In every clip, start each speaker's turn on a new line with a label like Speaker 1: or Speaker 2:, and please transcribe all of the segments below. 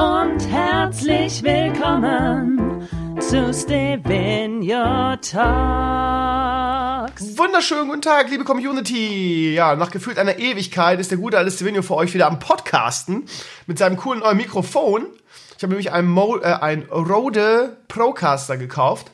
Speaker 1: Und herzlich willkommen zu Stevenio Talks.
Speaker 2: Wunderschönen guten Tag, liebe Community. Ja, nach gefühlt einer Ewigkeit ist der gute alte Stevenio für euch wieder am Podcasten mit seinem coolen neuen Mikrofon. Ich habe nämlich einen, Mo äh, einen Rode Procaster gekauft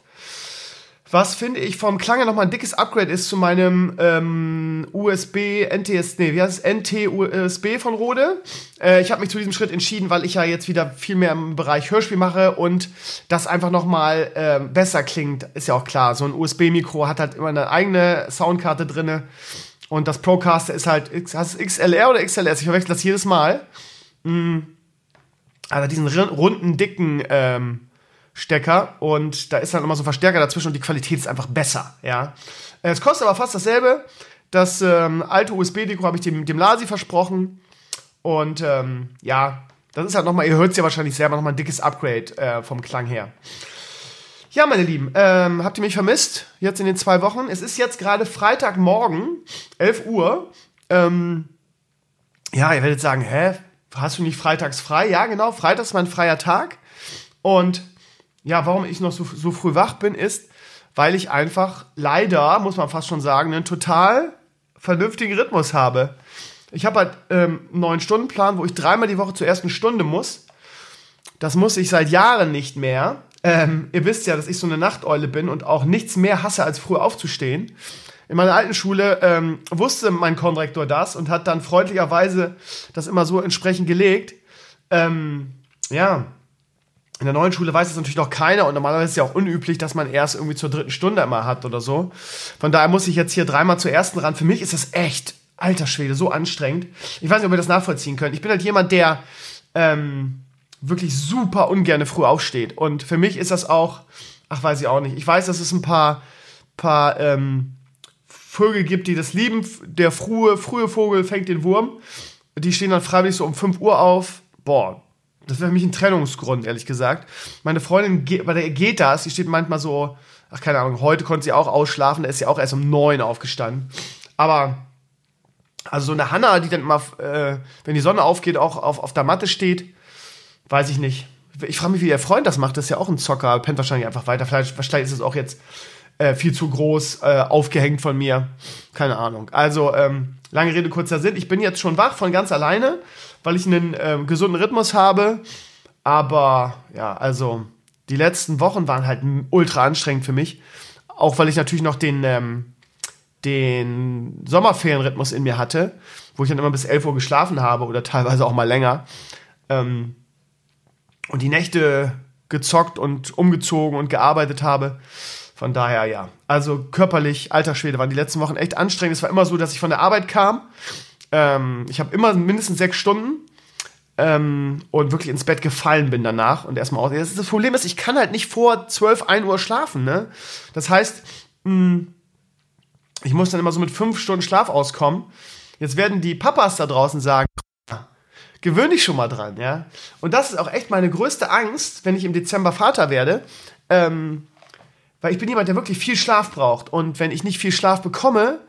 Speaker 2: was finde ich vom Klang her nochmal ein dickes Upgrade ist zu meinem ähm, USB NTS, nee, wie heißt es? NT-USB von Rode. Äh, ich habe mich zu diesem Schritt entschieden, weil ich ja jetzt wieder viel mehr im Bereich Hörspiel mache und das einfach nochmal äh, besser klingt, ist ja auch klar. So ein USB-Mikro hat halt immer eine eigene Soundkarte drinne und das Procaster ist halt, hast du XLR oder XLS? Ich verwechsel das jedes Mal. Mhm. Also diesen runden, dicken ähm, Stecker und da ist dann immer so ein Verstärker dazwischen und die Qualität ist einfach besser, ja. Äh, es kostet aber fast dasselbe. Das ähm, alte USB-Deko habe ich dem, dem Lasi versprochen und ähm, ja, das ist halt nochmal, ihr hört es ja wahrscheinlich selber, nochmal ein dickes Upgrade äh, vom Klang her. Ja, meine Lieben, ähm, habt ihr mich vermisst jetzt in den zwei Wochen? Es ist jetzt gerade Freitagmorgen, 11 Uhr. Ähm, ja, ihr werdet sagen, hä, hast du nicht freitags frei? Ja, genau, Freitag ist mein freier Tag. Und ja, warum ich noch so, so früh wach bin, ist, weil ich einfach leider, muss man fast schon sagen, einen total vernünftigen Rhythmus habe. Ich habe halt ähm, einen neuen Stundenplan, wo ich dreimal die Woche zur ersten Stunde muss. Das muss ich seit Jahren nicht mehr. Ähm, ihr wisst ja, dass ich so eine Nachteule bin und auch nichts mehr hasse, als früh aufzustehen. In meiner alten Schule ähm, wusste mein Konrektor das und hat dann freundlicherweise das immer so entsprechend gelegt. Ähm, ja, in der neuen Schule weiß es natürlich noch keiner und normalerweise ist es ja auch unüblich, dass man erst irgendwie zur dritten Stunde immer hat oder so. Von daher muss ich jetzt hier dreimal zur ersten ran. Für mich ist das echt, alter Schwede, so anstrengend. Ich weiß nicht, ob ihr das nachvollziehen könnt. Ich bin halt jemand, der ähm, wirklich super ungerne früh aufsteht. Und für mich ist das auch, ach, weiß ich auch nicht. Ich weiß, dass es ein paar, paar ähm, Vögel gibt, die das lieben. Der frühe, frühe Vogel fängt den Wurm. Die stehen dann freiwillig so um 5 Uhr auf. Boah, das wäre für mich ein Trennungsgrund, ehrlich gesagt. Meine Freundin, bei der geht das, sie steht manchmal so, ach keine Ahnung, heute konnte sie auch ausschlafen, da ist sie auch erst um neun aufgestanden. Aber, also so eine Hanna, die dann immer, äh, wenn die Sonne aufgeht, auch auf, auf der Matte steht, weiß ich nicht. Ich frage mich, wie ihr Freund das macht, das ist ja auch ein Zocker, pennt wahrscheinlich einfach weiter. Vielleicht, vielleicht ist es auch jetzt äh, viel zu groß äh, aufgehängt von mir. Keine Ahnung. Also, ähm, lange Rede, kurzer Sinn. Ich bin jetzt schon wach von ganz alleine weil ich einen äh, gesunden Rhythmus habe. Aber ja, also die letzten Wochen waren halt ultra anstrengend für mich. Auch weil ich natürlich noch den, ähm, den Sommerferienrhythmus in mir hatte, wo ich dann immer bis 11 Uhr geschlafen habe oder teilweise auch mal länger. Ähm, und die Nächte gezockt und umgezogen und gearbeitet habe. Von daher, ja. Also körperlich, alter Schwede, waren die letzten Wochen echt anstrengend. Es war immer so, dass ich von der Arbeit kam ähm, ich habe immer mindestens sechs Stunden ähm, und wirklich ins Bett gefallen bin danach und erstmal aus. Das, das Problem ist, ich kann halt nicht vor 12, 1 Uhr schlafen. Ne? Das heißt, mh, hm, ich muss dann immer so mit fünf Stunden Schlaf auskommen. Jetzt werden die Papas da draußen sagen, gewöhn dich schon mal dran, ja. Und das ist auch echt meine größte Angst, wenn ich im Dezember Vater werde. Ähm, weil ich bin jemand, der wirklich viel Schlaf braucht. Und wenn ich nicht viel Schlaf bekomme,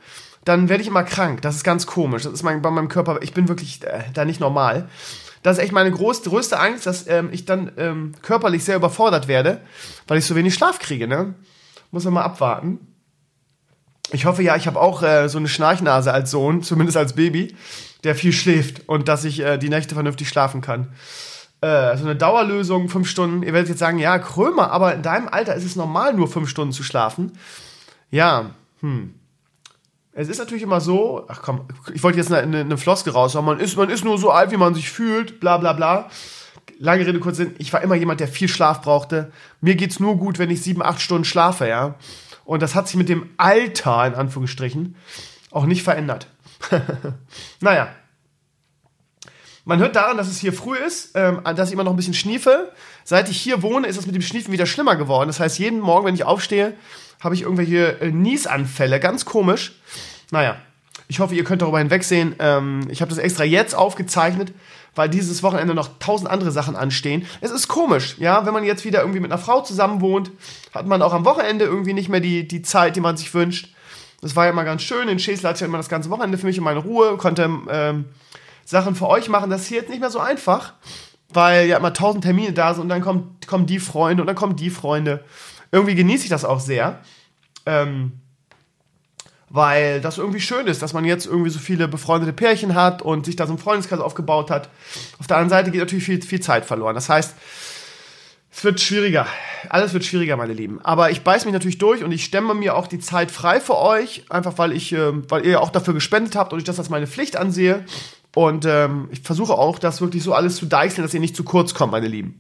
Speaker 2: dann werde ich immer krank. Das ist ganz komisch. Das ist mein, bei meinem Körper, ich bin wirklich äh, da nicht normal. Das ist echt meine groß, größte Angst, dass ähm, ich dann ähm, körperlich sehr überfordert werde, weil ich so wenig Schlaf kriege. Ne? Muss man mal abwarten. Ich hoffe ja, ich habe auch äh, so eine Schnarchnase als Sohn, zumindest als Baby, der viel schläft und dass ich äh, die Nächte vernünftig schlafen kann. Äh, so eine Dauerlösung, fünf Stunden. Ihr werdet jetzt sagen, ja, Krömer, aber in deinem Alter ist es normal, nur fünf Stunden zu schlafen. Ja, hm. Es ist natürlich immer so, ach komm, ich wollte jetzt eine, eine, Floske raushauen, man ist, man ist nur so alt, wie man sich fühlt, bla bla bla. Lange Rede, kurz Sinn, ich war immer jemand, der viel Schlaf brauchte. Mir geht's nur gut, wenn ich sieben, acht Stunden schlafe, ja. Und das hat sich mit dem Alter, in Anführungsstrichen, auch nicht verändert. naja. Man hört daran, dass es hier früh ist, ähm, dass ich immer noch ein bisschen schniefe. Seit ich hier wohne, ist das mit dem Schniefen wieder schlimmer geworden. Das heißt, jeden Morgen, wenn ich aufstehe, habe ich irgendwelche äh, Niesanfälle. Ganz komisch. Naja, ich hoffe, ihr könnt darüber hinwegsehen. Ähm, ich habe das extra jetzt aufgezeichnet, weil dieses Wochenende noch tausend andere Sachen anstehen. Es ist komisch, ja, wenn man jetzt wieder irgendwie mit einer Frau zusammen wohnt, hat man auch am Wochenende irgendwie nicht mehr die, die Zeit, die man sich wünscht. Das war ja immer ganz schön. In Schesel hatte ich ja immer das ganze Wochenende für mich in meine Ruhe, konnte ähm, Sachen für euch machen. Das ist hier jetzt nicht mehr so einfach, weil ja immer tausend Termine da sind und dann kommen, kommen die Freunde und dann kommen die Freunde. Irgendwie genieße ich das auch sehr. Ähm, weil das irgendwie schön ist, dass man jetzt irgendwie so viele befreundete Pärchen hat und sich da so ein Freundeskreis aufgebaut hat. Auf der anderen Seite geht natürlich viel, viel Zeit verloren. Das heißt, es wird schwieriger. Alles wird schwieriger, meine Lieben. Aber ich beiß mich natürlich durch und ich stemme mir auch die Zeit frei für euch, einfach weil ich, äh, weil ihr auch dafür gespendet habt und ich das als meine Pflicht ansehe. Und ähm, ich versuche auch, das wirklich so alles zu deichseln, dass ihr nicht zu kurz kommt, meine Lieben.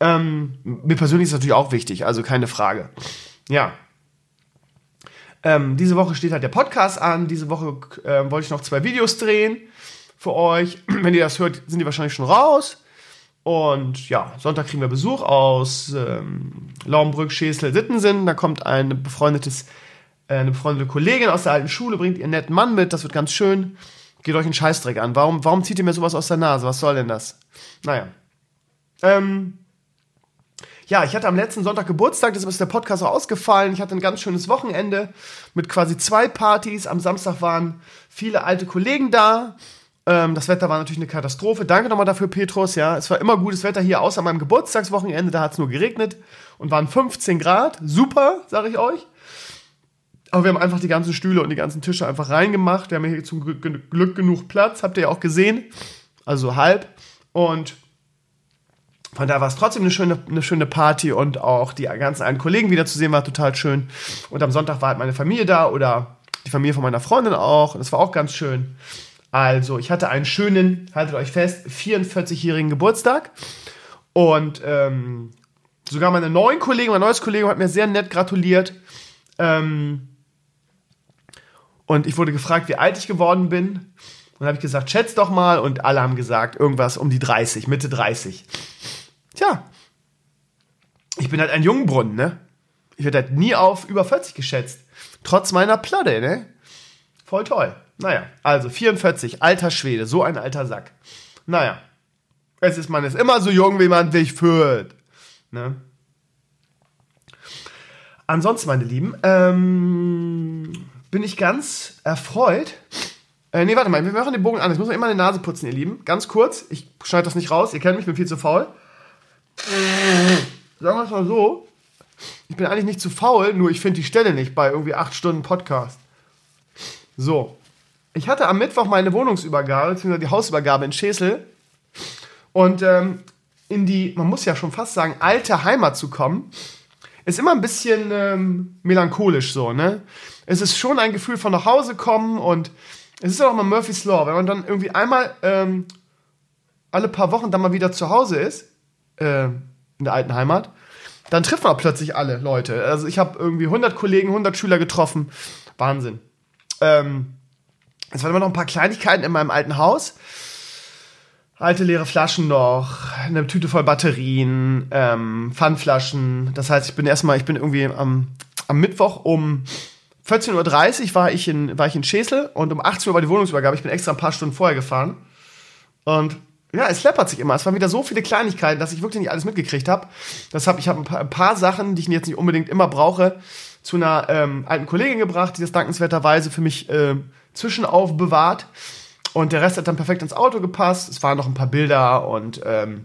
Speaker 2: Ähm, mir persönlich ist das natürlich auch wichtig, also keine Frage. Ja, ähm, diese Woche steht halt der Podcast an. Diese Woche äh, wollte ich noch zwei Videos drehen für euch. Wenn ihr das hört, sind die wahrscheinlich schon raus. Und ja, Sonntag kriegen wir Besuch aus ähm, Laumbrück, Schesel, Sittensen. Da kommt ein befreundetes, äh, eine befreundete Kollegin aus der alten Schule, bringt ihren netten Mann mit. Das wird ganz schön. Geht euch einen Scheißdreck an. Warum, warum zieht ihr mir sowas aus der Nase? Was soll denn das? Naja. Ähm, ja, ich hatte am letzten Sonntag Geburtstag, deshalb ist der Podcast auch ausgefallen. Ich hatte ein ganz schönes Wochenende mit quasi zwei Partys. Am Samstag waren viele alte Kollegen da. Ähm, das Wetter war natürlich eine Katastrophe. Danke nochmal dafür, Petrus. Ja, es war immer gutes Wetter hier, außer meinem Geburtstagswochenende. Da hat es nur geregnet und waren 15 Grad. Super, sage ich euch. Aber wir haben einfach die ganzen Stühle und die ganzen Tische einfach reingemacht. Wir haben hier zum Glück genug Platz, habt ihr ja auch gesehen. Also halb. Und von daher war es trotzdem eine schöne, eine schöne Party und auch die ganzen alten Kollegen wiederzusehen war total schön. Und am Sonntag war halt meine Familie da oder die Familie von meiner Freundin auch. Das war auch ganz schön. Also, ich hatte einen schönen, haltet euch fest, 44-jährigen Geburtstag. Und ähm, sogar meine neuen Kollegen, mein neues Kollege hat mir sehr nett gratuliert. Ähm, und ich wurde gefragt, wie alt ich geworden bin. Und dann habe ich gesagt, schätz doch mal. Und alle haben gesagt, irgendwas um die 30, Mitte 30. Tja, ich bin halt ein Jungbrunnen, ne? Ich werde halt nie auf über 40 geschätzt. Trotz meiner Platte, ne? Voll toll. Naja, also 44, alter Schwede, so ein alter Sack. Naja, es ist, man ist immer so jung, wie man sich fühlt. Ne? Ansonsten, meine Lieben, ähm, bin ich ganz erfreut. Äh, nee, warte mal, wir machen den Bogen an. Jetzt muss man immer eine Nase putzen, ihr Lieben. Ganz kurz, ich schneide das nicht raus. Ihr kennt mich, ich bin viel zu faul. Sagen wir es mal so, ich bin eigentlich nicht zu faul, nur ich finde die Stelle nicht bei irgendwie acht Stunden Podcast. So. Ich hatte am Mittwoch meine Wohnungsübergabe, beziehungsweise die Hausübergabe in Schesel. Und ähm, in die, man muss ja schon fast sagen, alte Heimat zu kommen, ist immer ein bisschen ähm, melancholisch so, ne? Es ist schon ein Gefühl von nach Hause kommen und es ist auch mal Murphy's Law, wenn man dann irgendwie einmal ähm, alle paar Wochen dann mal wieder zu Hause ist, äh, in der alten Heimat, dann trifft man plötzlich alle Leute. Also ich habe irgendwie 100 Kollegen, 100 Schüler getroffen. Wahnsinn. Ähm, es waren immer noch ein paar Kleinigkeiten in meinem alten Haus. Alte leere Flaschen noch, eine Tüte voll Batterien, ähm, Pfandflaschen. Das heißt, ich bin erstmal, ich bin irgendwie am, am Mittwoch um 14.30 Uhr war ich in, war ich in Schesel und um 18 Uhr war die Wohnungsübergabe. Ich bin extra ein paar Stunden vorher gefahren. Und ja, es läppert sich immer. Es waren wieder so viele Kleinigkeiten, dass ich wirklich nicht alles mitgekriegt habe. Deshalb, ich habe ein paar, ein paar Sachen, die ich jetzt nicht unbedingt immer brauche, zu einer ähm, alten Kollegin gebracht, die das dankenswerterweise für mich äh, zwischenaufbewahrt. Und der Rest hat dann perfekt ins Auto gepasst. Es waren noch ein paar Bilder und ähm,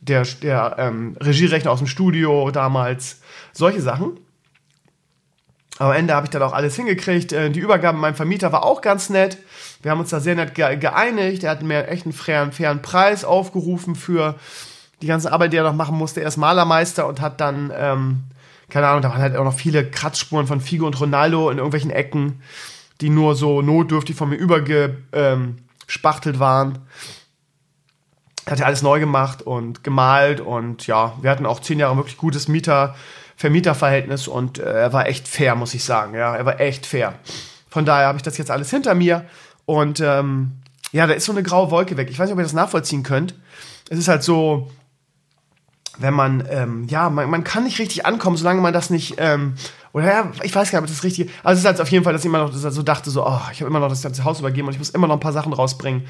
Speaker 2: der, der ähm, Regierechner aus dem Studio damals. Solche Sachen. Am Ende habe ich dann auch alles hingekriegt. Äh, die Übergabe meinem Vermieter war auch ganz nett. Wir haben uns da sehr nett geeinigt. Er hat mir echt einen fairen, fairen Preis aufgerufen für die ganze Arbeit, die er noch machen musste. Er ist Malermeister und hat dann, ähm, keine Ahnung, da waren halt auch noch viele Kratzspuren von Figo und Ronaldo in irgendwelchen Ecken, die nur so notdürftig von mir übergespachtelt ähm, waren. Hat er alles neu gemacht und gemalt und ja, wir hatten auch zehn Jahre wirklich gutes Mieter, Vermieterverhältnis und äh, er war echt fair, muss ich sagen. Ja, er war echt fair. Von daher habe ich das jetzt alles hinter mir und ähm, ja, da ist so eine graue Wolke weg. Ich weiß nicht, ob ihr das nachvollziehen könnt. Es ist halt so, wenn man, ähm, ja, man, man kann nicht richtig ankommen, solange man das nicht, ähm, oder ja, ich weiß gar nicht, ob das richtig, also es ist halt auf jeden Fall, dass ich immer noch dass ich so dachte, so, oh, ich habe immer noch das ganze Haus übergeben und ich muss immer noch ein paar Sachen rausbringen.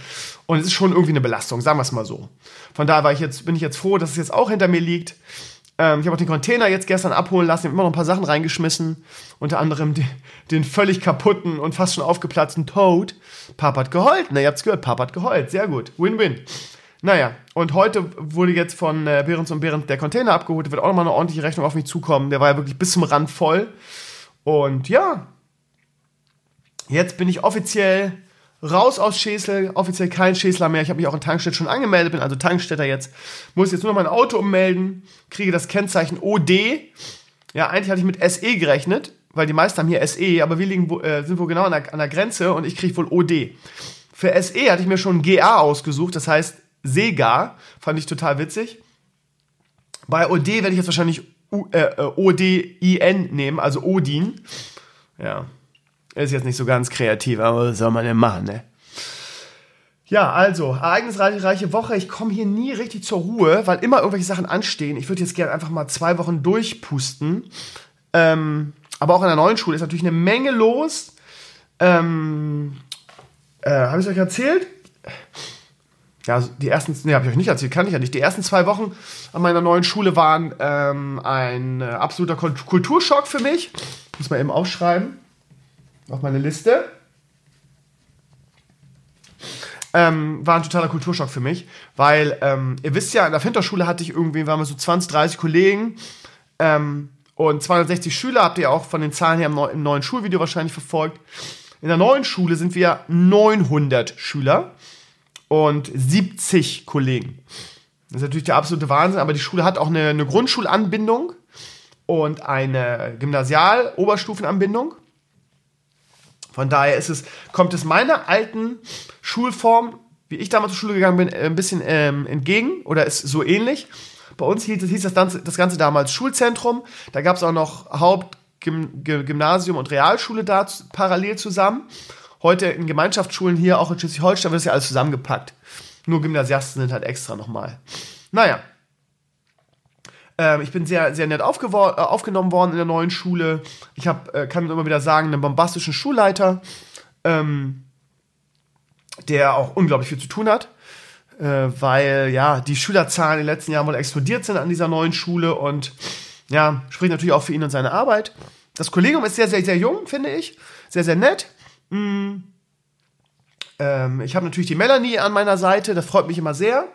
Speaker 2: Und es ist schon irgendwie eine Belastung, sagen wir es mal so. Von daher war ich jetzt, bin ich jetzt froh, dass es jetzt auch hinter mir liegt. Ähm, ich habe auch den Container jetzt gestern abholen lassen, habe immer noch ein paar Sachen reingeschmissen. Unter anderem den, den völlig kaputten und fast schon aufgeplatzten Toad. Papa hat geheult, ne, ihr habt's gehört, Papa hat geheult, sehr gut, Win-Win. Naja, und heute wurde jetzt von äh, Behrens und Behrens der Container abgeholt. Wird auch nochmal eine ordentliche Rechnung auf mich zukommen. Der war ja wirklich bis zum Rand voll. Und ja, jetzt bin ich offiziell raus aus Schäsel, offiziell kein Schäsler mehr. Ich habe mich auch in Tankstedt schon angemeldet, bin also Tankstätter jetzt. Muss jetzt nur noch mein Auto ummelden, kriege das Kennzeichen OD. Ja, eigentlich hatte ich mit SE gerechnet, weil die meisten haben hier SE, aber wir liegen, äh, sind wohl genau an der, an der Grenze und ich kriege wohl OD. Für SE hatte ich mir schon GA ausgesucht, das heißt Sega. Fand ich total witzig. Bei OD werde ich jetzt wahrscheinlich U äh, äh ODIN nehmen, also Odin. Ja. Ist jetzt nicht so ganz kreativ, aber was soll man denn machen, ne? Ja, also, ereignisreiche Woche. Ich komme hier nie richtig zur Ruhe, weil immer irgendwelche Sachen anstehen. Ich würde jetzt gerne einfach mal zwei Wochen durchpusten. Ähm, aber auch in der neuen Schule ist natürlich eine Menge los. Ähm, äh, Habe ich euch erzählt? ja, die ersten, nee, habe ich euch nicht erzählt, kann ich ja nicht. Die ersten zwei Wochen an meiner neuen Schule waren ähm, ein äh, absoluter Kulturschock für mich. Muss mal eben aufschreiben auf meine Liste. Ähm, war ein totaler Kulturschock für mich, weil ähm, ihr wisst ja, in der Finterschule hatte ich irgendwie, waren wir so 20, 30 Kollegen ähm, und 260 Schüler, habt ihr auch von den Zahlen her im, im neuen Schulvideo wahrscheinlich verfolgt. In der neuen Schule sind wir 900 Schüler und 70 Kollegen. Das ist natürlich der absolute Wahnsinn, aber die Schule hat auch eine, eine Grundschulanbindung und eine Gymnasial-Oberstufenanbindung. Von daher ist es, kommt es meiner alten Schulform, wie ich damals zur Schule gegangen bin, ein bisschen ähm, entgegen oder ist so ähnlich. Bei uns hieß, hieß das, Ganze, das Ganze damals Schulzentrum. Da gab es auch noch Hauptgymnasium und Realschule da parallel zusammen. Heute in Gemeinschaftsschulen hier, auch in Schleswig-Holstein, wird das ja alles zusammengepackt. Nur Gymnasiasten sind halt extra nochmal. Naja. Ähm, ich bin sehr, sehr nett äh, aufgenommen worden in der neuen Schule. Ich hab, äh, kann immer wieder sagen, einen bombastischen Schulleiter, ähm, der auch unglaublich viel zu tun hat. Äh, weil ja die Schülerzahlen in den letzten Jahren wohl explodiert sind an dieser neuen Schule und ja, spricht natürlich auch für ihn und seine Arbeit. Das Kollegium ist sehr, sehr, sehr jung, finde ich. Sehr, sehr nett. Mm. Ähm, ich habe natürlich die Melanie an meiner Seite, das freut mich immer sehr,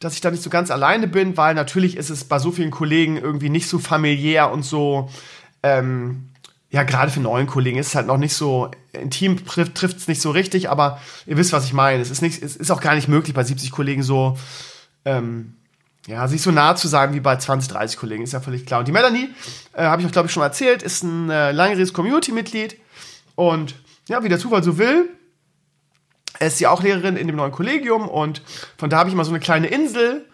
Speaker 2: dass ich da nicht so ganz alleine bin, weil natürlich ist es bei so vielen Kollegen irgendwie nicht so familiär und so, ähm, ja, gerade für neuen Kollegen ist es halt noch nicht so, intim trifft es nicht so richtig, aber ihr wisst, was ich meine. Es ist, nicht, es ist auch gar nicht möglich, bei 70 Kollegen so, ähm, ja, sich so nah zu sein wie bei 20, 30 Kollegen, ist ja völlig klar. Und die Melanie, äh, habe ich auch, glaube ich, schon erzählt, ist ein äh, langjähriges Community-Mitglied und ja, wie der Zufall so will, ist sie auch Lehrerin in dem neuen Kollegium und von da habe ich immer so eine kleine Insel,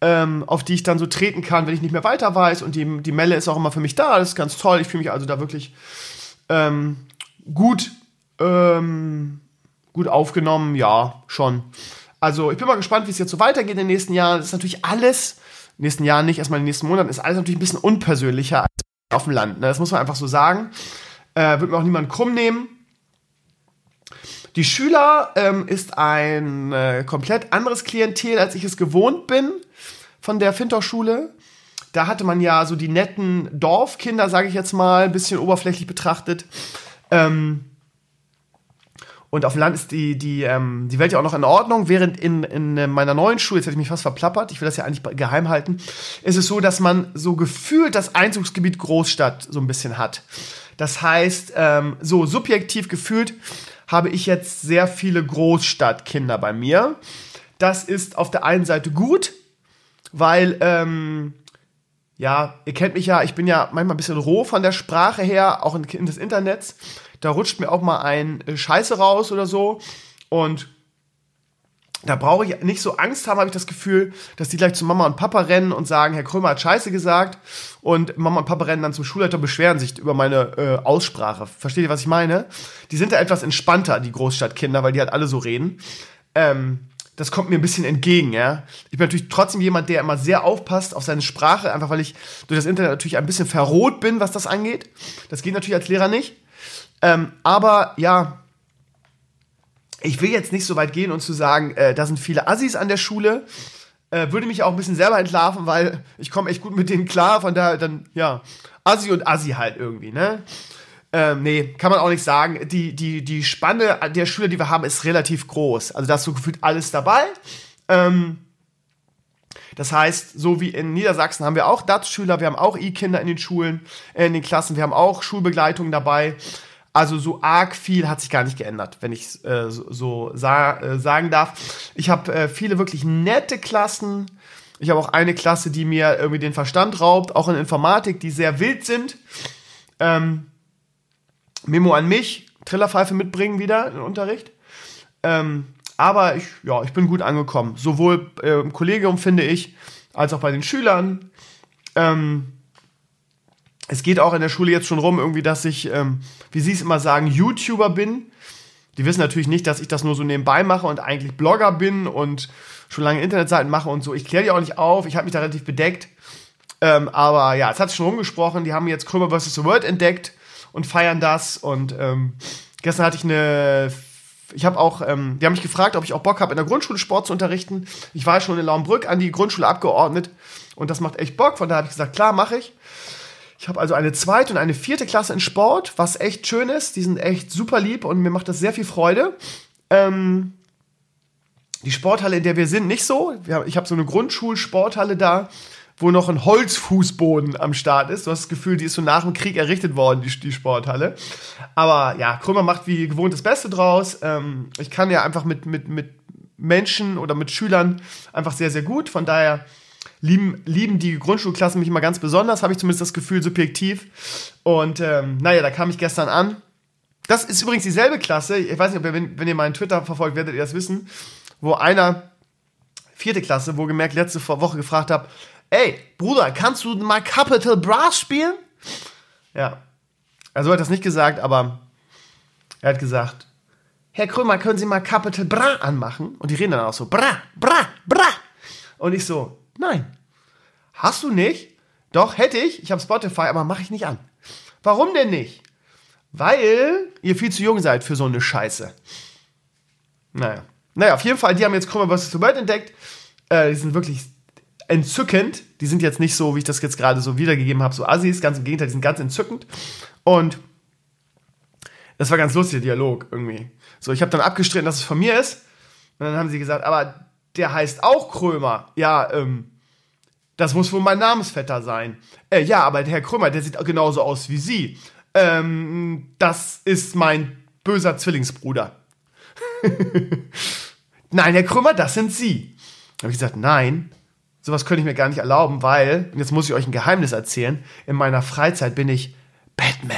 Speaker 2: ähm, auf die ich dann so treten kann, wenn ich nicht mehr weiter weiß. Und die, die Melle ist auch immer für mich da. Das ist ganz toll. Ich fühle mich also da wirklich ähm, gut, ähm, gut aufgenommen. Ja, schon. Also ich bin mal gespannt, wie es jetzt so weitergeht in den nächsten Jahren. Das ist natürlich alles, in den nächsten Jahren nicht, erstmal in den nächsten Monaten, ist alles natürlich ein bisschen unpersönlicher als auf dem Land. Ne? Das muss man einfach so sagen. Äh, wird mir auch niemand krumm nehmen. Die Schüler ähm, ist ein äh, komplett anderes Klientel, als ich es gewohnt bin von der Fintorschule. Da hatte man ja so die netten Dorfkinder, sage ich jetzt mal, ein bisschen oberflächlich betrachtet. Ähm, und auf dem Land ist die, die, ähm, die Welt ja auch noch in Ordnung, während in, in meiner neuen Schule, jetzt hätte ich mich fast verplappert, ich will das ja eigentlich geheim halten, ist es so, dass man so gefühlt das Einzugsgebiet Großstadt so ein bisschen hat. Das heißt, ähm, so subjektiv gefühlt habe ich jetzt sehr viele Großstadtkinder bei mir. Das ist auf der einen Seite gut, weil, ähm, ja, ihr kennt mich ja, ich bin ja manchmal ein bisschen roh von der Sprache her, auch in, in des Internets. Da rutscht mir auch mal ein äh, Scheiße raus oder so. Und da brauche ich nicht so Angst haben, habe ich das Gefühl, dass die gleich zu Mama und Papa rennen und sagen, Herr Krömer hat Scheiße gesagt und Mama und Papa rennen dann zum Schulleiter und beschweren sich über meine äh, Aussprache. Versteht ihr, was ich meine? Die sind da etwas entspannter, die Großstadtkinder, weil die halt alle so reden. ähm, das kommt mir ein bisschen entgegen, ja. Ich bin natürlich trotzdem jemand, der immer sehr aufpasst auf seine Sprache, einfach weil ich durch das Internet natürlich ein bisschen verroht bin, was das angeht. Das geht natürlich als Lehrer nicht. Ähm, aber ja, ich will jetzt nicht so weit gehen und zu sagen, äh, da sind viele Assis an der Schule. Äh, würde mich auch ein bisschen selber entlarven, weil ich komme echt gut mit denen klar. Von daher dann, ja, Assi und Assi halt irgendwie, ne? Ähm, nee, kann man auch nicht sagen. Die, die, die Spanne der Schüler, die wir haben, ist relativ groß. Also da ist so gefühlt alles dabei. Ähm, das heißt, so wie in Niedersachsen haben wir auch DATS-Schüler, wir haben auch E-Kinder in den Schulen, äh, in den Klassen, wir haben auch Schulbegleitung dabei. Also so arg viel hat sich gar nicht geändert, wenn ich äh, so, sa äh, sagen darf. Ich habe äh, viele wirklich nette Klassen. Ich habe auch eine Klasse, die mir irgendwie den Verstand raubt, auch in Informatik, die sehr wild sind. Ähm, Memo an mich, Trillerpfeife mitbringen wieder in den Unterricht. Ähm, aber ich, ja, ich bin gut angekommen. Sowohl im Kollegium, finde ich, als auch bei den Schülern. Ähm, es geht auch in der Schule jetzt schon rum, irgendwie, dass ich, ähm, wie Sie es immer sagen, YouTuber bin. Die wissen natürlich nicht, dass ich das nur so nebenbei mache und eigentlich Blogger bin und schon lange Internetseiten mache und so. Ich kläre die auch nicht auf. Ich habe mich da relativ bedeckt. Ähm, aber ja, es hat sich schon rumgesprochen. Die haben jetzt Krömer vs. The World entdeckt und feiern das. Und ähm, gestern hatte ich eine. Ich habe auch, ähm, die haben mich gefragt, ob ich auch Bock habe, in der Grundschule Sport zu unterrichten. Ich war schon in Laumbrück an die Grundschule abgeordnet und das macht echt Bock. Von daher habe ich gesagt, klar, mache ich. Ich habe also eine zweite und eine vierte Klasse in Sport, was echt schön ist. Die sind echt super lieb und mir macht das sehr viel Freude. Ähm, die Sporthalle, in der wir sind, nicht so. Ich habe so eine Grundschulsporthalle da wo noch ein Holzfußboden am Start ist. Du hast das Gefühl, die ist so nach dem Krieg errichtet worden, die, die Sporthalle. Aber ja, Krümmer macht wie gewohnt das Beste draus. Ähm, ich kann ja einfach mit, mit, mit Menschen oder mit Schülern einfach sehr, sehr gut. Von daher lieben, lieben die Grundschulklassen mich immer ganz besonders, habe ich zumindest das Gefühl, subjektiv. Und ähm, naja, da kam ich gestern an. Das ist übrigens dieselbe Klasse. Ich weiß nicht, ob ihr, wenn, wenn ihr meinen Twitter verfolgt, werdet ihr das wissen, wo einer vierte Klasse, wo gemerkt letzte Woche gefragt habe, ey, Bruder, kannst du mal Capital Brass spielen? Ja. Also er hat das nicht gesagt, aber er hat gesagt, Herr Krömer, können Sie mal Capital Bra anmachen? Und die reden dann auch so, Bra, Bra, Bra. Und ich so, nein. Hast du nicht? Doch, hätte ich. Ich habe Spotify, aber mache ich nicht an. Warum denn nicht? Weil ihr viel zu jung seid für so eine Scheiße. Naja. Naja, auf jeden Fall, die haben jetzt Krömer vs. World entdeckt. Äh, die sind wirklich entzückend. Die sind jetzt nicht so, wie ich das jetzt gerade so wiedergegeben habe, so Assis, ganz im Gegenteil, die sind ganz entzückend. Und das war ganz lustig, der Dialog irgendwie. So, ich habe dann abgestritten, dass es von mir ist. Und dann haben sie gesagt, aber der heißt auch Krömer. Ja, ähm, das muss wohl mein Namensvetter sein. Äh, ja, aber der Herr Krömer, der sieht genauso aus wie Sie. Ähm, das ist mein böser Zwillingsbruder. nein, Herr Krömer, das sind Sie. Da habe ich gesagt, nein, Sowas könnte ich mir gar nicht erlauben, weil, jetzt muss ich euch ein Geheimnis erzählen, in meiner Freizeit bin ich Batman.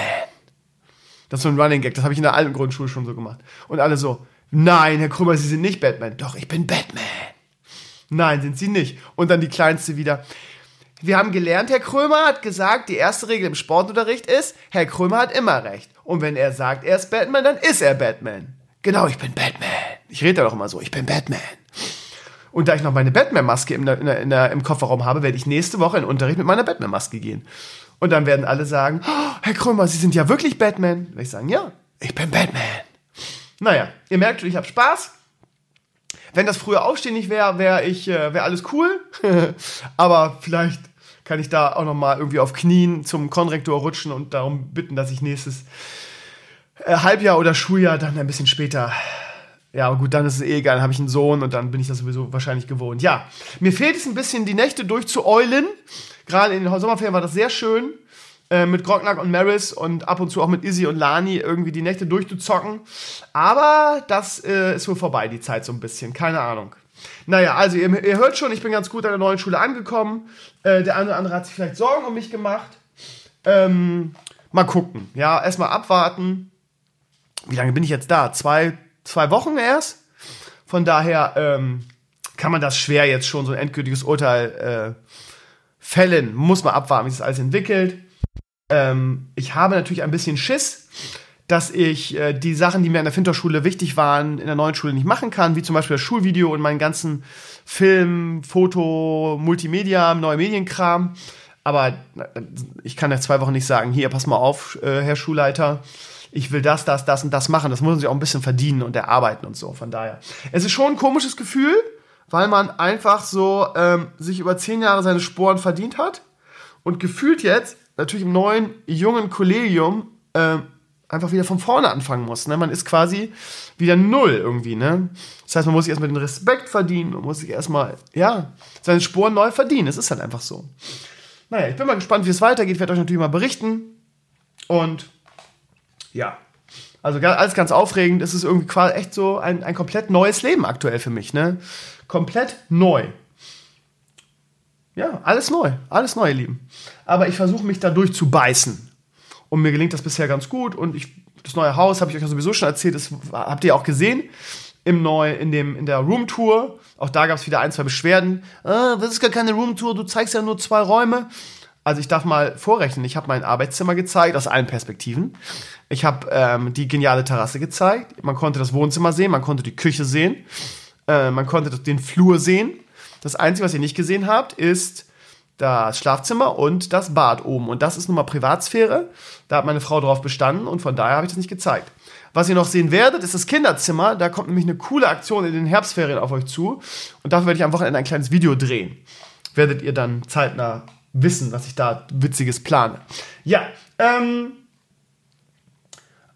Speaker 2: Das ist so ein Running Gag, das habe ich in der alten Grundschule schon so gemacht. Und alle so, nein, Herr Krümmer, Sie sind nicht Batman. Doch, ich bin Batman. Nein, sind Sie nicht. Und dann die Kleinste wieder. Wir haben gelernt, Herr Krömer hat gesagt, die erste Regel im Sportunterricht ist, Herr Krömer hat immer recht. Und wenn er sagt, er ist Batman, dann ist er Batman. Genau, ich bin Batman. Ich rede da doch immer so, ich bin Batman. Und da ich noch meine Batman-Maske im, im Kofferraum habe, werde ich nächste Woche in Unterricht mit meiner Batman-Maske gehen. Und dann werden alle sagen, oh, Herr Krömer, Sie sind ja wirklich Batman. Und ich sagen, ja, ich bin Batman. Naja, ihr merkt schon, ich habe Spaß. Wenn das früher Aufstehen nicht wäre, wäre ich, äh, wäre alles cool. Aber vielleicht kann ich da auch noch mal irgendwie auf Knien zum Konrektor rutschen und darum bitten, dass ich nächstes äh, Halbjahr oder Schuljahr dann ein bisschen später ja, aber gut, dann ist es eh egal, dann habe ich einen Sohn und dann bin ich das sowieso wahrscheinlich gewohnt. Ja, mir fehlt es ein bisschen, die Nächte durchzueulen. Gerade in den Sommerferien war das sehr schön, äh, mit Grognack und Maris und ab und zu auch mit Izzy und Lani irgendwie die Nächte durchzuzocken. Aber das äh, ist wohl vorbei, die Zeit so ein bisschen, keine Ahnung. Naja, also ihr, ihr hört schon, ich bin ganz gut an der neuen Schule angekommen. Äh, der eine oder andere hat sich vielleicht Sorgen um mich gemacht. Ähm, mal gucken. Ja, erstmal abwarten. Wie lange bin ich jetzt da? Zwei, zwei Wochen erst. Von daher ähm, kann man das schwer jetzt schon so ein endgültiges Urteil äh, fällen. Muss man abwarten, wie sich das alles entwickelt. Ähm, ich habe natürlich ein bisschen Schiss. dass ich äh, die Sachen, die mir in der Finterschule wichtig waren, in der neuen Schule nicht machen kann, wie zum Beispiel das Schulvideo und meinen ganzen Film, Foto, Multimedia, neue Medienkram. Aber ich kann nach zwei Wochen nicht sagen, hier, pass mal auf, äh, Herr Schulleiter, ich will das, das, das und das machen. Das muss man sich auch ein bisschen verdienen und erarbeiten und so. Von daher. Es ist schon ein komisches Gefühl, weil man einfach so ähm, sich über zehn Jahre seine Sporen verdient hat und gefühlt jetzt natürlich im neuen, jungen Kollegium äh, einfach wieder von vorne anfangen muss. Ne? Man ist quasi wieder null irgendwie. Ne? Das heißt, man muss sich erstmal den Respekt verdienen, man muss sich erstmal, ja, seine Sporen neu verdienen. Es ist halt einfach so. Naja, ich bin mal gespannt, wie es weitergeht. Ich werde euch natürlich mal berichten. Und ja, also alles ganz aufregend. Es ist irgendwie quasi echt so ein, ein komplett neues Leben aktuell für mich. Ne? Komplett neu. Ja, alles neu. Alles neu, ihr Lieben. Aber ich versuche mich da durchzubeißen. Und mir gelingt das bisher ganz gut. Und ich, das neue Haus, habe ich euch ja sowieso schon erzählt, das habt ihr auch gesehen. Im neu, in, dem, in der Roomtour. Auch da gab es wieder ein, zwei Beschwerden. Ah, das ist gar keine Roomtour, du zeigst ja nur zwei Räume. Also ich darf mal vorrechnen, ich habe mein Arbeitszimmer gezeigt, aus allen Perspektiven. Ich habe ähm, die geniale Terrasse gezeigt. Man konnte das Wohnzimmer sehen, man konnte die Küche sehen, äh, man konnte den Flur sehen. Das Einzige, was ihr nicht gesehen habt, ist das Schlafzimmer und das Bad oben. Und das ist nun mal Privatsphäre. Da hat meine Frau drauf bestanden und von daher habe ich das nicht gezeigt. Was ihr noch sehen werdet, ist das Kinderzimmer. Da kommt nämlich eine coole Aktion in den Herbstferien auf euch zu. Und dafür werde ich am Wochenende ein kleines Video drehen. Werdet ihr dann zeitnah wissen, was ich da Witziges plane. Ja, ähm,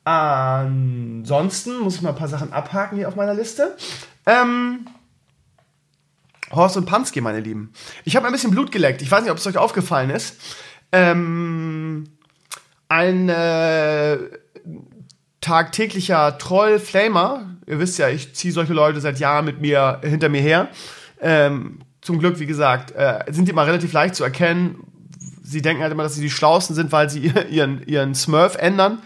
Speaker 2: ansonsten muss ich mal ein paar Sachen abhaken hier auf meiner Liste. Ähm, Horst und Pansky, meine Lieben. Ich habe ein bisschen Blut geleckt. Ich weiß nicht, ob es euch aufgefallen ist. Ähm, ein äh, tagtäglicher Troll Flamer, ihr wisst ja, ich ziehe solche Leute seit Jahren mit mir hinter mir her. Ähm, zum Glück, wie gesagt, äh, sind die immer relativ leicht zu erkennen. Sie denken halt immer, dass sie die Schlausten sind, weil sie ihren, ihren Smurf ändern.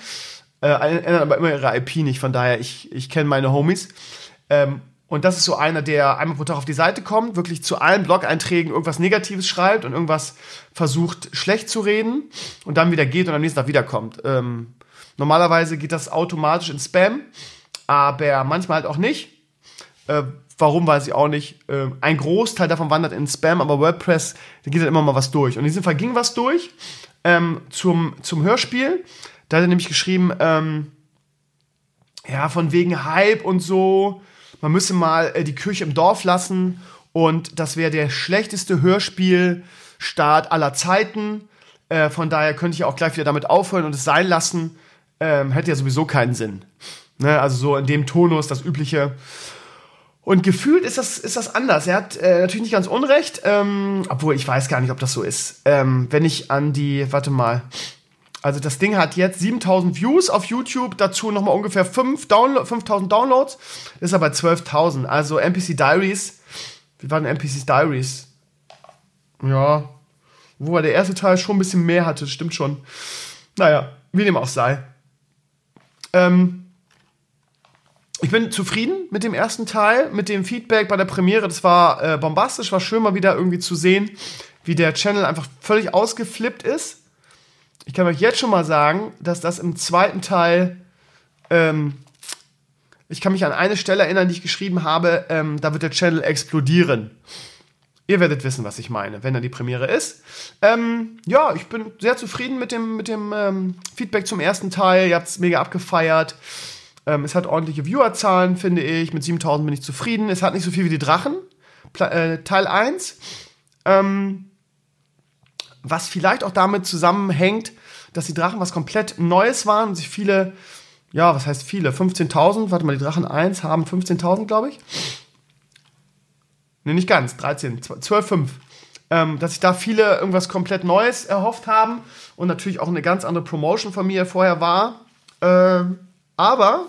Speaker 2: Äh, ändern aber immer ihre IP nicht. Von daher, ich, ich kenne meine Homies. Ähm, und das ist so einer, der einmal pro Tag auf die Seite kommt, wirklich zu allen Blog-Einträgen irgendwas Negatives schreibt und irgendwas versucht schlecht zu reden und dann wieder geht und am nächsten Tag wiederkommt. Ähm, normalerweise geht das automatisch in Spam, aber manchmal halt auch nicht. Äh, warum weiß ich auch nicht. Äh, ein Großteil davon wandert in Spam, aber WordPress, da geht halt immer mal was durch. Und in diesem Fall ging was durch ähm, zum, zum Hörspiel. Da hat er nämlich geschrieben, ähm, ja, von wegen Hype und so man müsse mal äh, die Kirche im Dorf lassen und das wäre der schlechteste Hörspielstart aller Zeiten. Äh, von daher könnte ich auch gleich wieder damit aufhören und es sein lassen. Ähm, hätte ja sowieso keinen Sinn. Ne? Also so in dem Tonus, das übliche. Und gefühlt ist das, ist das anders. Er hat äh, natürlich nicht ganz unrecht, ähm, obwohl ich weiß gar nicht, ob das so ist. Ähm, wenn ich an die, warte mal, also das Ding hat jetzt 7000 Views auf YouTube, dazu nochmal ungefähr 5 Download, 5000 Downloads, ist aber 12.000. Also NPC Diaries, wie waren NPC Diaries? Ja, wo der erste Teil schon ein bisschen mehr hatte, stimmt schon. Naja, wie dem auch sei. Ähm, ich bin zufrieden mit dem ersten Teil, mit dem Feedback bei der Premiere. Das war äh, bombastisch, war schön mal wieder irgendwie zu sehen, wie der Channel einfach völlig ausgeflippt ist ich kann euch jetzt schon mal sagen, dass das im zweiten Teil, ähm, ich kann mich an eine Stelle erinnern, die ich geschrieben habe, ähm, da wird der Channel explodieren. Ihr werdet wissen, was ich meine, wenn dann die Premiere ist. Ähm, ja, ich bin sehr zufrieden mit dem, mit dem ähm, Feedback zum ersten Teil. Ihr habt es mega abgefeiert. Ähm, es hat ordentliche Viewerzahlen, finde ich. Mit 7000 bin ich zufrieden. Es hat nicht so viel wie die Drachen. Pla äh, Teil 1. Ähm, was vielleicht auch damit zusammenhängt, dass die Drachen was komplett Neues waren und sich viele, ja, was heißt viele? 15.000, warte mal, die Drachen 1 haben 15.000, glaube ich. Ne, nicht ganz, 13, 12, 5. Ähm, dass sich da viele irgendwas komplett Neues erhofft haben und natürlich auch eine ganz andere Promotion von mir vorher war. Ähm, aber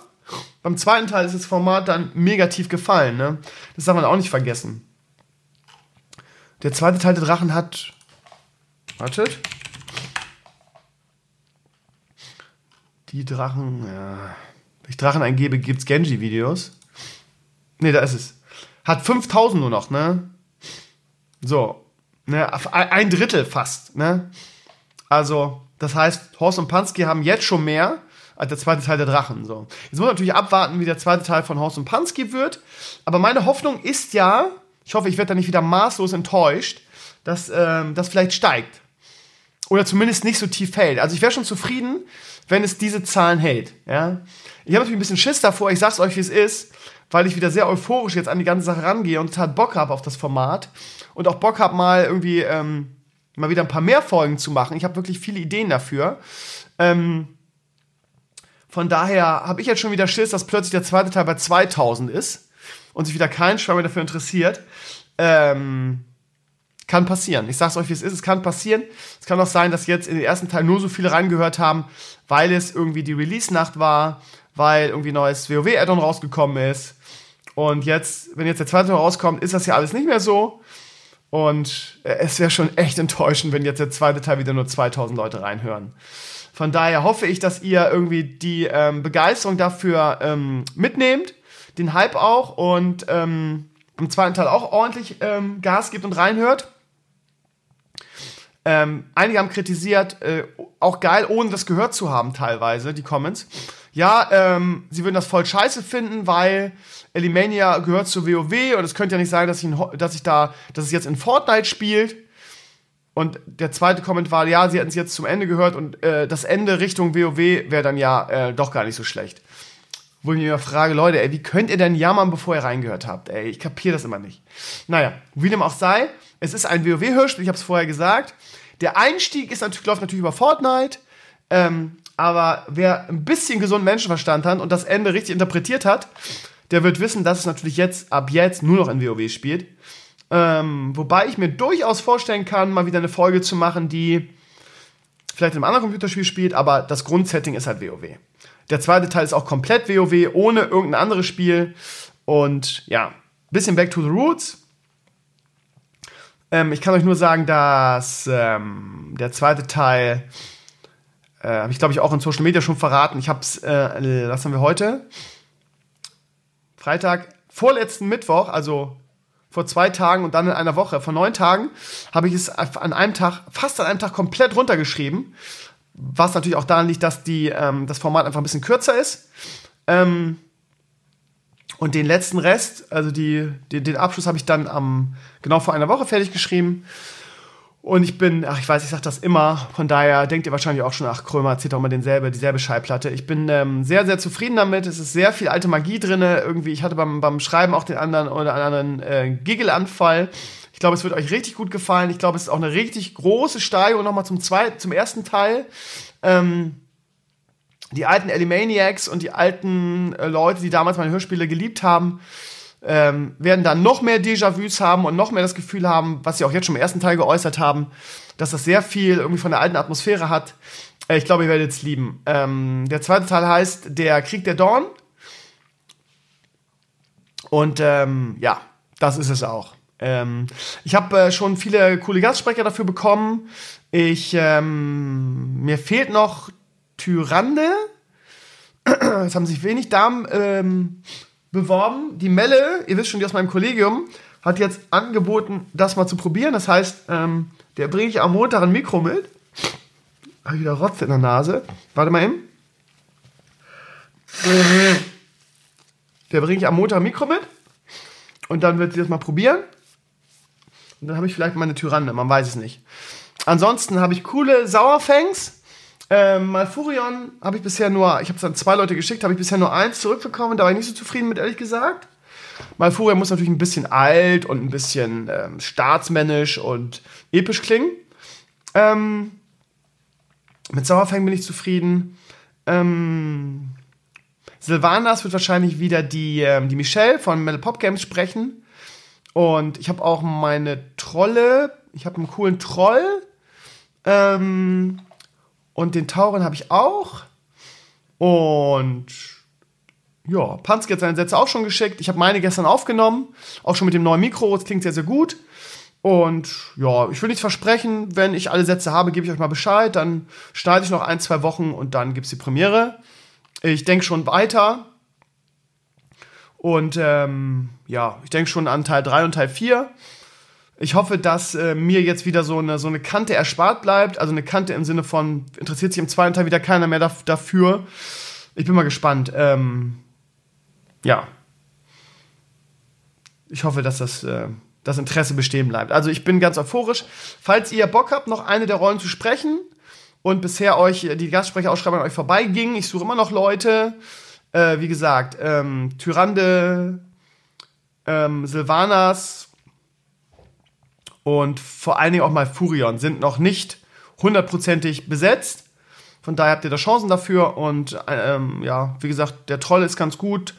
Speaker 2: beim zweiten Teil ist das Format dann negativ gefallen. Ne? Das darf man auch nicht vergessen. Der zweite Teil der Drachen hat Wartet. Die Drachen, ja. Wenn ich Drachen eingebe, gibt es Genji-Videos. Ne, da ist es. Hat 5000 nur noch, ne? So. Ne, ein Drittel fast, ne? Also, das heißt, Horst und Pansky haben jetzt schon mehr als der zweite Teil der Drachen. So. Jetzt muss man natürlich abwarten, wie der zweite Teil von Horst und Pansky wird. Aber meine Hoffnung ist ja, ich hoffe, ich werde da nicht wieder maßlos enttäuscht, dass ähm, das vielleicht steigt. Oder zumindest nicht so tief fällt. Also ich wäre schon zufrieden, wenn es diese Zahlen hält. Ja? Ich habe natürlich ein bisschen Schiss davor, ich sag's euch, wie es ist, weil ich wieder sehr euphorisch jetzt an die ganze Sache rangehe und total Bock habe auf das Format und auch Bock habe, mal irgendwie ähm, mal wieder ein paar mehr Folgen zu machen. Ich habe wirklich viele Ideen dafür. Ähm, von daher habe ich jetzt schon wieder Schiss, dass plötzlich der zweite Teil bei 2000 ist und sich wieder kein Schwein mehr dafür interessiert. Ähm, kann passieren. Ich sag's euch, wie es ist. Es kann passieren. Es kann auch sein, dass jetzt in den ersten Teil nur so viele reingehört haben, weil es irgendwie die Release-Nacht war, weil irgendwie neues WoW-Addon rausgekommen ist. Und jetzt, wenn jetzt der zweite Teil rauskommt, ist das ja alles nicht mehr so. Und äh, es wäre schon echt enttäuschend, wenn jetzt der zweite Teil wieder nur 2000 Leute reinhören. Von daher hoffe ich, dass ihr irgendwie die ähm, Begeisterung dafür ähm, mitnehmt, den Hype auch und ähm, im zweiten Teil auch ordentlich ähm, Gas gibt und reinhört. Ähm, einige haben kritisiert, äh, auch geil, ohne das gehört zu haben, teilweise, die Comments. Ja, ähm, sie würden das voll scheiße finden, weil Elimania gehört zu WoW und es könnte ja nicht sein, dass ich, in, dass ich da, dass es jetzt in Fortnite spielt. Und der zweite Comment war, ja, sie hätten es jetzt zum Ende gehört und äh, das Ende Richtung WoW wäre dann ja äh, doch gar nicht so schlecht. Wo ich mir frage, Leute, ey, wie könnt ihr denn jammern, bevor ihr reingehört habt? Ey, ich kapiere das immer nicht. Naja, wie dem auch sei, es ist ein WoW-Hörspiel, ich habe es vorher gesagt. Der Einstieg ist natürlich, läuft natürlich über Fortnite. Ähm, aber wer ein bisschen gesunden Menschenverstand hat und das Ende richtig interpretiert hat, der wird wissen, dass es natürlich jetzt, ab jetzt, nur noch in WoW spielt. Ähm, wobei ich mir durchaus vorstellen kann, mal wieder eine Folge zu machen, die vielleicht in einem anderen Computerspiel spielt, aber das Grundsetting ist halt WoW. Der zweite Teil ist auch komplett WoW, ohne irgendein anderes Spiel. Und ja, bisschen back to the roots. Ähm, ich kann euch nur sagen, dass ähm, der zweite Teil, äh, ich glaube ich auch in Social Media schon verraten. Ich habe es, äh, was haben wir heute? Freitag, vorletzten Mittwoch, also vor zwei Tagen und dann in einer Woche, vor neun Tagen, habe ich es an einem Tag, fast an einem Tag komplett runtergeschrieben. Was natürlich auch daran liegt, dass die, ähm, das Format einfach ein bisschen kürzer ist. Ähm, und den letzten Rest, also die, die den Abschluss habe ich dann am, genau vor einer Woche fertig geschrieben. Und ich bin, ach, ich weiß, ich sage das immer, von daher denkt ihr wahrscheinlich auch schon, ach, Krömer erzählt doch mal denselbe, dieselbe Schallplatte. Ich bin ähm, sehr, sehr zufrieden damit. Es ist sehr viel alte Magie drin. Irgendwie, ich hatte beim, beim Schreiben auch den anderen oder anderen äh, Giggelanfall. Ich glaube, es wird euch richtig gut gefallen. Ich glaube, es ist auch eine richtig große Steigerung nochmal zum zweiten, zum ersten Teil. Ähm, die alten Animaniacs und die alten äh, Leute, die damals meine Hörspiele geliebt haben, ähm, werden dann noch mehr Déjà-vus haben und noch mehr das Gefühl haben, was sie auch jetzt schon im ersten Teil geäußert haben, dass das sehr viel irgendwie von der alten Atmosphäre hat. Äh, ich glaube, ihr werdet es lieben. Ähm, der zweite Teil heißt Der Krieg der Dorn. Und ähm, ja, das ist es auch. Ähm, ich habe äh, schon viele coole Gastsprecher dafür bekommen. Ich, ähm, mir fehlt noch Tyrande. Es haben sich wenig Damen ähm, beworben. Die Melle, ihr wisst schon, die aus meinem Kollegium, hat jetzt angeboten, das mal zu probieren. Das heißt, ähm, der bringe ich am Montag ein Mikro mit. Habe ich wieder Rotz in der Nase. Warte mal eben. Der bringe ich am Montag ein Mikro mit. Und dann wird sie das mal probieren. Und dann habe ich vielleicht meine Tyrande, man weiß es nicht. Ansonsten habe ich coole Sauerfangs. Ähm, Malfurion habe ich bisher nur, ich habe es an zwei Leute geschickt, habe ich bisher nur eins zurückbekommen, da war ich nicht so zufrieden mit, ehrlich gesagt. Malfurion muss natürlich ein bisschen alt und ein bisschen ähm, staatsmännisch und episch klingen. Ähm, mit Sauerfang bin ich zufrieden. Ähm, Sylvanas wird wahrscheinlich wieder die, ähm, die Michelle von Metal Pop Games sprechen. Und ich habe auch meine Trolle. Ich habe einen coolen Troll. Ähm, und den Tauren habe ich auch. Und ja, Panske hat seine Sätze auch schon geschickt. Ich habe meine gestern aufgenommen, auch schon mit dem neuen Mikro. Das klingt sehr, sehr gut. Und ja, ich will nichts versprechen. Wenn ich alle Sätze habe, gebe ich euch mal Bescheid. Dann schneide ich noch ein, zwei Wochen und dann gibt es die Premiere. Ich denke schon weiter. Und ähm, ja, ich denke schon an Teil 3 und Teil 4. Ich hoffe, dass äh, mir jetzt wieder so eine, so eine Kante erspart bleibt. Also eine Kante im Sinne von, interessiert sich im zweiten Teil wieder keiner mehr dafür. Ich bin mal gespannt. Ähm, ja. Ich hoffe, dass das, äh, das Interesse bestehen bleibt. Also ich bin ganz euphorisch. Falls ihr Bock habt, noch eine der Rollen zu sprechen und bisher euch die Gastsprecherausschreibung an euch vorbeiging, ich suche immer noch Leute. Äh, wie gesagt, ähm, Tyrande, ähm, Silvanas und vor allen Dingen auch mal Furion sind noch nicht hundertprozentig besetzt. Von daher habt ihr da Chancen dafür und ähm, ja, wie gesagt, der Troll ist ganz gut.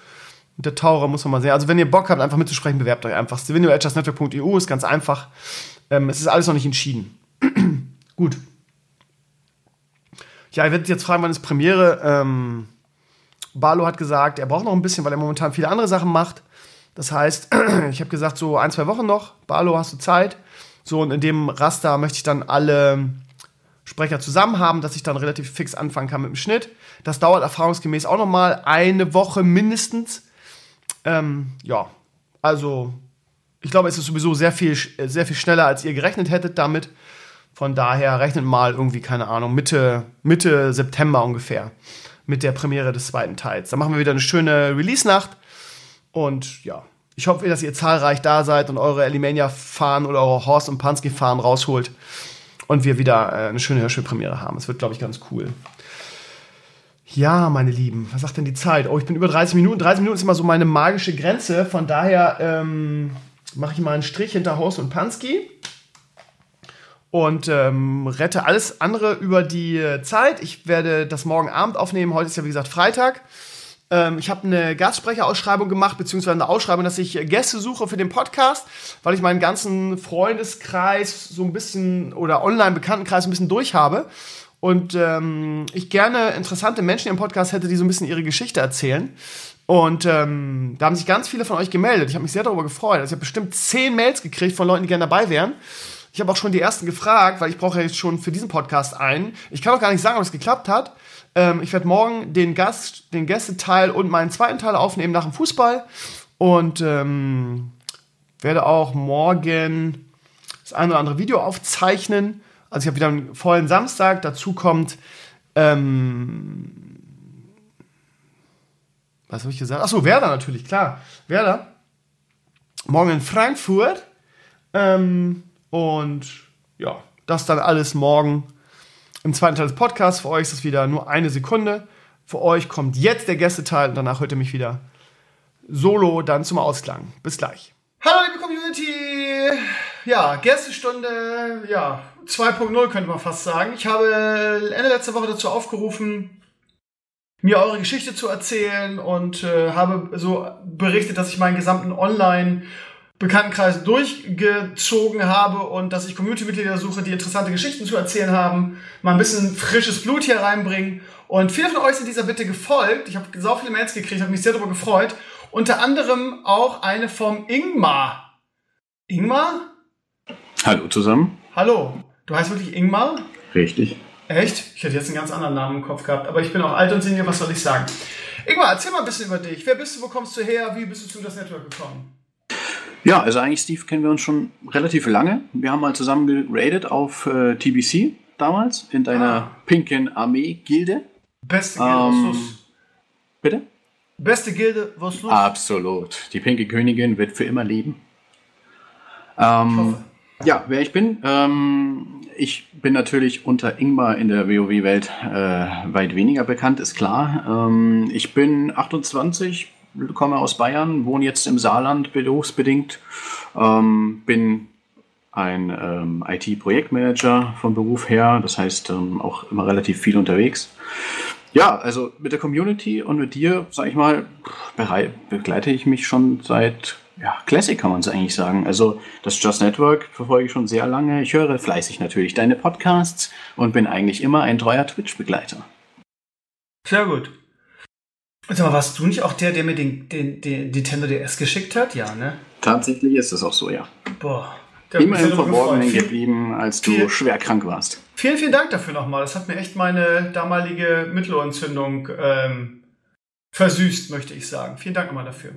Speaker 2: Der Taurer muss man mal sehen. Also, wenn ihr Bock habt, einfach mitzusprechen, bewerbt euch einfach. stevenio.network.eu ist ganz einfach. Ähm, es ist alles noch nicht entschieden. gut. Ja, ihr werdet jetzt fragen, wann ist Premiere? Ähm, Barlo hat gesagt, er braucht noch ein bisschen, weil er momentan viele andere Sachen macht. Das heißt, ich habe gesagt, so ein, zwei Wochen noch. Barlo, hast du Zeit? So, und in dem Raster möchte ich dann alle Sprecher zusammen haben, dass ich dann relativ fix anfangen kann mit dem Schnitt. Das dauert erfahrungsgemäß auch noch mal eine Woche mindestens. Ähm, ja, also ich glaube, es ist sowieso sehr viel, sehr viel schneller, als ihr gerechnet hättet damit. Von daher rechnet mal irgendwie, keine Ahnung, Mitte, Mitte September ungefähr mit der Premiere des zweiten Teils. Dann machen wir wieder eine schöne Release-Nacht. Und ja, ich hoffe, dass ihr zahlreich da seid und eure Elimania-Fahren oder eure Horst- und Pansky-Fahren rausholt und wir wieder äh, eine schöne Hörspielpremiere haben. Es wird, glaube ich, ganz cool. Ja, meine Lieben, was sagt denn die Zeit? Oh, ich bin über 30 Minuten. 30 Minuten ist immer so meine magische Grenze. Von daher ähm, mache ich mal einen Strich hinter Horst und Pansky und ähm, rette alles andere über die Zeit. Ich werde das morgen Abend aufnehmen. Heute ist ja wie gesagt Freitag. Ähm, ich habe eine Gastsprecherausschreibung gemacht, beziehungsweise eine Ausschreibung, dass ich Gäste suche für den Podcast, weil ich meinen ganzen Freundeskreis so ein bisschen oder Online-Bekanntenkreis ein bisschen durch habe. Und ähm, ich gerne interessante Menschen im Podcast hätte, die so ein bisschen ihre Geschichte erzählen. Und ähm, da haben sich ganz viele von euch gemeldet. Ich habe mich sehr darüber gefreut. Also ich habe bestimmt zehn Mails gekriegt von Leuten, die gerne dabei wären. Ich habe auch schon die ersten gefragt, weil ich brauche ja jetzt schon für diesen Podcast einen. Ich kann auch gar nicht sagen, ob es geklappt hat. Ähm, ich werde morgen den Gast, den Gästeteil und meinen zweiten Teil aufnehmen nach dem Fußball und ähm, werde auch morgen das eine oder andere Video aufzeichnen. Also ich habe wieder einen vollen Samstag. Dazu kommt ähm, was habe ich gesagt? Achso, Werder natürlich, klar. Werder. Morgen in Frankfurt. Ähm, und ja, das dann alles morgen im zweiten Teil des Podcasts. Für euch ist es wieder nur eine Sekunde. Für euch kommt jetzt der Gästeteil und danach hört ihr mich wieder solo dann zum Ausklang. Bis gleich. Hallo liebe Community! Ja, Gästestunde, ja, 2.0 könnte man fast sagen. Ich habe Ende letzter Woche dazu aufgerufen, mir eure Geschichte zu erzählen und äh, habe so berichtet, dass ich meinen gesamten Online- Bekanntenkreis durchgezogen habe und dass ich Community-Mitglieder suche, die interessante Geschichten zu erzählen haben, mal ein bisschen frisches Blut hier reinbringen. Und viele von euch sind dieser Bitte gefolgt. Ich habe so viele Mails gekriegt, habe mich sehr darüber gefreut. Unter anderem auch eine vom Ingmar. Ingmar?
Speaker 3: Hallo zusammen.
Speaker 2: Hallo. Du heißt wirklich Ingmar?
Speaker 3: Richtig.
Speaker 2: Echt? Ich hätte jetzt einen ganz anderen Namen im Kopf gehabt, aber ich bin auch alt und senior, was soll ich sagen? Ingmar, erzähl mal ein bisschen über dich. Wer bist du, wo kommst du her, wie bist du zu das Network gekommen?
Speaker 3: Ja, also eigentlich Steve kennen wir uns schon relativ lange. Wir haben mal zusammen geradet auf äh, TBC damals in deiner ah. pinken Armee-Gilde.
Speaker 2: Beste Gilde, ähm, was los?
Speaker 3: Bitte?
Speaker 2: Beste Gilde, was los?
Speaker 3: Absolut. Die pinke Königin wird für immer leben. Ähm, ja, wer ich bin, ähm, ich bin natürlich unter Ingmar in der WoW-Welt äh, weit weniger bekannt, ist klar. Ähm, ich bin 28, komme aus Bayern, wohne jetzt im Saarland berufsbedingt, ähm, bin ein ähm, IT-Projektmanager von Beruf her, das heißt ähm, auch immer relativ viel unterwegs. Ja, also mit der Community und mit dir, sag ich mal, begleite ich mich schon seit ja, Classic kann man es eigentlich sagen. Also das Just Network verfolge ich schon sehr lange. Ich höre fleißig natürlich deine Podcasts und bin eigentlich immer ein treuer Twitch-Begleiter.
Speaker 2: Sehr gut. Sag mal, warst du nicht auch der, der mir den, den, den Nintendo DS geschickt hat? Ja, ne?
Speaker 3: Tatsächlich ist es auch so, ja. Boah. Immer im Verborgenen geblieben, als du viel, schwer krank warst.
Speaker 2: Vielen, vielen Dank dafür nochmal. Das hat mir echt meine damalige Mittelohrentzündung ähm, versüßt, möchte ich sagen. Vielen Dank nochmal dafür.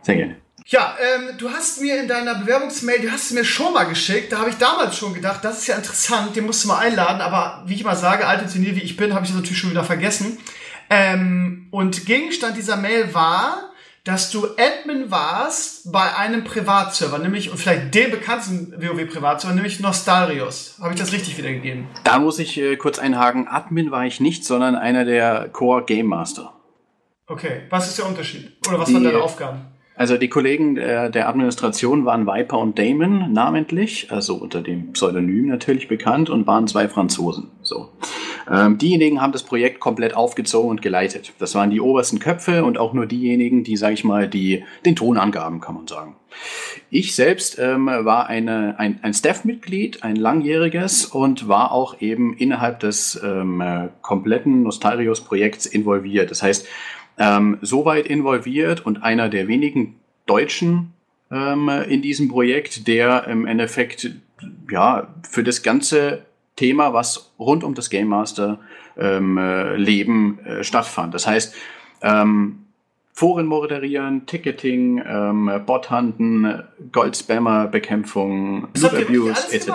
Speaker 3: Sehr gerne.
Speaker 2: Ja, ähm, du hast mir in deiner Bewerbungsmail, du hast es mir schon mal geschickt, da habe ich damals schon gedacht, das ist ja interessant, den musst du mal einladen, aber wie ich immer sage, alte Turnier wie ich bin, habe ich das natürlich schon wieder vergessen. Ähm, und Gegenstand dieser Mail war, dass du Admin warst bei einem Privatserver, nämlich, und vielleicht dem bekanntesten WoW-Privatserver, nämlich Nostalrius. Habe ich das richtig wiedergegeben?
Speaker 3: Da muss ich äh, kurz einhaken. Admin war ich nicht, sondern einer der Core Game Master.
Speaker 2: Okay, was ist der Unterschied? Oder was Die, waren deine Aufgaben?
Speaker 3: Also die Kollegen der, der, Administration waren Viper und Damon namentlich, also unter dem Pseudonym natürlich bekannt und waren zwei Franzosen. So. Ähm, diejenigen haben das Projekt komplett aufgezogen und geleitet. Das waren die obersten Köpfe und auch nur diejenigen, die, sage ich mal, die den Ton angaben, kann man sagen. Ich selbst ähm, war eine, ein, ein Staff-Mitglied, ein langjähriges und war auch eben innerhalb des ähm, kompletten Nostalrius-Projekts involviert. Das heißt, ähm, so weit involviert und einer der wenigen Deutschen ähm, in diesem Projekt, der im Endeffekt ja für das ganze Thema, was rund um das Game Master ähm, äh, Leben äh, stattfand. Das heißt, ähm, Foren moderieren, Ticketing, ähm, Bot-Hunten, Goldspammer-Bekämpfung, Loot Abuse etc.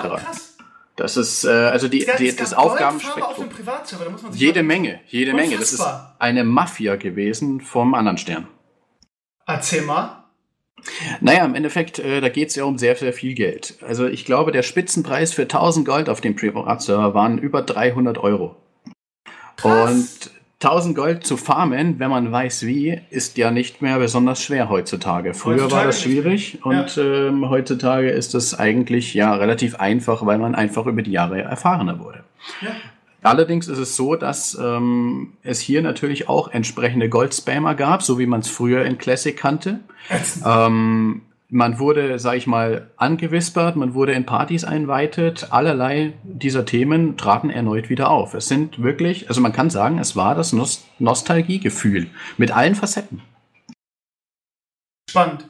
Speaker 3: Das ist äh, also die, die, das Aufgabenspektrum. Jede Menge, jede. Menge. Das ist eine Mafia gewesen vom anderen Stern.
Speaker 2: Erzähl mal.
Speaker 3: Naja, im Endeffekt, äh, da geht es ja um sehr, sehr viel Geld. Also ich glaube, der Spitzenpreis für 1000 Gold auf dem Privatserver waren über 300 Euro. Krass. Und 1000 Gold zu farmen, wenn man weiß wie, ist ja nicht mehr besonders schwer heutzutage. Früher heutzutage war das schwierig und ja. ähm, heutzutage ist es eigentlich ja relativ einfach, weil man einfach über die Jahre erfahrener wurde. Ja. Allerdings ist es so, dass ähm, es hier natürlich auch entsprechende Goldspammer gab, so wie man es früher in Classic kannte. Ähm, man wurde, sag ich mal, angewispert, man wurde in Partys einweitet. Allerlei dieser Themen traten erneut wieder auf. Es sind wirklich, also man kann sagen, es war das Nost Nostalgiegefühl mit allen Facetten.
Speaker 2: Spannend.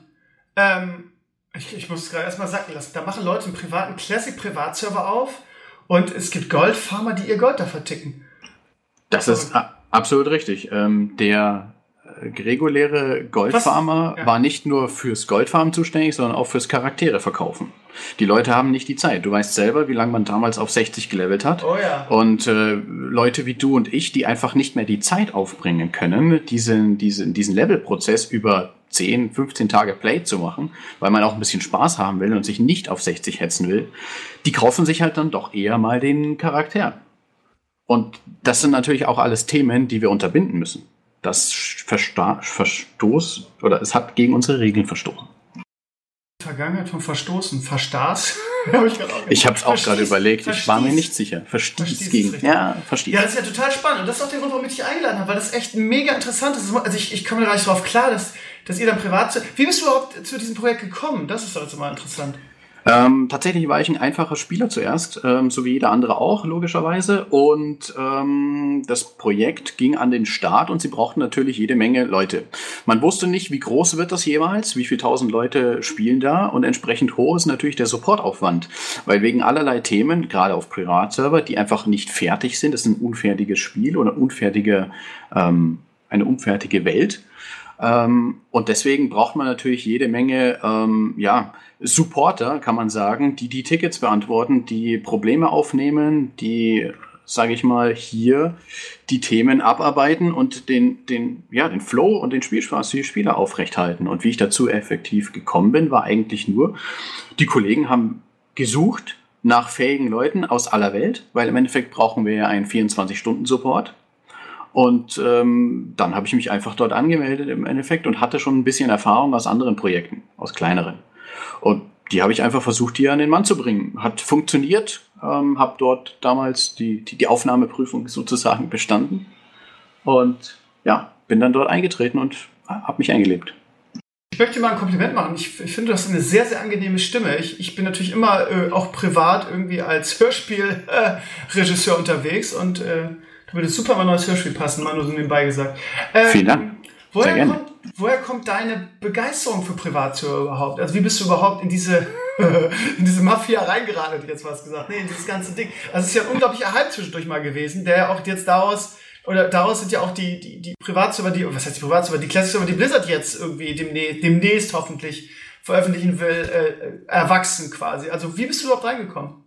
Speaker 2: Ähm, ich, ich muss es gerade erstmal sagen lassen. Da machen Leute einen privaten Classic-Privatserver auf und es gibt Goldfarmer, die ihr Gold da verticken.
Speaker 3: Das, ist absolut richtig. Ähm, der reguläre Goldfarmer ja. war nicht nur fürs Goldfarmen zuständig, sondern auch fürs Charaktere verkaufen. Die Leute haben nicht die Zeit. Du weißt selber, wie lange man damals auf 60 gelevelt hat.
Speaker 2: Oh ja.
Speaker 3: Und äh, Leute wie du und ich, die einfach nicht mehr die Zeit aufbringen können, diesen, diesen, diesen Levelprozess über 10, 15 Tage Play zu machen, weil man auch ein bisschen Spaß haben will und sich nicht auf 60 hetzen will, die kaufen sich halt dann doch eher mal den Charakter. Und das sind natürlich auch alles Themen, die wir unterbinden müssen das Versta Verstoß oder es hat gegen unsere Regeln verstoßen.
Speaker 2: Vergangenheit vom Verstoßen. Verstaß?
Speaker 3: ich habe es auch gerade überlegt. Verstieß. Ich war mir nicht sicher. Verstieß, gegen.
Speaker 2: Ja, verstieß. Ja, das ist ja total spannend. Und das ist auch der Grund, warum ich dich eingeladen habe, weil das echt mega interessant ist. Also ich, ich komme da gar nicht drauf klar, dass, dass ihr dann privat... Wie bist du überhaupt zu diesem Projekt gekommen? Das ist doch jetzt mal interessant.
Speaker 3: Ähm, tatsächlich war ich ein einfacher Spieler zuerst, ähm, so wie jeder andere auch, logischerweise. Und ähm, das Projekt ging an den Start und sie brauchten natürlich jede Menge Leute. Man wusste nicht, wie groß wird das jeweils, wie viele tausend Leute spielen da und entsprechend hoch ist natürlich der Supportaufwand. Weil wegen allerlei Themen, gerade auf Privatserver, die einfach nicht fertig sind, das ist ein unfertiges Spiel oder unfertige, ähm, eine unfertige Welt. Ähm, und deswegen braucht man natürlich jede Menge, ähm, ja, Supporter, kann man sagen, die die Tickets beantworten, die Probleme aufnehmen, die, sage ich mal, hier die Themen abarbeiten und den, den, ja, den Flow und den Spielspaß für die Spieler aufrechthalten. Und wie ich dazu effektiv gekommen bin, war eigentlich nur, die Kollegen haben gesucht nach fähigen Leuten aus aller Welt, weil im Endeffekt brauchen wir ja einen 24-Stunden-Support. Und ähm, dann habe ich mich einfach dort angemeldet im Endeffekt und hatte schon ein bisschen Erfahrung aus anderen Projekten, aus kleineren. Und die habe ich einfach versucht, hier an den Mann zu bringen. Hat funktioniert, ähm, habe dort damals die, die, die Aufnahmeprüfung sozusagen bestanden. Und ja, bin dann dort eingetreten und habe mich eingelebt.
Speaker 2: Ich möchte mal ein Kompliment machen. Ich, ich finde, du hast eine sehr, sehr angenehme Stimme. Ich, ich bin natürlich immer äh, auch privat irgendwie als Hörspielregisseur äh, unterwegs und äh, da würde super mal neues Hörspiel passen, mal nur so nebenbei gesagt.
Speaker 3: Ähm, Vielen Dank.
Speaker 2: Woher Sehr kommt, woher kommt deine Begeisterung für Privattür überhaupt? Also wie bist du überhaupt in diese, in diese Mafia reingeraten, jetzt was gesagt? Nee, in dieses ganze Ding. Also es ist ja ein unglaublicher Hype zwischendurch mal gewesen, der auch jetzt daraus oder daraus sind ja auch die, die, die Privatserver, die, was heißt die Privatserver, die Classic-Server, die Blizzard jetzt irgendwie demnächst, demnächst hoffentlich veröffentlichen will, äh, erwachsen quasi. Also wie bist du überhaupt reingekommen?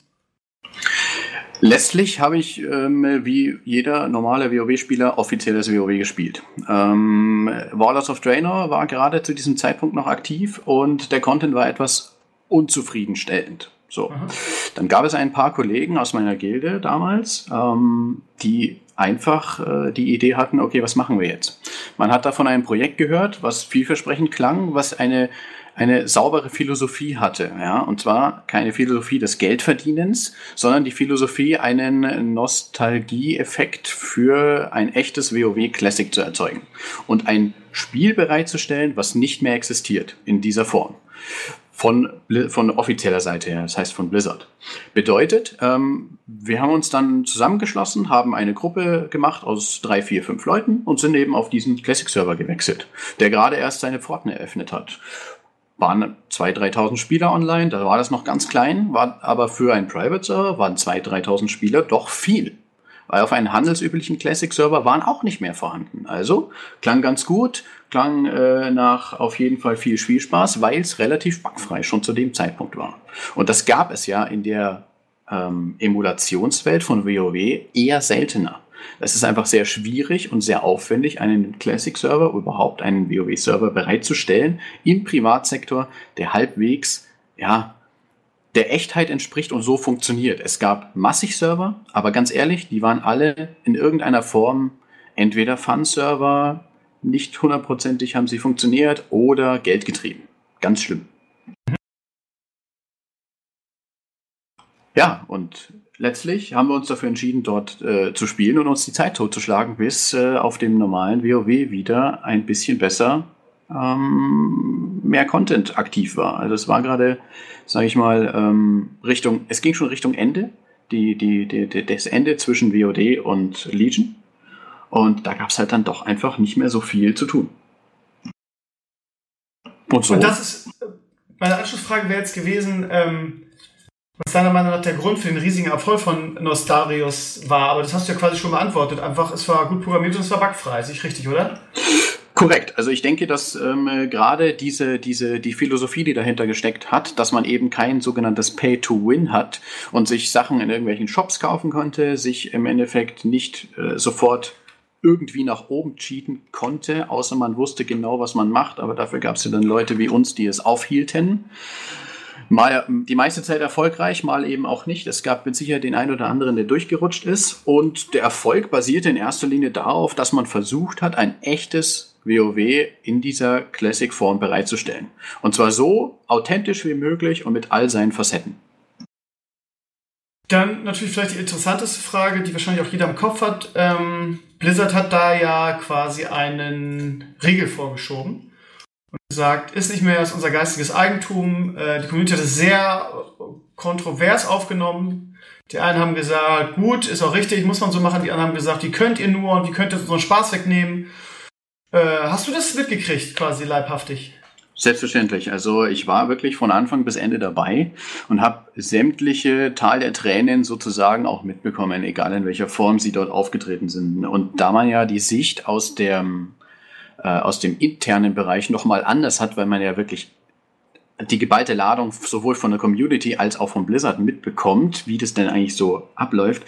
Speaker 3: Letztlich habe ich ähm, wie jeder normale WoW-Spieler offizielles WoW gespielt. Ähm, Warlords of Draenor war gerade zu diesem Zeitpunkt noch aktiv und der Content war etwas unzufriedenstellend. So, Aha. dann gab es ein paar Kollegen aus meiner Gilde damals, ähm, die einfach äh, die Idee hatten, okay, was machen wir jetzt? Man hat da von einem Projekt gehört, was vielversprechend klang, was eine eine saubere Philosophie hatte. Ja? Und zwar keine Philosophie des Geldverdienens, sondern die Philosophie, einen Nostalgieeffekt für ein echtes WoW Classic zu erzeugen. Und ein Spiel bereitzustellen, was nicht mehr existiert in dieser Form. Von, von offizieller Seite her, das heißt von Blizzard. Bedeutet, ähm, wir haben uns dann zusammengeschlossen, haben eine Gruppe gemacht aus drei, vier, fünf Leuten und sind eben auf diesen Classic-Server gewechselt, der gerade erst seine Pforten eröffnet hat waren 2.000, 3.000 Spieler online, da war das noch ganz klein, war aber für einen Private-Server waren 2.000, 3.000 Spieler doch viel. Weil auf einem handelsüblichen Classic-Server waren auch nicht mehr vorhanden. Also klang ganz gut, klang äh, nach auf jeden Fall viel Spielspaß, weil es relativ bugfrei schon zu dem Zeitpunkt war. Und das gab es ja in der ähm, Emulationswelt von WoW eher seltener. Es ist einfach sehr schwierig und sehr aufwendig, einen Classic-Server, überhaupt einen WoW-Server bereitzustellen im Privatsektor, der halbwegs, ja, der Echtheit entspricht und so funktioniert. Es gab massig Server, aber ganz ehrlich, die waren alle in irgendeiner Form entweder Fun-Server, nicht hundertprozentig haben sie funktioniert oder Geld getrieben. Ganz schlimm. Ja, und letztlich haben wir uns dafür entschieden, dort äh, zu spielen und uns die Zeit totzuschlagen, bis äh, auf dem normalen WoW wieder ein bisschen besser ähm, mehr Content aktiv war. Also es war gerade, sage ich mal, ähm, Richtung, es ging schon Richtung Ende, die, die, die, die, das Ende zwischen WoD und Legion. Und da gab es halt dann doch einfach nicht mehr so viel zu tun.
Speaker 2: Und so. Und das ist, meine Anschlussfrage wäre jetzt gewesen, ähm, was deiner Meinung nach der Grund für den riesigen Erfolg von Nostarius war. Aber das hast du ja quasi schon beantwortet. Einfach, es war gut programmiert und es war bugfrei. Ist nicht richtig, oder?
Speaker 3: Korrekt. Also ich denke, dass ähm, gerade diese, diese, die Philosophie, die dahinter gesteckt hat, dass man eben kein sogenanntes Pay-to-Win hat und sich Sachen in irgendwelchen Shops kaufen konnte, sich im Endeffekt nicht äh, sofort irgendwie nach oben cheaten konnte, außer man wusste genau, was man macht. Aber dafür gab es ja dann Leute wie uns, die es aufhielten. Mal die meiste Zeit erfolgreich, mal eben auch nicht. Es gab mit Sicherheit den einen oder anderen, der durchgerutscht ist. Und der Erfolg basierte in erster Linie darauf, dass man versucht hat, ein echtes WoW in dieser Classic-Form bereitzustellen. Und zwar so authentisch wie möglich und mit all seinen Facetten.
Speaker 2: Dann natürlich vielleicht die interessanteste Frage, die wahrscheinlich auch jeder im Kopf hat. Ähm, Blizzard hat da ja quasi einen Riegel vorgeschoben und gesagt, ist nicht mehr unser geistiges Eigentum. Äh, die Community hat es sehr kontrovers aufgenommen. Die einen haben gesagt, gut, ist auch richtig, muss man so machen. Die anderen haben gesagt, wie könnt ihr nur und wie könnt ihr unseren Spaß wegnehmen. Äh, hast du das mitgekriegt, quasi leibhaftig?
Speaker 3: Selbstverständlich. Also ich war wirklich von Anfang bis Ende dabei und habe sämtliche Tal der Tränen sozusagen auch mitbekommen, egal in welcher Form sie dort aufgetreten sind. Und da man ja die Sicht aus der äh, aus dem internen Bereich nochmal anders hat, weil man ja wirklich die geballte Ladung sowohl von der Community als auch von Blizzard mitbekommt, wie das denn eigentlich so abläuft.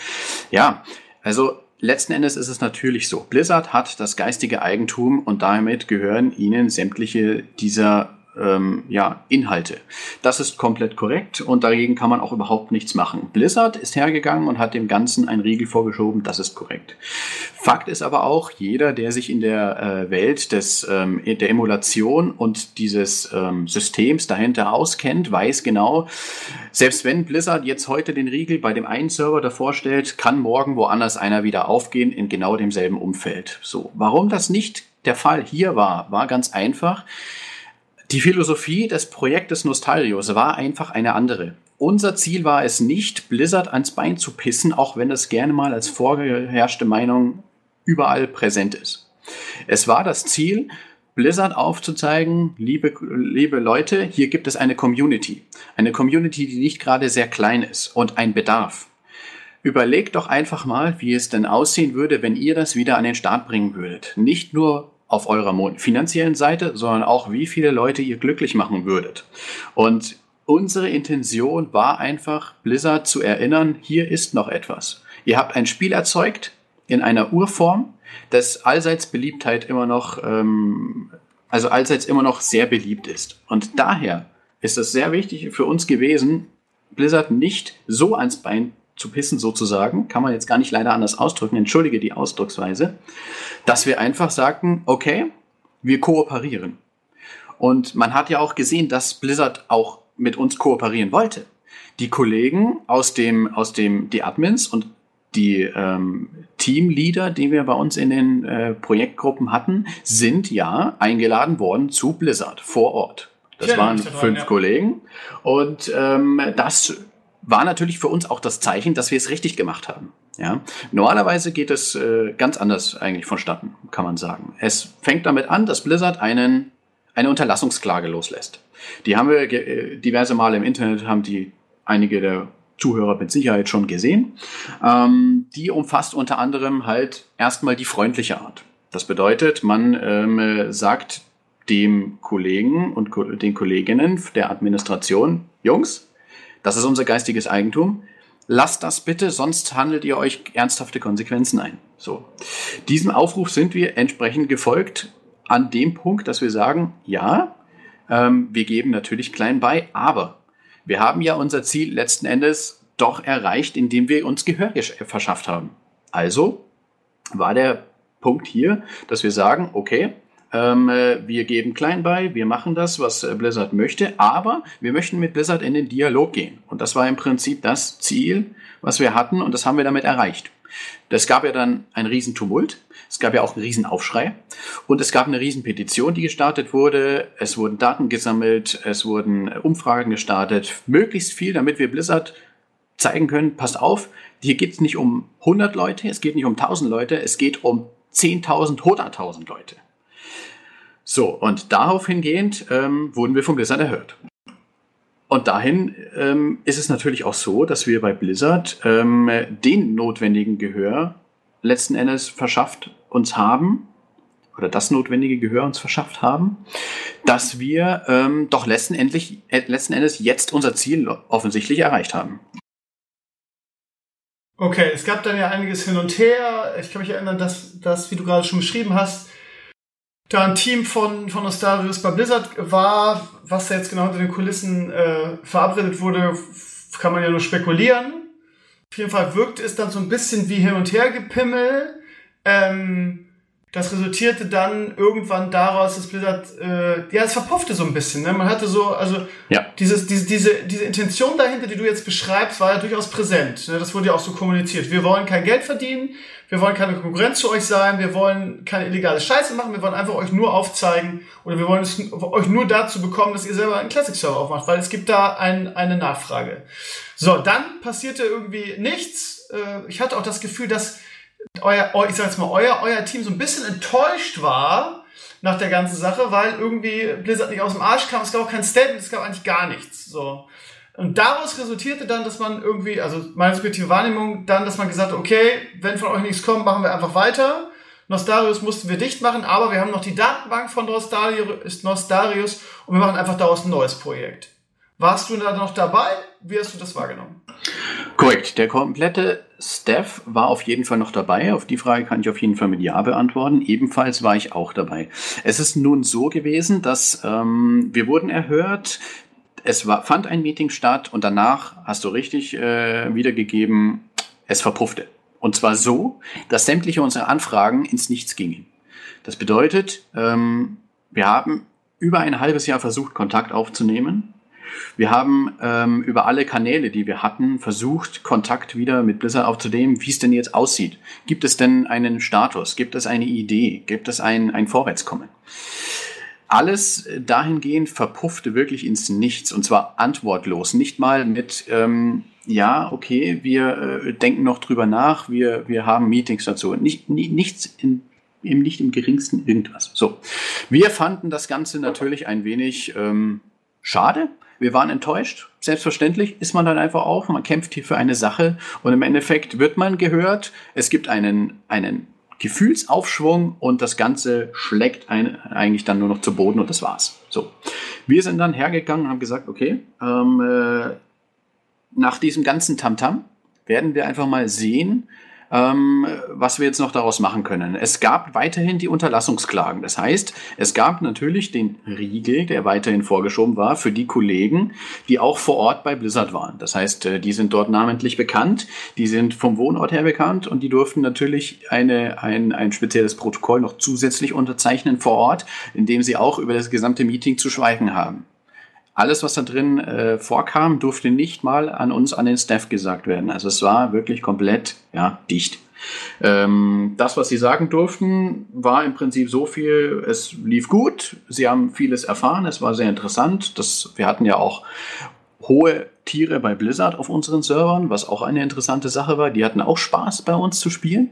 Speaker 3: Ja, also letzten Endes ist es natürlich so. Blizzard hat das geistige Eigentum und damit gehören ihnen sämtliche dieser ähm, ja, Inhalte. Das ist komplett korrekt und dagegen kann man auch überhaupt nichts machen. Blizzard ist hergegangen und hat dem Ganzen ein Riegel vorgeschoben, das ist korrekt. Fakt ist aber auch, jeder, der sich in der äh, Welt des, ähm, der Emulation und dieses ähm, Systems dahinter auskennt, weiß genau, selbst wenn Blizzard jetzt heute den Riegel bei dem einen Server davor stellt, kann morgen woanders einer wieder aufgehen in genau demselben Umfeld. So, warum das nicht der Fall hier war, war ganz einfach. Die Philosophie des Projektes Nostalgios war einfach eine andere. Unser Ziel war es nicht, Blizzard ans Bein zu pissen, auch wenn es gerne mal als vorgeherrschte Meinung überall präsent ist. Es war das Ziel, Blizzard aufzuzeigen, liebe, liebe Leute, hier gibt es eine Community. Eine Community, die nicht gerade sehr klein ist und ein Bedarf. Überlegt doch einfach mal, wie es denn aussehen würde, wenn ihr das wieder an den Start bringen würdet. Nicht nur auf eurer finanziellen Seite, sondern auch, wie viele Leute ihr glücklich machen würdet. Und unsere Intention war einfach, Blizzard zu erinnern, hier ist noch etwas. Ihr habt ein Spiel erzeugt in einer Urform, das allseits Beliebtheit immer noch, ähm, also allseits immer noch sehr beliebt ist. Und daher ist es sehr wichtig für uns gewesen, Blizzard nicht so ans Bein zu pissen sozusagen, kann man jetzt gar nicht leider anders ausdrücken, entschuldige die Ausdrucksweise, dass wir einfach sagten, okay, wir kooperieren. Und man hat ja auch gesehen, dass Blizzard auch mit uns kooperieren wollte. Die Kollegen aus dem, aus dem, die Admins und die ähm, Teamleader, die wir bei uns in den äh, Projektgruppen hatten, sind ja eingeladen worden zu Blizzard vor Ort. Das ja, waren fünf ja. Kollegen und ähm, das war natürlich für uns auch das Zeichen, dass wir es richtig gemacht haben. Ja, normalerweise geht es äh, ganz anders eigentlich vonstatten, kann man sagen. Es fängt damit an, dass Blizzard einen eine Unterlassungsklage loslässt. Die haben wir äh, diverse Male im Internet, haben die einige der Zuhörer mit Sicherheit schon gesehen. Ähm, die umfasst unter anderem halt erstmal die freundliche Art. Das bedeutet, man ähm, sagt dem Kollegen und den Kolleginnen der Administration, Jungs, das ist unser geistiges Eigentum. Lasst das bitte, sonst handelt ihr euch ernsthafte Konsequenzen ein. So. Diesem Aufruf sind wir entsprechend gefolgt an dem Punkt, dass wir sagen, ja, ähm, wir geben natürlich klein bei, aber wir haben ja unser Ziel letzten Endes doch erreicht, indem wir uns Gehör verschafft haben. Also war der Punkt hier, dass wir sagen, okay, ähm, äh, wir geben klein bei, wir machen das, was äh, Blizzard möchte, aber wir möchten mit Blizzard in den Dialog gehen. Und das war im Prinzip das Ziel, was wir hatten und das haben wir damit erreicht. Das gab ja dann ein Riesentumult. Es gab ja auch einen Riesenaufschrei. Und es gab eine Riesenpetition, die gestartet wurde. Es wurden Daten gesammelt. Es wurden Umfragen gestartet. Möglichst viel, damit wir Blizzard zeigen können, passt auf, hier geht es nicht um 100 Leute, es geht nicht um 1000 Leute, es geht um 10.000, 100.000 Leute. So, und darauf hingehend ähm, wurden wir von Blizzard erhört. Und dahin ähm, ist es natürlich auch so, dass wir bei Blizzard ähm, den notwendigen Gehör letzten Endes verschafft uns haben, oder das notwendige Gehör uns verschafft haben, dass wir ähm, doch letzten, endlich, äh, letzten Endes jetzt unser Ziel offensichtlich erreicht haben.
Speaker 2: Okay, es gab dann ja einiges hin und her. Ich kann mich erinnern, dass das, wie du gerade schon beschrieben hast, da ein Team von, von Ostarius bei Blizzard war, was da jetzt genau hinter den Kulissen äh, verabredet wurde, kann man ja nur spekulieren. Auf jeden Fall wirkt es dann so ein bisschen wie hin und her gepimmel. Ähm, das resultierte dann irgendwann daraus, dass Blizzard, äh, ja, es verpuffte so ein bisschen. Ne? Man hatte so, also ja. dieses, diese, diese, diese Intention dahinter, die du jetzt beschreibst, war ja durchaus präsent. Ne? Das wurde ja auch so kommuniziert. Wir wollen kein Geld verdienen, wir wollen keine Konkurrenz zu euch sein, wir wollen keine illegale Scheiße machen, wir wollen einfach euch nur aufzeigen oder wir wollen es, euch nur dazu bekommen, dass ihr selber einen Classic-Server aufmacht, weil es gibt da ein, eine Nachfrage. So, dann passierte irgendwie nichts. Äh, ich hatte auch das Gefühl, dass euer, ich sag jetzt mal, euer, euer Team so ein bisschen enttäuscht war nach der ganzen Sache, weil irgendwie Blizzard nicht aus dem Arsch kam. Es gab auch kein Statement, es gab eigentlich gar nichts. So. Und daraus resultierte dann, dass man irgendwie, also meine subjektive Wahrnehmung, dann, dass man gesagt hat, okay, wenn von euch nichts kommt, machen wir einfach weiter. Nostarius mussten wir dicht machen, aber wir haben noch die Datenbank von Nostarius und wir machen einfach daraus ein neues Projekt. Warst du da noch dabei? Wie hast du das wahrgenommen?
Speaker 3: Korrekt. Der komplette Staff war auf jeden Fall noch dabei. Auf die Frage kann ich auf jeden Fall mit Ja beantworten. Ebenfalls war ich auch dabei. Es ist nun so gewesen, dass ähm, wir wurden erhört es war, fand ein Meeting statt und danach hast du richtig äh, wiedergegeben, es verpuffte. Und zwar so, dass sämtliche unsere Anfragen ins Nichts gingen. Das bedeutet, ähm, wir haben über ein halbes Jahr versucht, Kontakt aufzunehmen. Wir haben ähm, über alle Kanäle, die wir hatten, versucht, Kontakt wieder mit Blizzard aufzunehmen, wie es denn jetzt aussieht. Gibt es denn einen Status? Gibt es eine Idee? Gibt es ein, ein Vorwärtskommen? Alles dahingehend verpuffte wirklich ins Nichts und zwar antwortlos. Nicht mal mit, ähm, ja, okay, wir äh, denken noch drüber nach, wir, wir haben Meetings dazu. Nicht, nie, nichts in, im, nicht im geringsten irgendwas. So. Wir fanden das Ganze natürlich ein wenig, ähm, schade. Wir waren enttäuscht. Selbstverständlich ist man dann einfach auch. Man kämpft hier für eine Sache und im Endeffekt wird man gehört. Es gibt einen, einen Gefühlsaufschwung und das Ganze schlägt ein, eigentlich dann nur noch zu Boden und das war's. So. Wir sind dann hergegangen und haben gesagt, okay, ähm, äh, nach diesem ganzen Tamtam -Tam werden wir einfach mal sehen, ähm, was wir jetzt noch daraus machen können. Es gab weiterhin die Unterlassungsklagen. Das heißt, es gab natürlich den Riegel, der weiterhin vorgeschoben war, für die Kollegen, die auch vor Ort bei Blizzard waren. Das heißt, äh, die sind dort namentlich bekannt, die sind vom Wohnort her bekannt und die durften natürlich eine, ein, ein spezielles Protokoll noch zusätzlich unterzeichnen vor Ort, in dem sie auch über das gesamte Meeting zu schweigen haben. Alles, was da drin äh, vorkam, durfte nicht mal an uns, an den Staff gesagt werden. Also es war wirklich komplett ja, dicht. Ähm, das, was sie sagen durften, war im Prinzip so viel, es lief gut, sie haben vieles erfahren, es war sehr interessant. Das, wir hatten ja auch hohe Tiere bei Blizzard auf unseren Servern, was auch eine interessante Sache war. Die hatten auch Spaß bei uns zu spielen.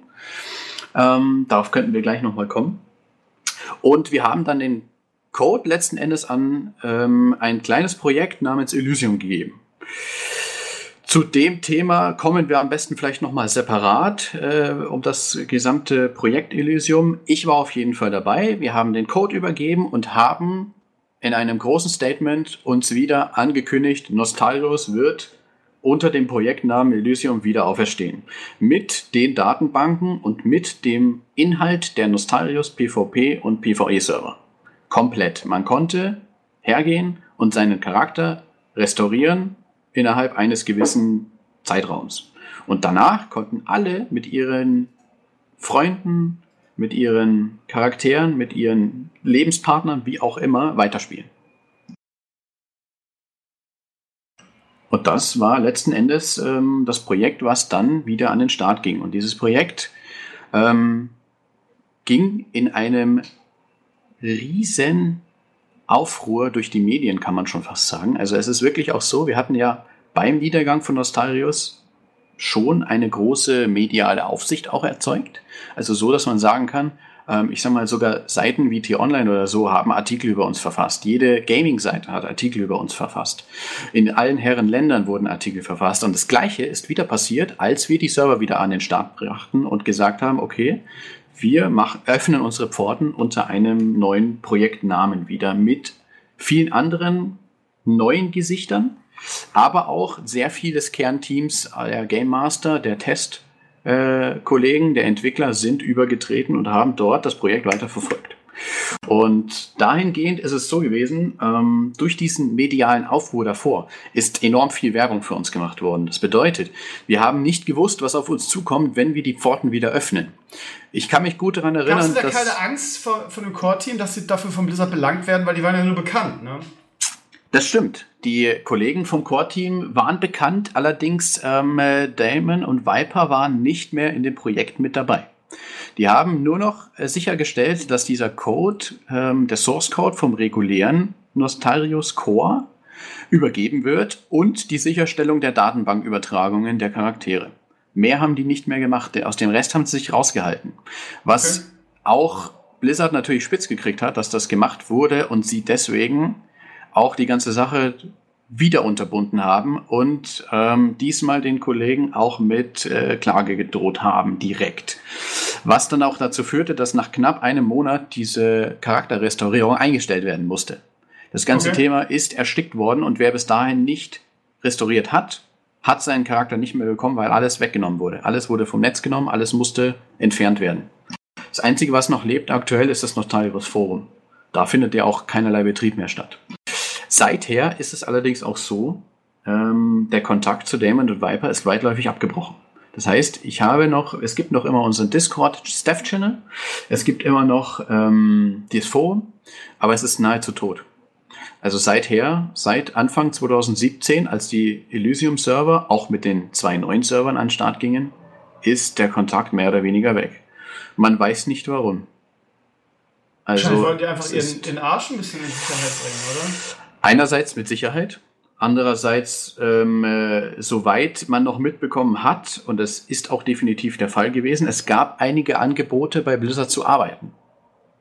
Speaker 3: Ähm, darauf könnten wir gleich nochmal kommen. Und wir haben dann den Code letzten Endes an ähm, ein kleines Projekt namens Elysium gegeben. Zu dem Thema kommen wir am besten vielleicht nochmal separat äh, um das gesamte Projekt Elysium. Ich war auf jeden Fall dabei. Wir haben den Code übergeben und haben in einem großen Statement uns wieder angekündigt, Nostalgios wird unter dem Projektnamen Elysium wieder auferstehen. Mit den Datenbanken und mit dem Inhalt der Nostalgios PvP und PvE-Server komplett. Man konnte hergehen und seinen Charakter restaurieren innerhalb eines gewissen Zeitraums. Und danach konnten alle mit ihren Freunden, mit ihren Charakteren, mit ihren Lebenspartnern, wie auch immer, weiterspielen. Und das war letzten Endes ähm, das Projekt, was dann wieder an den Start ging. Und dieses Projekt ähm, ging in einem riesen Aufruhr durch die Medien, kann man schon fast sagen. Also es ist wirklich auch so, wir hatten ja beim Niedergang von Nostalrius schon eine große mediale Aufsicht auch erzeugt. Also so, dass man sagen kann, ähm, ich sag mal sogar Seiten wie T-Online oder so haben Artikel über uns verfasst. Jede Gaming-Seite hat Artikel über uns verfasst. In allen Herren Ländern wurden Artikel verfasst. Und das Gleiche ist wieder passiert, als wir die Server wieder an den Start brachten und gesagt haben, okay, wir mach, öffnen unsere Pforten unter einem neuen Projektnamen wieder mit vielen anderen neuen Gesichtern, aber auch sehr vieles Kernteams der Game Master, der Testkollegen, äh, der Entwickler sind übergetreten und haben dort das Projekt weiter verfolgt. Und dahingehend ist es so gewesen, ähm, durch diesen medialen Aufruhr davor ist enorm viel Werbung für uns gemacht worden. Das bedeutet, wir haben nicht gewusst, was auf uns zukommt, wenn wir die Pforten wieder öffnen. Ich kann mich gut daran erinnern,
Speaker 2: Hast du da dass keine Angst vor, vor dem Core-Team, dass sie dafür vom Blizzard belangt werden, weil die waren ja nur bekannt, ne?
Speaker 3: Das stimmt. Die Kollegen vom Core-Team waren bekannt, allerdings ähm, Damon und Viper waren nicht mehr in dem Projekt mit dabei. Die haben nur noch äh, sichergestellt, dass dieser Code, ähm, der Source Code vom regulären Nostarius Core übergeben wird und die Sicherstellung der Datenbankübertragungen der Charaktere. Mehr haben die nicht mehr gemacht. Aus dem Rest haben sie sich rausgehalten. Was okay. auch Blizzard natürlich spitz gekriegt hat, dass das gemacht wurde und sie deswegen auch die ganze Sache wieder unterbunden haben und ähm, diesmal den Kollegen auch mit äh, Klage gedroht haben, direkt. Was dann auch dazu führte, dass nach knapp einem Monat diese Charakterrestaurierung eingestellt werden musste. Das ganze okay. Thema ist erstickt worden und wer bis dahin nicht restauriert hat, hat seinen Charakter nicht mehr bekommen, weil alles weggenommen wurde. Alles wurde vom Netz genommen, alles musste entfernt werden. Das Einzige, was noch lebt aktuell, ist das Nostalgos Forum. Da findet ja auch keinerlei Betrieb mehr statt. Seither ist es allerdings auch so, ähm, der Kontakt zu Damon und Viper ist weitläufig abgebrochen. Das heißt, ich habe noch, es gibt noch immer unseren Discord Staff Channel, es gibt immer noch ähm, das Forum, aber es ist nahezu tot. Also seither, seit Anfang 2017, als die Elysium Server auch mit den zwei neuen Servern an den Start gingen, ist der Kontakt mehr oder weniger weg. Man weiß nicht warum.
Speaker 2: Also, wollen die einfach ihren, den Arsch ein bisschen in Sicherheit bringen, oder?
Speaker 3: Einerseits mit Sicherheit, andererseits, ähm, äh, soweit man noch mitbekommen hat, und das ist auch definitiv der Fall gewesen, es gab einige Angebote bei Blizzard zu arbeiten.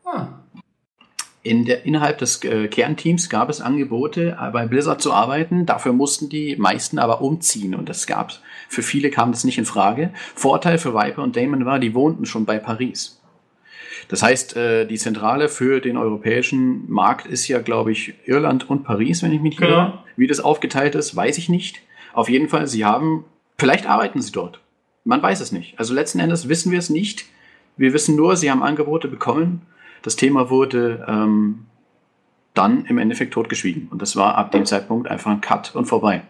Speaker 3: Ah. in der, innerhalb des äh, Kernteams gab es Angebote, äh, bei Blizzard zu arbeiten. Dafür mussten die meisten aber umziehen und das gab für viele kam das nicht in Frage. Vorteil für Viper und Damon war, die wohnten schon bei Paris. Das heißt, äh, die Zentrale für den europäischen Markt ist ja, glaube ich, Irland und Paris, wenn ich mich nicht genau. irre. Wie das aufgeteilt ist, weiß ich nicht. Auf jeden Fall, sie haben, vielleicht arbeiten sie dort. Man weiß es nicht. Also letzten Endes wissen wir es nicht. Wir wissen nur, sie haben Angebote bekommen das Thema wurde ähm, dann im Endeffekt totgeschwiegen. Und das war ab dem Zeitpunkt einfach ein Cut und vorbei.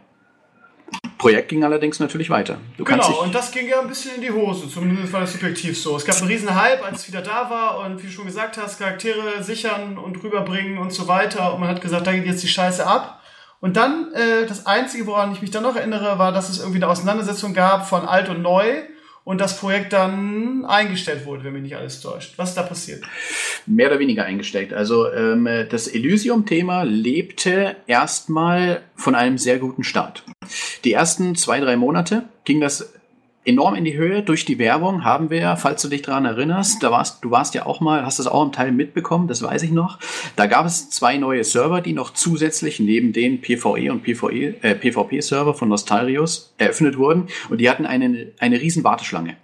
Speaker 3: Projekt ging allerdings natürlich weiter.
Speaker 2: Du genau, und das ging ja ein bisschen in die Hose, zumindest war das subjektiv so. Es gab einen riesen Hype, als es wieder da war und wie du schon gesagt hast, Charaktere sichern und rüberbringen und so weiter. Und man hat gesagt, da geht jetzt die Scheiße ab. Und dann, äh, das Einzige, woran ich mich dann noch erinnere, war, dass es irgendwie eine Auseinandersetzung gab von alt und neu und das Projekt dann eingestellt wurde, wenn mich nicht alles täuscht. Was ist da passiert?
Speaker 3: Mehr oder weniger eingestellt. Also ähm, das Elysium-Thema lebte erstmal von einem sehr guten Start. Die ersten zwei, drei Monate ging das enorm in die Höhe. Durch die Werbung haben wir, falls du dich daran erinnerst, da warst, du warst ja auch mal, hast das auch im Teil mitbekommen, das weiß ich noch. Da gab es zwei neue Server, die noch zusätzlich neben den PvE und PvE, äh, PvP-Server von Nostalrius eröffnet wurden. Und die hatten eine, eine riesen Warteschlange.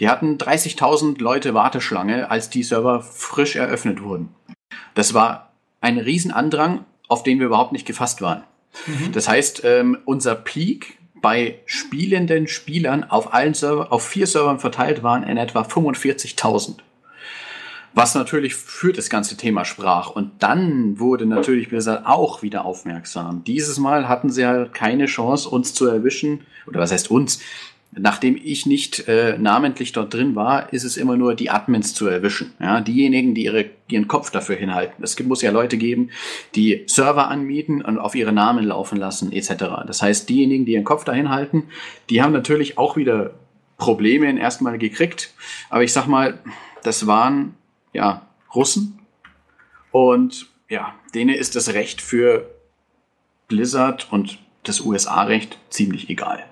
Speaker 3: Die hatten 30.000 Leute Warteschlange, als die Server frisch eröffnet wurden. Das war ein Riesenandrang, auf den wir überhaupt nicht gefasst waren. Mhm. Das heißt, ähm, unser Peak bei spielenden Spielern auf allen Server, auf vier Servern verteilt waren in etwa 45.000. Was natürlich für das ganze Thema sprach. Und dann wurde natürlich Blizzard auch wieder aufmerksam. Dieses Mal hatten sie halt keine Chance, uns zu erwischen. Oder was heißt uns? Nachdem ich nicht äh, namentlich dort drin war, ist es immer nur die Admins zu erwischen. Ja, diejenigen, die ihre, ihren Kopf dafür hinhalten. Es muss ja Leute geben, die Server anmieten und auf ihre Namen laufen lassen, etc. Das heißt, diejenigen, die ihren Kopf dahin halten, die haben natürlich auch wieder Probleme erstmal gekriegt. Aber ich sag mal, das waren ja Russen und ja, denen ist das Recht für Blizzard und das USA-Recht ziemlich egal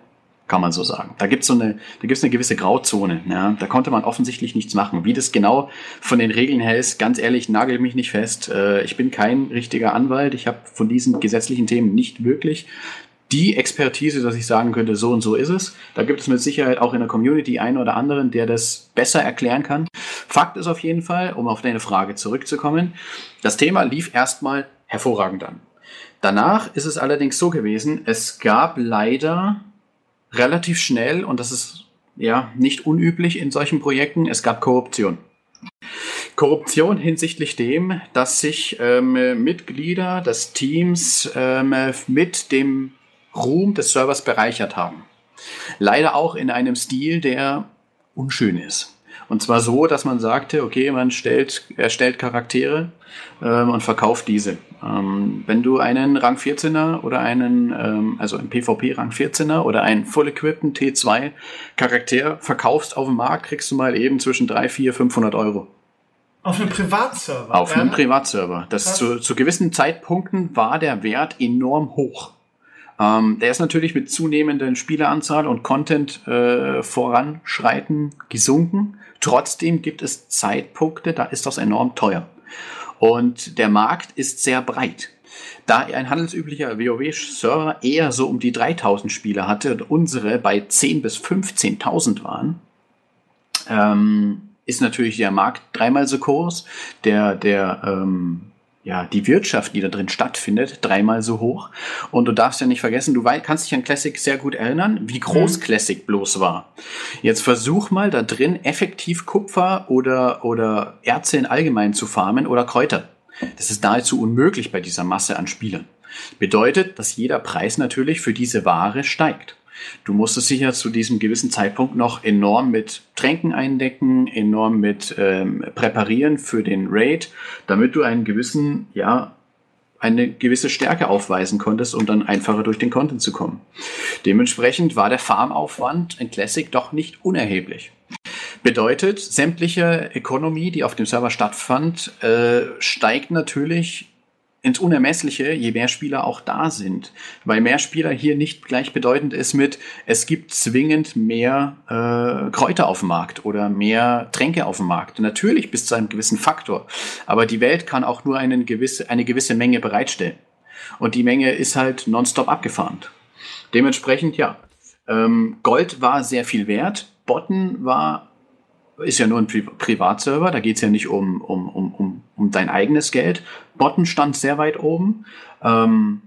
Speaker 3: kann man so sagen. Da gibt es so eine, eine gewisse Grauzone. Ja? Da konnte man offensichtlich nichts machen. Wie das genau von den Regeln her ist, ganz ehrlich, nagel mich nicht fest. Äh, ich bin kein richtiger Anwalt. Ich habe von diesen gesetzlichen Themen nicht wirklich die Expertise, dass ich sagen könnte, so und so ist es. Da gibt es mit Sicherheit auch in der Community einen oder anderen, der das besser erklären kann. Fakt ist auf jeden Fall, um auf deine Frage zurückzukommen, das Thema lief erstmal hervorragend an. Danach ist es allerdings so gewesen, es gab leider relativ schnell, und das ist ja nicht unüblich in solchen Projekten, es gab Korruption. Korruption hinsichtlich dem, dass sich ähm, Mitglieder des Teams ähm, mit dem Ruhm des Servers bereichert haben. Leider auch in einem Stil, der unschön ist. Und zwar so, dass man sagte, okay, man stellt, erstellt Charaktere ähm, und verkauft diese. Ähm, wenn du einen Rang 14er oder einen, ähm, also ein PvP Rang 14er oder einen Full Equipped T2 Charakter verkaufst auf dem Markt, kriegst du mal eben zwischen 3, 4, 500 Euro.
Speaker 2: Auf einem Privatserver?
Speaker 3: Auf einem Privatserver. Das zu, zu gewissen Zeitpunkten war der Wert enorm hoch. Ähm, der ist natürlich mit zunehmender Spieleranzahl und Content äh, voranschreiten gesunken. Trotzdem gibt es Zeitpunkte, da ist das enorm teuer. Und der Markt ist sehr breit. Da ein handelsüblicher WoW-Server eher so um die 3000 Spieler hatte und unsere bei 10.000 bis 15.000 waren, ähm, ist natürlich der Markt dreimal so groß. Der, der ähm, ja, die Wirtschaft, die da drin stattfindet, dreimal so hoch. Und du darfst ja nicht vergessen, du kannst dich an Classic sehr gut erinnern, wie groß mhm. Classic bloß war. Jetzt versuch mal da drin effektiv Kupfer oder, oder Erze in allgemein zu farmen oder Kräuter. Das ist nahezu unmöglich bei dieser Masse an Spielern. Bedeutet, dass jeder Preis natürlich für diese Ware steigt. Du musstest dich ja zu diesem gewissen Zeitpunkt noch enorm mit Tränken eindecken, enorm mit ähm, präparieren für den Raid, damit du einen gewissen, ja, eine gewisse Stärke aufweisen konntest, um dann einfacher durch den Content zu kommen. Dementsprechend war der Farmaufwand in Classic doch nicht unerheblich. Bedeutet, sämtliche Economy, die auf dem Server stattfand, äh, steigt natürlich ins Unermessliche, je mehr Spieler auch da sind. Weil mehr Spieler hier nicht gleichbedeutend ist mit, es gibt zwingend mehr äh, Kräuter auf dem Markt oder mehr Tränke auf dem Markt. Natürlich bis zu einem gewissen Faktor. Aber die Welt kann auch nur eine gewisse, eine gewisse Menge bereitstellen. Und die Menge ist halt nonstop abgefahren. Dementsprechend, ja. Ähm, Gold war sehr viel wert. Botten war ist ja nur ein Pri Privatserver, da geht es ja nicht um, um, um, um, um dein eigenes Geld. Botten stand sehr weit oben. Ähm,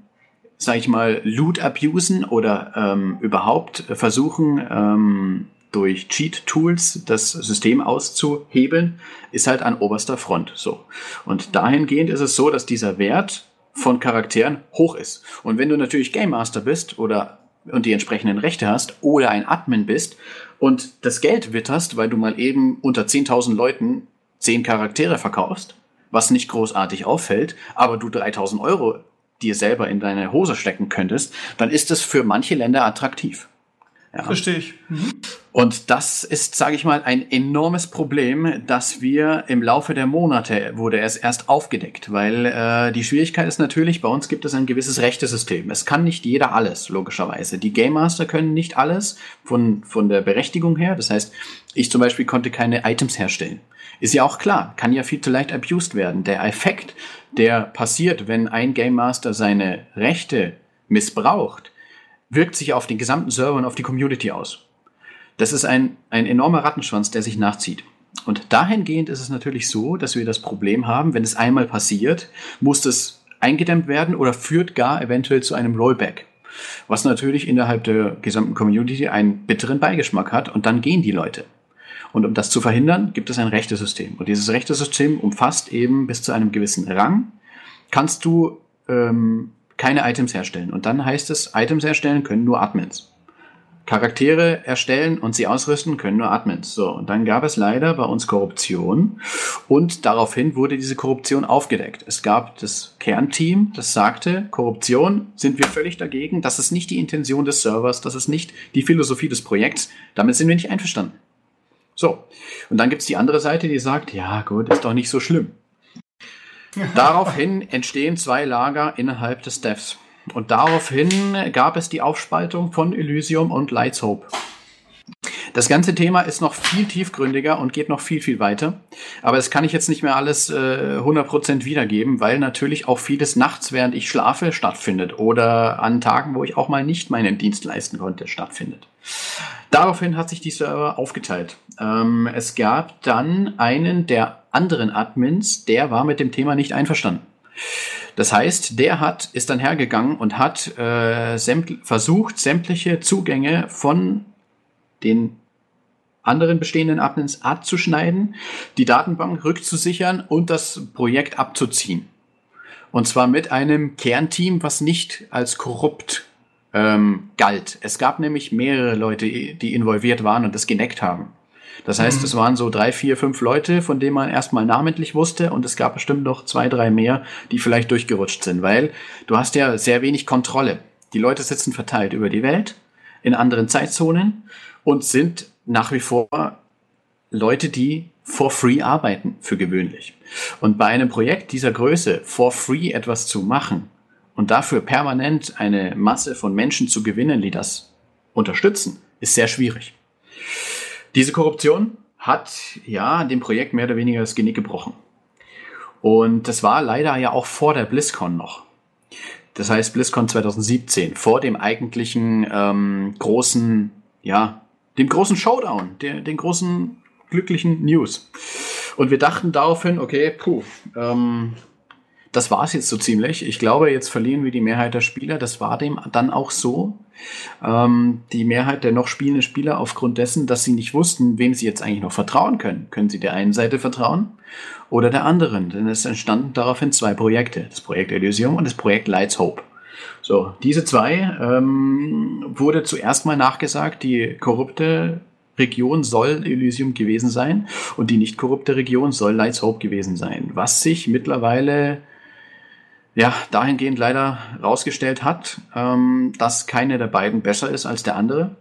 Speaker 3: sag ich mal, Loot abusen oder ähm, überhaupt versuchen, ähm, durch Cheat-Tools das System auszuhebeln, ist halt an oberster Front so. Und dahingehend ist es so, dass dieser Wert von Charakteren hoch ist. Und wenn du natürlich Game Master bist oder und die entsprechenden Rechte hast oder ein Admin bist und das Geld witterst, weil du mal eben unter 10.000 Leuten 10 Charaktere verkaufst, was nicht großartig auffällt, aber du 3.000 Euro dir selber in deine Hose stecken könntest, dann ist es für manche Länder attraktiv.
Speaker 2: Ja. Verstehe ich. Mhm.
Speaker 3: Und das ist, sage ich mal, ein enormes Problem, dass wir im Laufe der Monate wurde es erst aufgedeckt, weil äh, die Schwierigkeit ist natürlich, bei uns gibt es ein gewisses Rechtesystem. Es kann nicht jeder alles, logischerweise. Die Game Master können nicht alles von, von der Berechtigung her. Das heißt, ich zum Beispiel konnte keine Items herstellen. Ist ja auch klar, kann ja viel zu leicht abused werden. Der Effekt, der passiert, wenn ein Game Master seine Rechte missbraucht, wirkt sich auf den gesamten Server und auf die Community aus. Das ist ein, ein enormer Rattenschwanz, der sich nachzieht. Und dahingehend ist es natürlich so, dass wir das Problem haben, wenn es einmal passiert, muss es eingedämmt werden oder führt gar eventuell zu einem Rollback. Was natürlich innerhalb der gesamten Community einen bitteren Beigeschmack hat und dann gehen die Leute. Und um das zu verhindern, gibt es ein Rechtesystem. Und dieses Rechtesystem umfasst eben bis zu einem gewissen Rang, kannst du ähm, keine Items herstellen. Und dann heißt es, Items erstellen können nur Admins. Charaktere erstellen und sie ausrüsten können nur Admins. So, und dann gab es leider bei uns Korruption und daraufhin wurde diese Korruption aufgedeckt. Es gab das Kernteam, das sagte, Korruption sind wir völlig dagegen, das ist nicht die Intention des Servers, das ist nicht die Philosophie des Projekts, damit sind wir nicht einverstanden. So, und dann gibt's die andere Seite, die sagt, ja gut, ist doch nicht so schlimm. Daraufhin entstehen zwei Lager innerhalb des Devs. Und daraufhin gab es die Aufspaltung von Elysium und Lights Hope. Das ganze Thema ist noch viel tiefgründiger und geht noch viel, viel weiter. Aber das kann ich jetzt nicht mehr alles äh, 100% wiedergeben, weil natürlich auch vieles nachts, während ich schlafe, stattfindet. Oder an Tagen, wo ich auch mal nicht meinen Dienst leisten konnte, stattfindet. Daraufhin hat sich die Server aufgeteilt. Ähm, es gab dann einen der anderen Admins, der war mit dem Thema nicht einverstanden. Das heißt, der hat, ist dann hergegangen und hat äh, sämt, versucht, sämtliche Zugänge von den anderen bestehenden Admins abzuschneiden, die Datenbank rückzusichern und das Projekt abzuziehen. Und zwar mit einem Kernteam, was nicht als korrupt ähm, galt. Es gab nämlich mehrere Leute, die involviert waren und das geneckt haben. Das heißt, mhm. es waren so drei, vier, fünf Leute, von denen man erstmal namentlich wusste und es gab bestimmt noch zwei, drei mehr, die vielleicht durchgerutscht sind, weil du hast ja sehr wenig Kontrolle. Die Leute sitzen verteilt über die Welt in anderen Zeitzonen und sind nach wie vor Leute, die for free arbeiten, für gewöhnlich. Und bei einem Projekt dieser Größe for free etwas zu machen und dafür permanent eine Masse von Menschen zu gewinnen, die das unterstützen, ist sehr schwierig. Diese Korruption hat ja dem Projekt mehr oder weniger das Genick gebrochen. Und das war leider ja auch vor der BlizzCon noch. Das heißt BlizzCon 2017, vor dem eigentlichen ähm, großen, ja, dem großen Showdown, der, den großen glücklichen News. Und wir dachten daraufhin, okay, puh, ähm, das war es jetzt so ziemlich. Ich glaube, jetzt verlieren wir die Mehrheit der Spieler. Das war dem dann auch so. Ähm, die Mehrheit der noch spielenden Spieler aufgrund dessen, dass sie nicht wussten, wem sie jetzt eigentlich noch vertrauen können. Können sie der einen Seite vertrauen oder der anderen? Denn es entstanden daraufhin zwei Projekte. Das Projekt Elysium und das Projekt Lights Hope. So, diese zwei ähm, wurde zuerst mal nachgesagt, die korrupte Region soll Elysium gewesen sein und die nicht korrupte Region soll Lights Hope gewesen sein. Was sich mittlerweile ja, dahingehend leider rausgestellt hat, ähm, dass keine der beiden besser ist als der andere.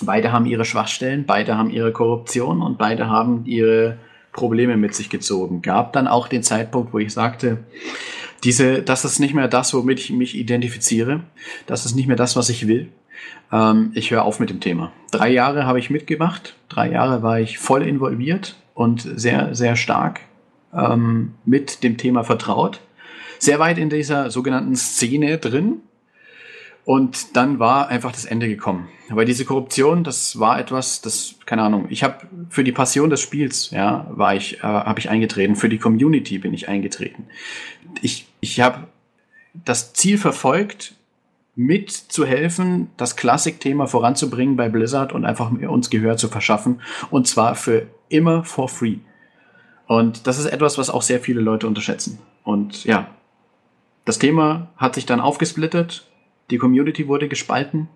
Speaker 3: Beide haben ihre Schwachstellen, beide haben ihre Korruption und beide haben ihre Probleme mit sich gezogen. Gab dann auch den Zeitpunkt, wo ich sagte, diese, das ist nicht mehr das, womit ich mich identifiziere. Das ist nicht mehr das, was ich will. Ähm, ich höre auf mit dem Thema. Drei Jahre habe ich mitgemacht. Drei Jahre war ich voll involviert und sehr, sehr stark ähm, mit dem Thema vertraut. Sehr weit in dieser sogenannten Szene drin. Und dann war einfach das Ende gekommen. Weil diese Korruption, das war etwas, das, keine Ahnung, ich habe für die Passion des Spiels, ja, war ich, äh, habe ich eingetreten. Für die Community bin ich eingetreten. Ich, ich habe das Ziel verfolgt, mitzuhelfen, das Klassikthema voranzubringen bei Blizzard und einfach uns Gehör zu verschaffen. Und zwar für immer for free. Und das ist etwas, was auch sehr viele Leute unterschätzen. Und ja, das Thema hat sich dann aufgesplittet die Community wurde gespalten.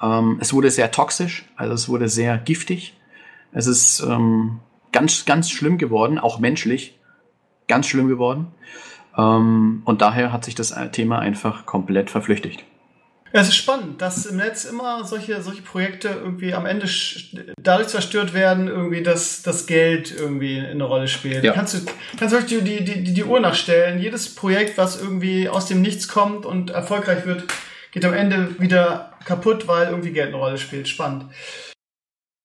Speaker 3: Ähm, es wurde sehr toxisch, also es wurde sehr giftig. Es ist ähm, ganz, ganz schlimm geworden, auch menschlich ganz schlimm geworden. Ähm, und daher hat sich das Thema einfach komplett verflüchtigt.
Speaker 2: Es ist spannend, dass im Netz immer solche, solche Projekte irgendwie am Ende dadurch zerstört werden, irgendwie, dass das Geld irgendwie eine Rolle spielt. Ja. Kannst du, kannst du euch die, die, die, die Uhr nachstellen? Jedes Projekt, was irgendwie aus dem Nichts kommt und erfolgreich wird, geht am Ende wieder kaputt, weil irgendwie Geld eine Rolle spielt. Spannend.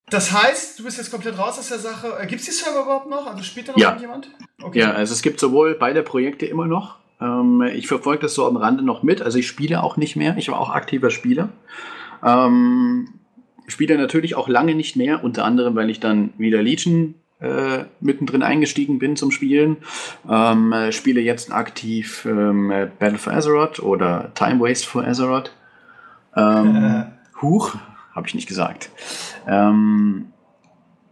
Speaker 2: Das heißt, du bist jetzt komplett raus aus der Sache. Äh, gibt es die Server überhaupt noch? Also spielt da noch
Speaker 3: ja. jemand? Okay. Ja, also es gibt sowohl beide Projekte immer noch. Ähm, ich verfolge das so am Rande noch mit. Also ich spiele auch nicht mehr. Ich war auch aktiver Spieler. Ähm, spiele natürlich auch lange nicht mehr, unter anderem, weil ich dann wieder Legion äh, mittendrin eingestiegen bin zum Spielen. Ähm, äh, spiele jetzt aktiv ähm, Battle for Azeroth oder Time Waste for Azeroth. Ähm, äh. Huch, habe ich nicht gesagt. Ähm,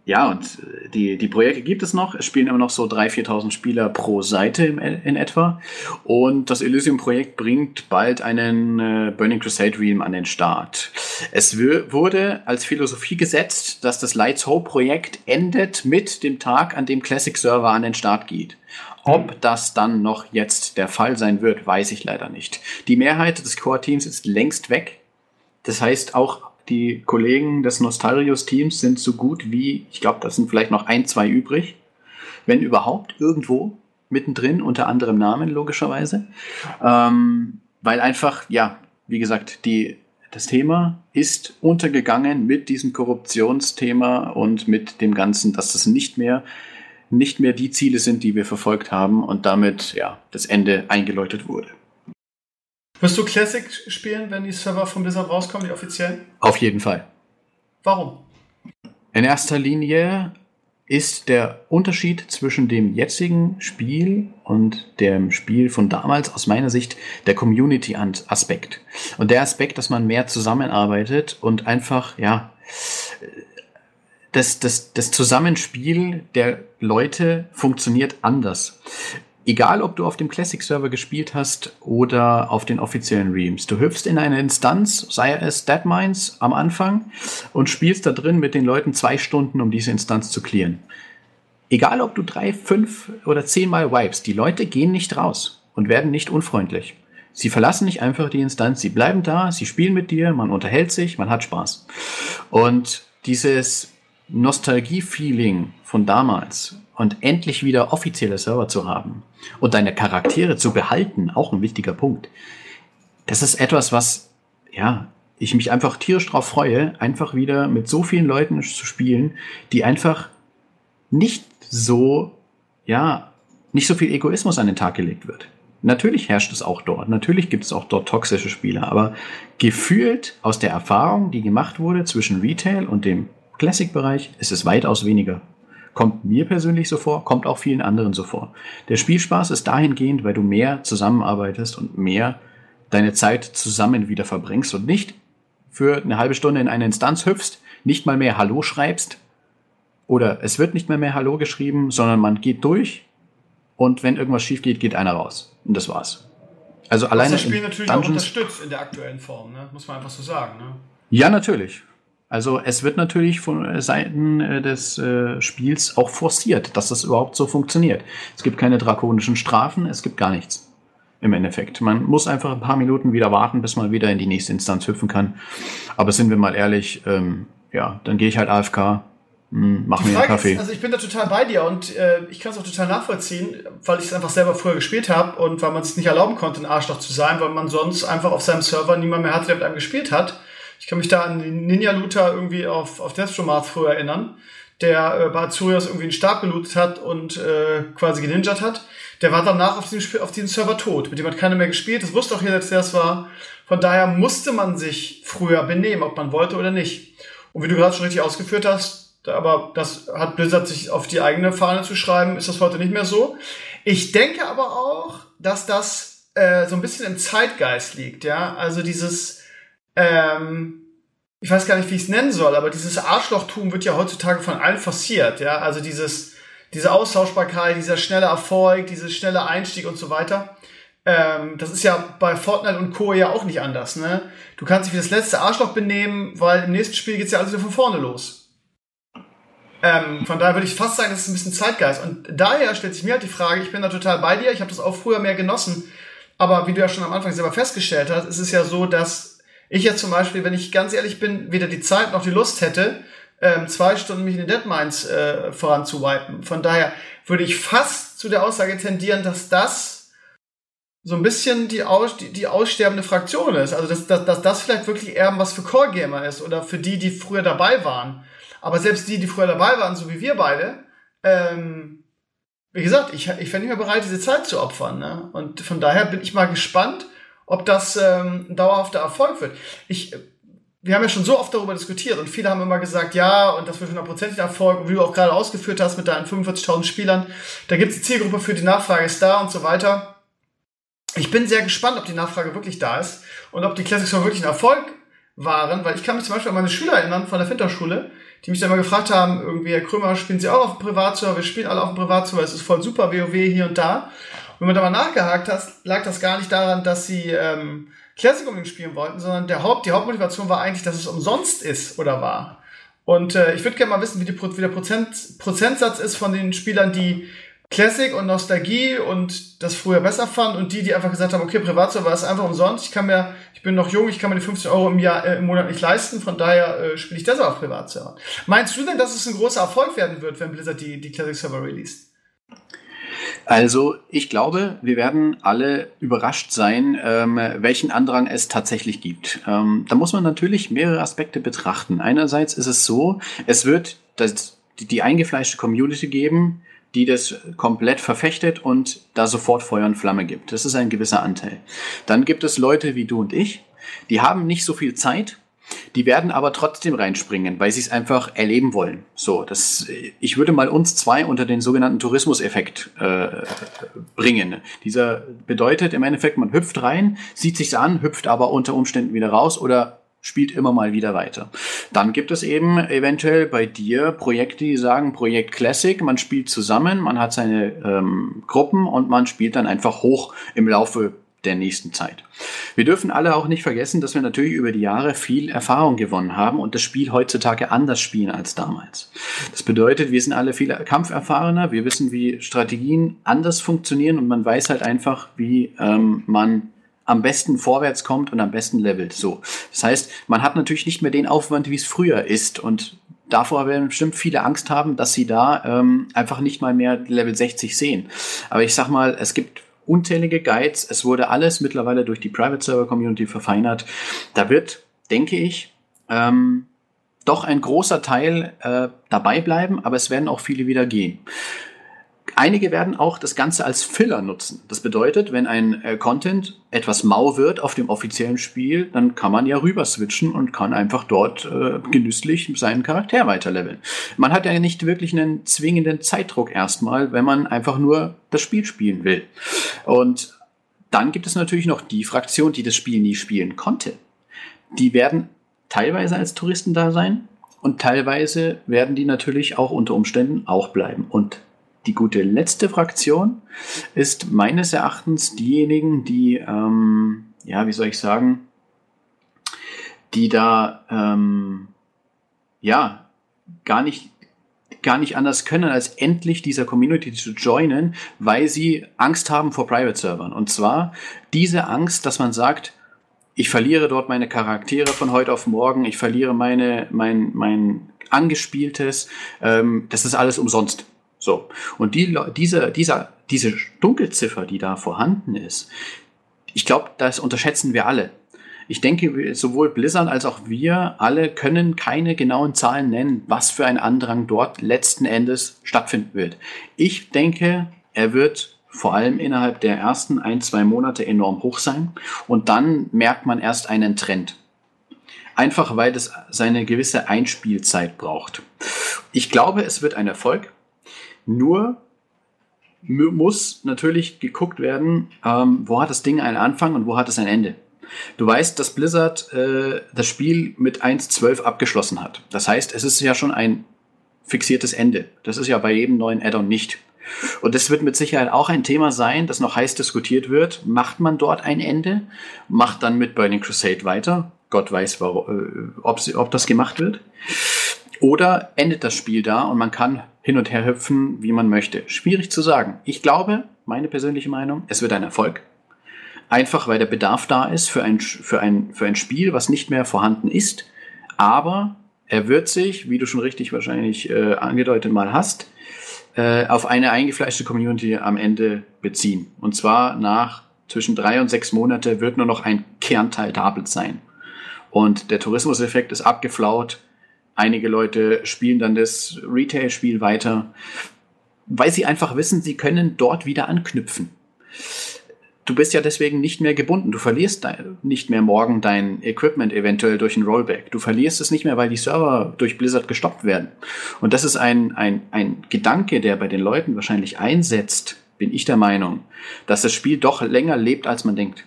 Speaker 3: ja, und äh, die, die Projekte gibt es noch. Es spielen immer noch so 3.000, 4.000 Spieler pro Seite in, in etwa. Und das Elysium-Projekt bringt bald einen äh, Burning Crusade Realm an den Start. Es wurde als Philosophie gesetzt, dass das Lights Hope-Projekt endet mit dem Tag, an dem Classic Server an den Start geht. Ob das dann noch jetzt der Fall sein wird, weiß ich leider nicht. Die Mehrheit des Core-Teams ist längst weg. Das heißt, auch die Kollegen des Nostalrius-Teams sind so gut wie, ich glaube, das sind vielleicht noch ein, zwei übrig. Wenn überhaupt, irgendwo mittendrin, unter anderem Namen, logischerweise. Ähm, weil einfach, ja, wie gesagt, die, das Thema ist untergegangen mit diesem Korruptionsthema und mit dem Ganzen, dass das nicht mehr, nicht mehr die Ziele sind, die wir verfolgt haben und damit, ja, das Ende eingeläutet wurde.
Speaker 2: Wirst du Classic spielen, wenn die Server von Blizzard rauskommen, die offiziellen?
Speaker 3: Auf jeden Fall.
Speaker 2: Warum?
Speaker 3: In erster Linie ist der Unterschied zwischen dem jetzigen Spiel und dem Spiel von damals aus meiner Sicht der Community-Aspekt. Und der Aspekt, dass man mehr zusammenarbeitet und einfach, ja, das, das, das Zusammenspiel der Leute funktioniert anders egal ob du auf dem Classic-Server gespielt hast oder auf den offiziellen Reams. Du hüpfst in eine Instanz, sei es Deadmines am Anfang, und spielst da drin mit den Leuten zwei Stunden, um diese Instanz zu clearen. Egal ob du drei, fünf oder zehnmal wipest, die Leute gehen nicht raus und werden nicht unfreundlich. Sie verlassen nicht einfach die Instanz, sie bleiben da, sie spielen mit dir, man unterhält sich, man hat Spaß. Und dieses Nostalgie-Feeling von damals und endlich wieder offizielle Server zu haben und deine Charaktere zu behalten, auch ein wichtiger Punkt. Das ist etwas, was, ja, ich mich einfach tierisch drauf freue, einfach wieder mit so vielen Leuten zu spielen, die einfach nicht so, ja, nicht so viel Egoismus an den Tag gelegt wird. Natürlich herrscht es auch dort, natürlich gibt es auch dort toxische Spieler, aber gefühlt aus der Erfahrung, die gemacht wurde zwischen Retail und dem Classic-Bereich, ist es weitaus weniger. Kommt mir persönlich so vor, kommt auch vielen anderen so vor. Der Spielspaß ist dahingehend, weil du mehr zusammenarbeitest und mehr deine Zeit zusammen wieder verbringst und nicht für eine halbe Stunde in eine Instanz hüpfst, nicht mal mehr Hallo schreibst oder es wird nicht mehr mehr Hallo geschrieben, sondern man geht durch und wenn irgendwas schief geht, geht einer raus. Und das war's. Also alleine.
Speaker 2: Das Spiel natürlich Dungeons, auch unterstützt in der aktuellen Form, ne? muss man einfach so sagen. Ne?
Speaker 3: Ja, natürlich. Also es wird natürlich von Seiten äh, des äh, Spiels auch forciert, dass das überhaupt so funktioniert. Es gibt keine drakonischen Strafen, es gibt gar nichts im Endeffekt. Man muss einfach ein paar Minuten wieder warten, bis man wieder in die nächste Instanz hüpfen kann. Aber sind wir mal ehrlich, ähm, ja, dann gehe ich halt AFK Hm, mach mir einen Kaffee.
Speaker 2: Ist, also ich bin da total bei dir und äh, ich kann es auch total nachvollziehen, weil ich es einfach selber früher gespielt habe und weil man es nicht erlauben konnte, ein Arschloch zu sein, weil man sonst einfach auf seinem Server niemand mehr hatte, der mit einem gespielt hat. Ich kann mich da an Ninja Looter irgendwie auf, auf Deathstromath früher erinnern, der äh, bei Azurias irgendwie einen Stab gelootet hat und äh, quasi geninjert hat. Der war danach auf diesem, auf diesem Server tot. Mit dem hat keiner mehr gespielt. Das wusste auch jeder, dass das war. Von daher musste man sich früher benehmen, ob man wollte oder nicht. Und wie du gerade schon richtig ausgeführt hast, aber das hat Blizzard sich auf die eigene Fahne zu schreiben, ist das heute nicht mehr so. Ich denke aber auch, dass das äh, so ein bisschen im Zeitgeist liegt, ja. Also dieses, ähm, ich weiß gar nicht, wie ich es nennen soll, aber dieses Arschlochtum wird ja heutzutage von allen forciert, ja. Also dieses, diese Austauschbarkeit, dieser schnelle Erfolg, dieser schnelle Einstieg und so weiter. Ähm, das ist ja bei Fortnite und Co. ja auch nicht anders, ne? Du kannst dich wie das letzte Arschloch benehmen, weil im nächsten Spiel geht's ja alles wieder von vorne los. Ähm, von daher würde ich fast sagen, das ist ein bisschen Zeitgeist. Und daher stellt sich mir halt die Frage, ich bin da total bei dir, ich habe das auch früher mehr genossen, aber wie du ja schon am Anfang selber festgestellt hast, ist es ja so, dass ich jetzt zum Beispiel, wenn ich ganz ehrlich bin, weder die Zeit noch die Lust hätte, ähm, zwei Stunden mich in den Deadmines äh, voranzuwipen. Von daher würde ich fast zu der Aussage tendieren, dass das so ein bisschen die, aus, die, die aussterbende Fraktion ist. Also dass, dass, dass das vielleicht wirklich eher was für Core-Gamer ist oder für die, die früher dabei waren. Aber selbst die, die früher dabei waren, so wie wir beide, ähm, wie gesagt, ich, ich wäre nicht mehr bereit, diese Zeit zu opfern. Ne? Und von daher bin ich mal gespannt, ob das ähm, ein dauerhafter Erfolg wird. Ich, wir haben ja schon so oft darüber diskutiert und viele haben immer gesagt, ja, und das wird hundertprozentig Erfolg, wie du auch gerade ausgeführt hast mit deinen 45.000 Spielern, da gibt es Zielgruppe für die Nachfrage ist da und so weiter. Ich bin sehr gespannt, ob die Nachfrage wirklich da ist und ob die Classics wirklich ein Erfolg waren, weil ich kann mich zum Beispiel an meine Schüler erinnern von der Finterschule, die mich dann mal gefragt haben, irgendwie, Herr Krömer, spielen Sie auch auf dem Privatserver? Wir spielen alle auf dem Privatserver, es ist voll super, WoW hier und da. Wenn man da mal nachgehakt hat, lag das gar nicht daran, dass sie ähm, Classic unbedingt spielen wollten, sondern der Haupt, die Hauptmotivation war eigentlich, dass es umsonst ist oder war. Und äh, ich würde gerne mal wissen, wie, die, wie der Prozent, Prozentsatz ist von den Spielern, die Classic und Nostalgie und das früher besser fanden und die, die einfach gesagt haben, okay, Privatserver ist einfach umsonst, ich kann mir bin noch jung, ich kann mir die 50 Euro im Jahr äh, im Monat nicht leisten, von daher äh, spiele ich das auf Privatserver. Meinst du denn, dass es ein großer Erfolg werden wird, wenn Blizzard die, die Classic Server released?
Speaker 3: Also ich glaube, wir werden alle überrascht sein, ähm, welchen Andrang es tatsächlich gibt. Ähm, da muss man natürlich mehrere Aspekte betrachten. Einerseits ist es so, es wird das, die, die eingefleischte Community geben, die das komplett verfechtet und da sofort Feuer und Flamme gibt. Das ist ein gewisser Anteil. Dann gibt es Leute wie du und ich, die haben nicht so viel Zeit, die werden aber trotzdem reinspringen, weil sie es einfach erleben wollen. So, das, ich würde mal uns zwei unter den sogenannten Tourismuseffekt äh, bringen. Dieser bedeutet im Endeffekt, man hüpft rein, sieht sich's an, hüpft aber unter Umständen wieder raus oder spielt immer mal wieder weiter. Dann gibt es eben eventuell bei dir Projekte, die sagen Projekt Classic, man spielt zusammen, man hat seine ähm, Gruppen und man spielt dann einfach hoch im Laufe der nächsten Zeit. Wir dürfen alle auch nicht vergessen, dass wir natürlich über die Jahre viel Erfahrung gewonnen haben und das Spiel heutzutage anders spielen als damals. Das bedeutet, wir sind alle viel kampferfahrener, wir wissen, wie Strategien anders funktionieren und man weiß halt einfach, wie ähm, man am besten vorwärts kommt und am besten levelt. So. Das heißt, man hat natürlich nicht mehr den Aufwand, wie es früher ist. Und davor werden bestimmt viele Angst haben, dass sie da ähm, einfach nicht mal mehr Level 60 sehen. Aber ich sag mal, es gibt unzählige Guides. Es wurde alles mittlerweile durch die Private Server Community verfeinert. Da wird, denke ich, ähm, doch ein großer Teil äh, dabei bleiben, aber es werden auch viele wieder gehen. Einige werden auch das Ganze als Filler nutzen. Das bedeutet, wenn ein äh, Content etwas mau wird auf dem offiziellen Spiel, dann kann man ja rüber switchen und kann einfach dort äh, genüsslich seinen Charakter weiterleveln. Man hat ja nicht wirklich einen zwingenden Zeitdruck erstmal, wenn man einfach nur das Spiel spielen will. Und dann gibt es natürlich noch die Fraktion, die das Spiel nie spielen konnte. Die werden teilweise als Touristen da sein und teilweise werden die natürlich auch unter Umständen auch bleiben. Und die gute letzte Fraktion ist meines Erachtens diejenigen, die, ähm, ja, wie soll ich sagen, die da, ähm, ja, gar nicht gar nicht anders können, als endlich dieser Community zu joinen, weil sie Angst haben vor Private Servern. Und zwar diese Angst, dass man sagt, Ich verliere dort meine Charaktere von heute auf morgen. Ich verliere meine, mein, mein Angespieltes. Ähm, das ist alles umsonst. So. Und die, diese, dieser, diese Dunkelziffer, die da vorhanden ist, ich glaube, das unterschätzen wir alle. Ich denke, sowohl Blizzard als auch wir alle können keine genauen Zahlen nennen, was für ein Andrang dort letzten Endes stattfinden wird. Ich denke, er wird vor allem innerhalb der ersten ein, zwei Monate enorm hoch sein und dann merkt man erst einen Trend. Einfach weil es seine gewisse Einspielzeit braucht. Ich glaube, es wird ein Erfolg. Nur muss natürlich geguckt werden, ähm, wo hat das Ding einen Anfang und wo hat es ein Ende. Du weißt, dass Blizzard äh, das Spiel mit 1.12 abgeschlossen hat. Das heißt, es ist ja schon ein fixiertes Ende. Das ist ja bei jedem neuen Add-on nicht. Und das wird mit Sicherheit auch ein Thema sein, das noch heiß diskutiert wird. Macht man dort ein Ende? Macht dann mit Burning Crusade weiter? Gott weiß, warum, äh, ob, sie, ob das gemacht wird. Oder endet das Spiel da und man kann hin und her hüpfen, wie man möchte. Schwierig zu sagen. Ich glaube, meine persönliche Meinung, es wird ein Erfolg. Einfach weil der Bedarf da ist für ein, für ein, für ein Spiel, was nicht mehr vorhanden ist. Aber er wird sich, wie du schon richtig wahrscheinlich äh, angedeutet mal hast, äh, auf eine eingefleischte Community am Ende beziehen. Und zwar nach zwischen drei und sechs Monate wird nur noch ein Kernteil Tablet sein. Und der Tourismuseffekt ist abgeflaut. Einige Leute spielen dann das Retail-Spiel weiter, weil sie einfach wissen, sie können dort wieder anknüpfen du bist ja deswegen nicht mehr gebunden. Du verlierst nicht mehr morgen dein Equipment eventuell durch ein Rollback. Du verlierst es nicht mehr, weil die Server durch Blizzard gestoppt werden. Und das ist ein, ein, ein Gedanke, der bei den Leuten wahrscheinlich einsetzt, bin ich der Meinung, dass das Spiel doch länger lebt, als man denkt.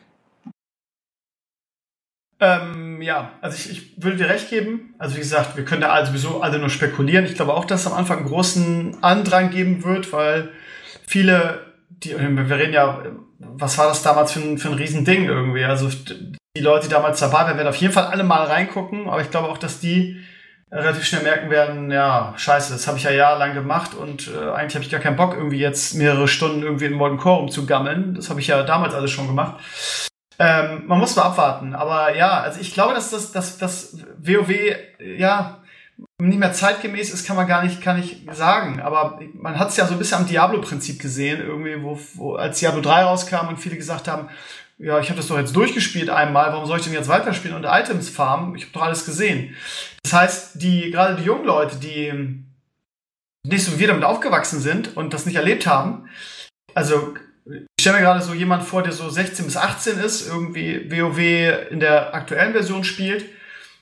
Speaker 2: Ähm, ja, also ich, ich würde dir recht geben. Also wie gesagt, wir können da also sowieso alle nur spekulieren. Ich glaube auch, dass es am Anfang einen großen Andrang geben wird, weil viele, die, wir reden ja was war das damals für ein, für ein Riesending irgendwie? Also die Leute, die damals dabei waren, werden auf jeden Fall alle mal reingucken, aber ich glaube auch, dass die relativ schnell merken werden, ja, scheiße, das habe ich ja jahrelang gemacht und äh, eigentlich habe ich gar keinen Bock, irgendwie jetzt mehrere Stunden irgendwie in Modern Core umzugammeln. Das habe ich ja damals alles schon gemacht. Ähm, man muss mal abwarten. Aber ja, also ich glaube, dass das, dass, dass WoW, ja, nicht mehr zeitgemäß ist, kann man gar nicht, kann ich sagen. Aber man hat es ja so ein bisschen am Diablo-Prinzip gesehen, irgendwie, wo, wo als Diablo 3 rauskam und viele gesagt haben, ja, ich habe das doch jetzt durchgespielt einmal, warum soll ich denn jetzt weiterspielen und Items farmen? Ich habe doch alles gesehen. Das heißt, die, gerade die jungen Leute, die nicht so wie wir damit aufgewachsen sind und das nicht erlebt haben, also ich stelle mir gerade so jemand vor, der so 16 bis 18 ist, irgendwie WoW in der aktuellen Version spielt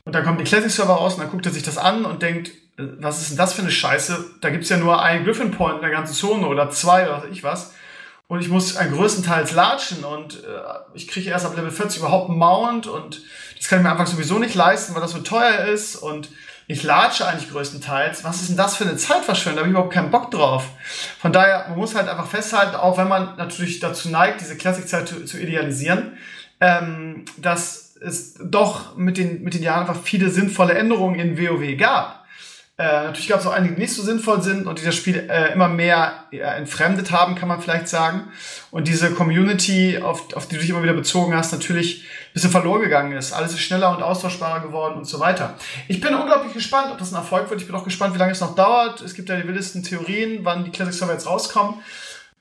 Speaker 2: und dann kommt die Classic-Server raus und dann guckt er sich das an und denkt, was ist denn das für eine Scheiße? Da gibt's ja nur einen Griffin Point in der ganzen Zone oder zwei oder was ich was. Und ich muss ein größtenteils latschen und äh, ich kriege erst ab Level 40 überhaupt einen Mount und das kann ich mir einfach sowieso nicht leisten, weil das so teuer ist und ich latsche eigentlich größtenteils. Was ist denn das für eine Zeitverschwendung? Da habe ich überhaupt keinen Bock drauf. Von daher, man muss halt einfach festhalten, auch wenn man natürlich dazu neigt, diese Classic-Zeit zu, zu idealisieren, ähm, dass es doch mit den, mit den Jahren einfach viele sinnvolle Änderungen in WoW gab. Äh, natürlich gab es auch einige, die nicht so sinnvoll sind und die das Spiel äh, immer mehr ja, entfremdet haben, kann man vielleicht sagen. Und diese Community, auf, auf die du dich immer wieder bezogen hast, natürlich bisschen verloren gegangen ist. Alles ist schneller und austauschbarer geworden und so weiter. Ich bin unglaublich gespannt, ob das ein Erfolg wird. Ich bin auch gespannt, wie lange es noch dauert. Es gibt ja die wildesten Theorien, wann die Classic Server jetzt rauskommen.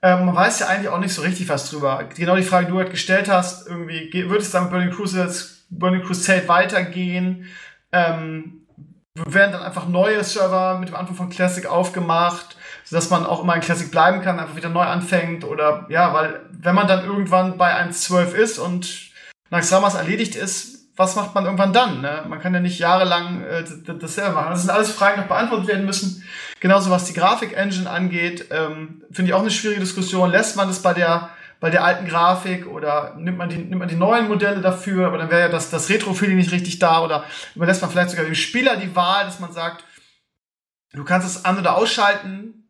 Speaker 2: Ähm, man weiß ja eigentlich auch nicht so richtig was drüber. Genau die Frage, die du halt gestellt hast, irgendwie, wird es dann mit Burning Crusade, Burning Crusade weitergehen? Ähm, werden dann einfach neue Server mit dem Anfang von Classic aufgemacht, sodass man auch immer in Classic bleiben kann, einfach wieder neu anfängt oder ja, weil wenn man dann irgendwann bei 1.12 ist und nach Summers erledigt ist, was macht man irgendwann dann? Ne? Man kann ja nicht jahrelang äh, dasselbe machen. Das sind alles Fragen, die noch beantwortet werden müssen. Genauso was die Grafik-Engine angeht, ähm, finde ich auch eine schwierige Diskussion. Lässt man es bei der bei der alten Grafik oder nimmt man die, nimmt man die neuen Modelle dafür, aber dann wäre ja das, das Retro-Feeling nicht richtig da oder überlässt man vielleicht sogar dem Spieler die Wahl, dass man sagt, du kannst es an- oder ausschalten,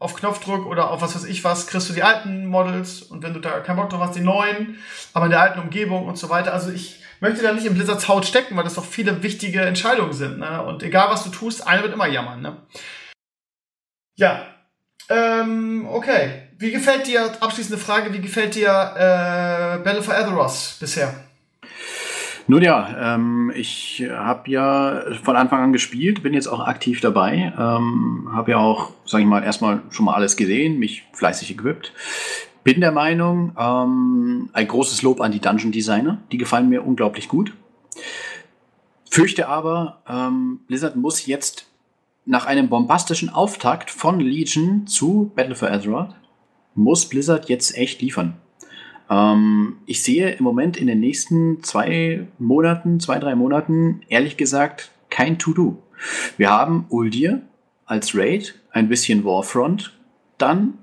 Speaker 2: auf Knopfdruck oder auf was weiß ich was, kriegst du die alten Models und wenn du da keinen Bock drauf hast, die neuen, aber in der alten Umgebung und so weiter. Also ich möchte da nicht in Blizzards Haut stecken, weil das doch viele wichtige Entscheidungen sind. Ne? Und egal was du tust, einer wird immer jammern. Ne? Ja, ähm, okay. Wie gefällt dir, abschließende Frage, wie gefällt dir äh, Battle for Azeroth bisher?
Speaker 3: Nun ja, ähm, ich habe ja von Anfang an gespielt, bin jetzt auch aktiv dabei, ähm, habe ja auch, sage ich mal, erstmal schon mal alles gesehen, mich fleißig equipped. Bin der Meinung, ähm, ein großes Lob an die Dungeon Designer, die gefallen mir unglaublich gut. Fürchte aber, ähm, Blizzard muss jetzt nach einem bombastischen Auftakt von Legion zu Battle for Azeroth, muss Blizzard jetzt echt liefern. Ähm, ich sehe im Moment in den nächsten zwei Monaten, zwei, drei Monaten, ehrlich gesagt, kein To-Do. Wir haben Uldir als Raid, ein bisschen Warfront, dann,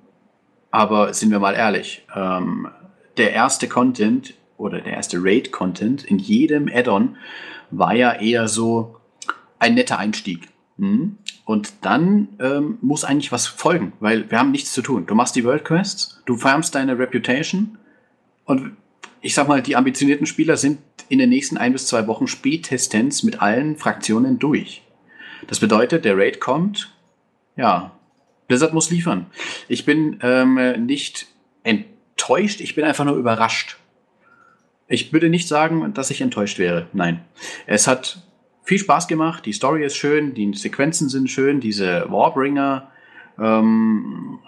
Speaker 3: aber sind wir mal ehrlich, ähm, der erste Content oder der erste Raid-Content in jedem Add-on war ja eher so ein netter Einstieg. Hm? Und dann ähm, muss eigentlich was folgen, weil wir haben nichts zu tun. Du machst die World Quests, du farmst deine Reputation und ich sag mal, die ambitionierten Spieler sind in den nächsten ein bis zwei Wochen spätestens mit allen Fraktionen durch. Das bedeutet, der Raid kommt, ja, Blizzard muss liefern. Ich bin ähm, nicht enttäuscht, ich bin einfach nur überrascht. Ich würde nicht sagen, dass ich enttäuscht wäre. Nein. Es hat viel Spaß gemacht. Die Story ist schön, die Sequenzen sind schön, diese Warbringer ähm,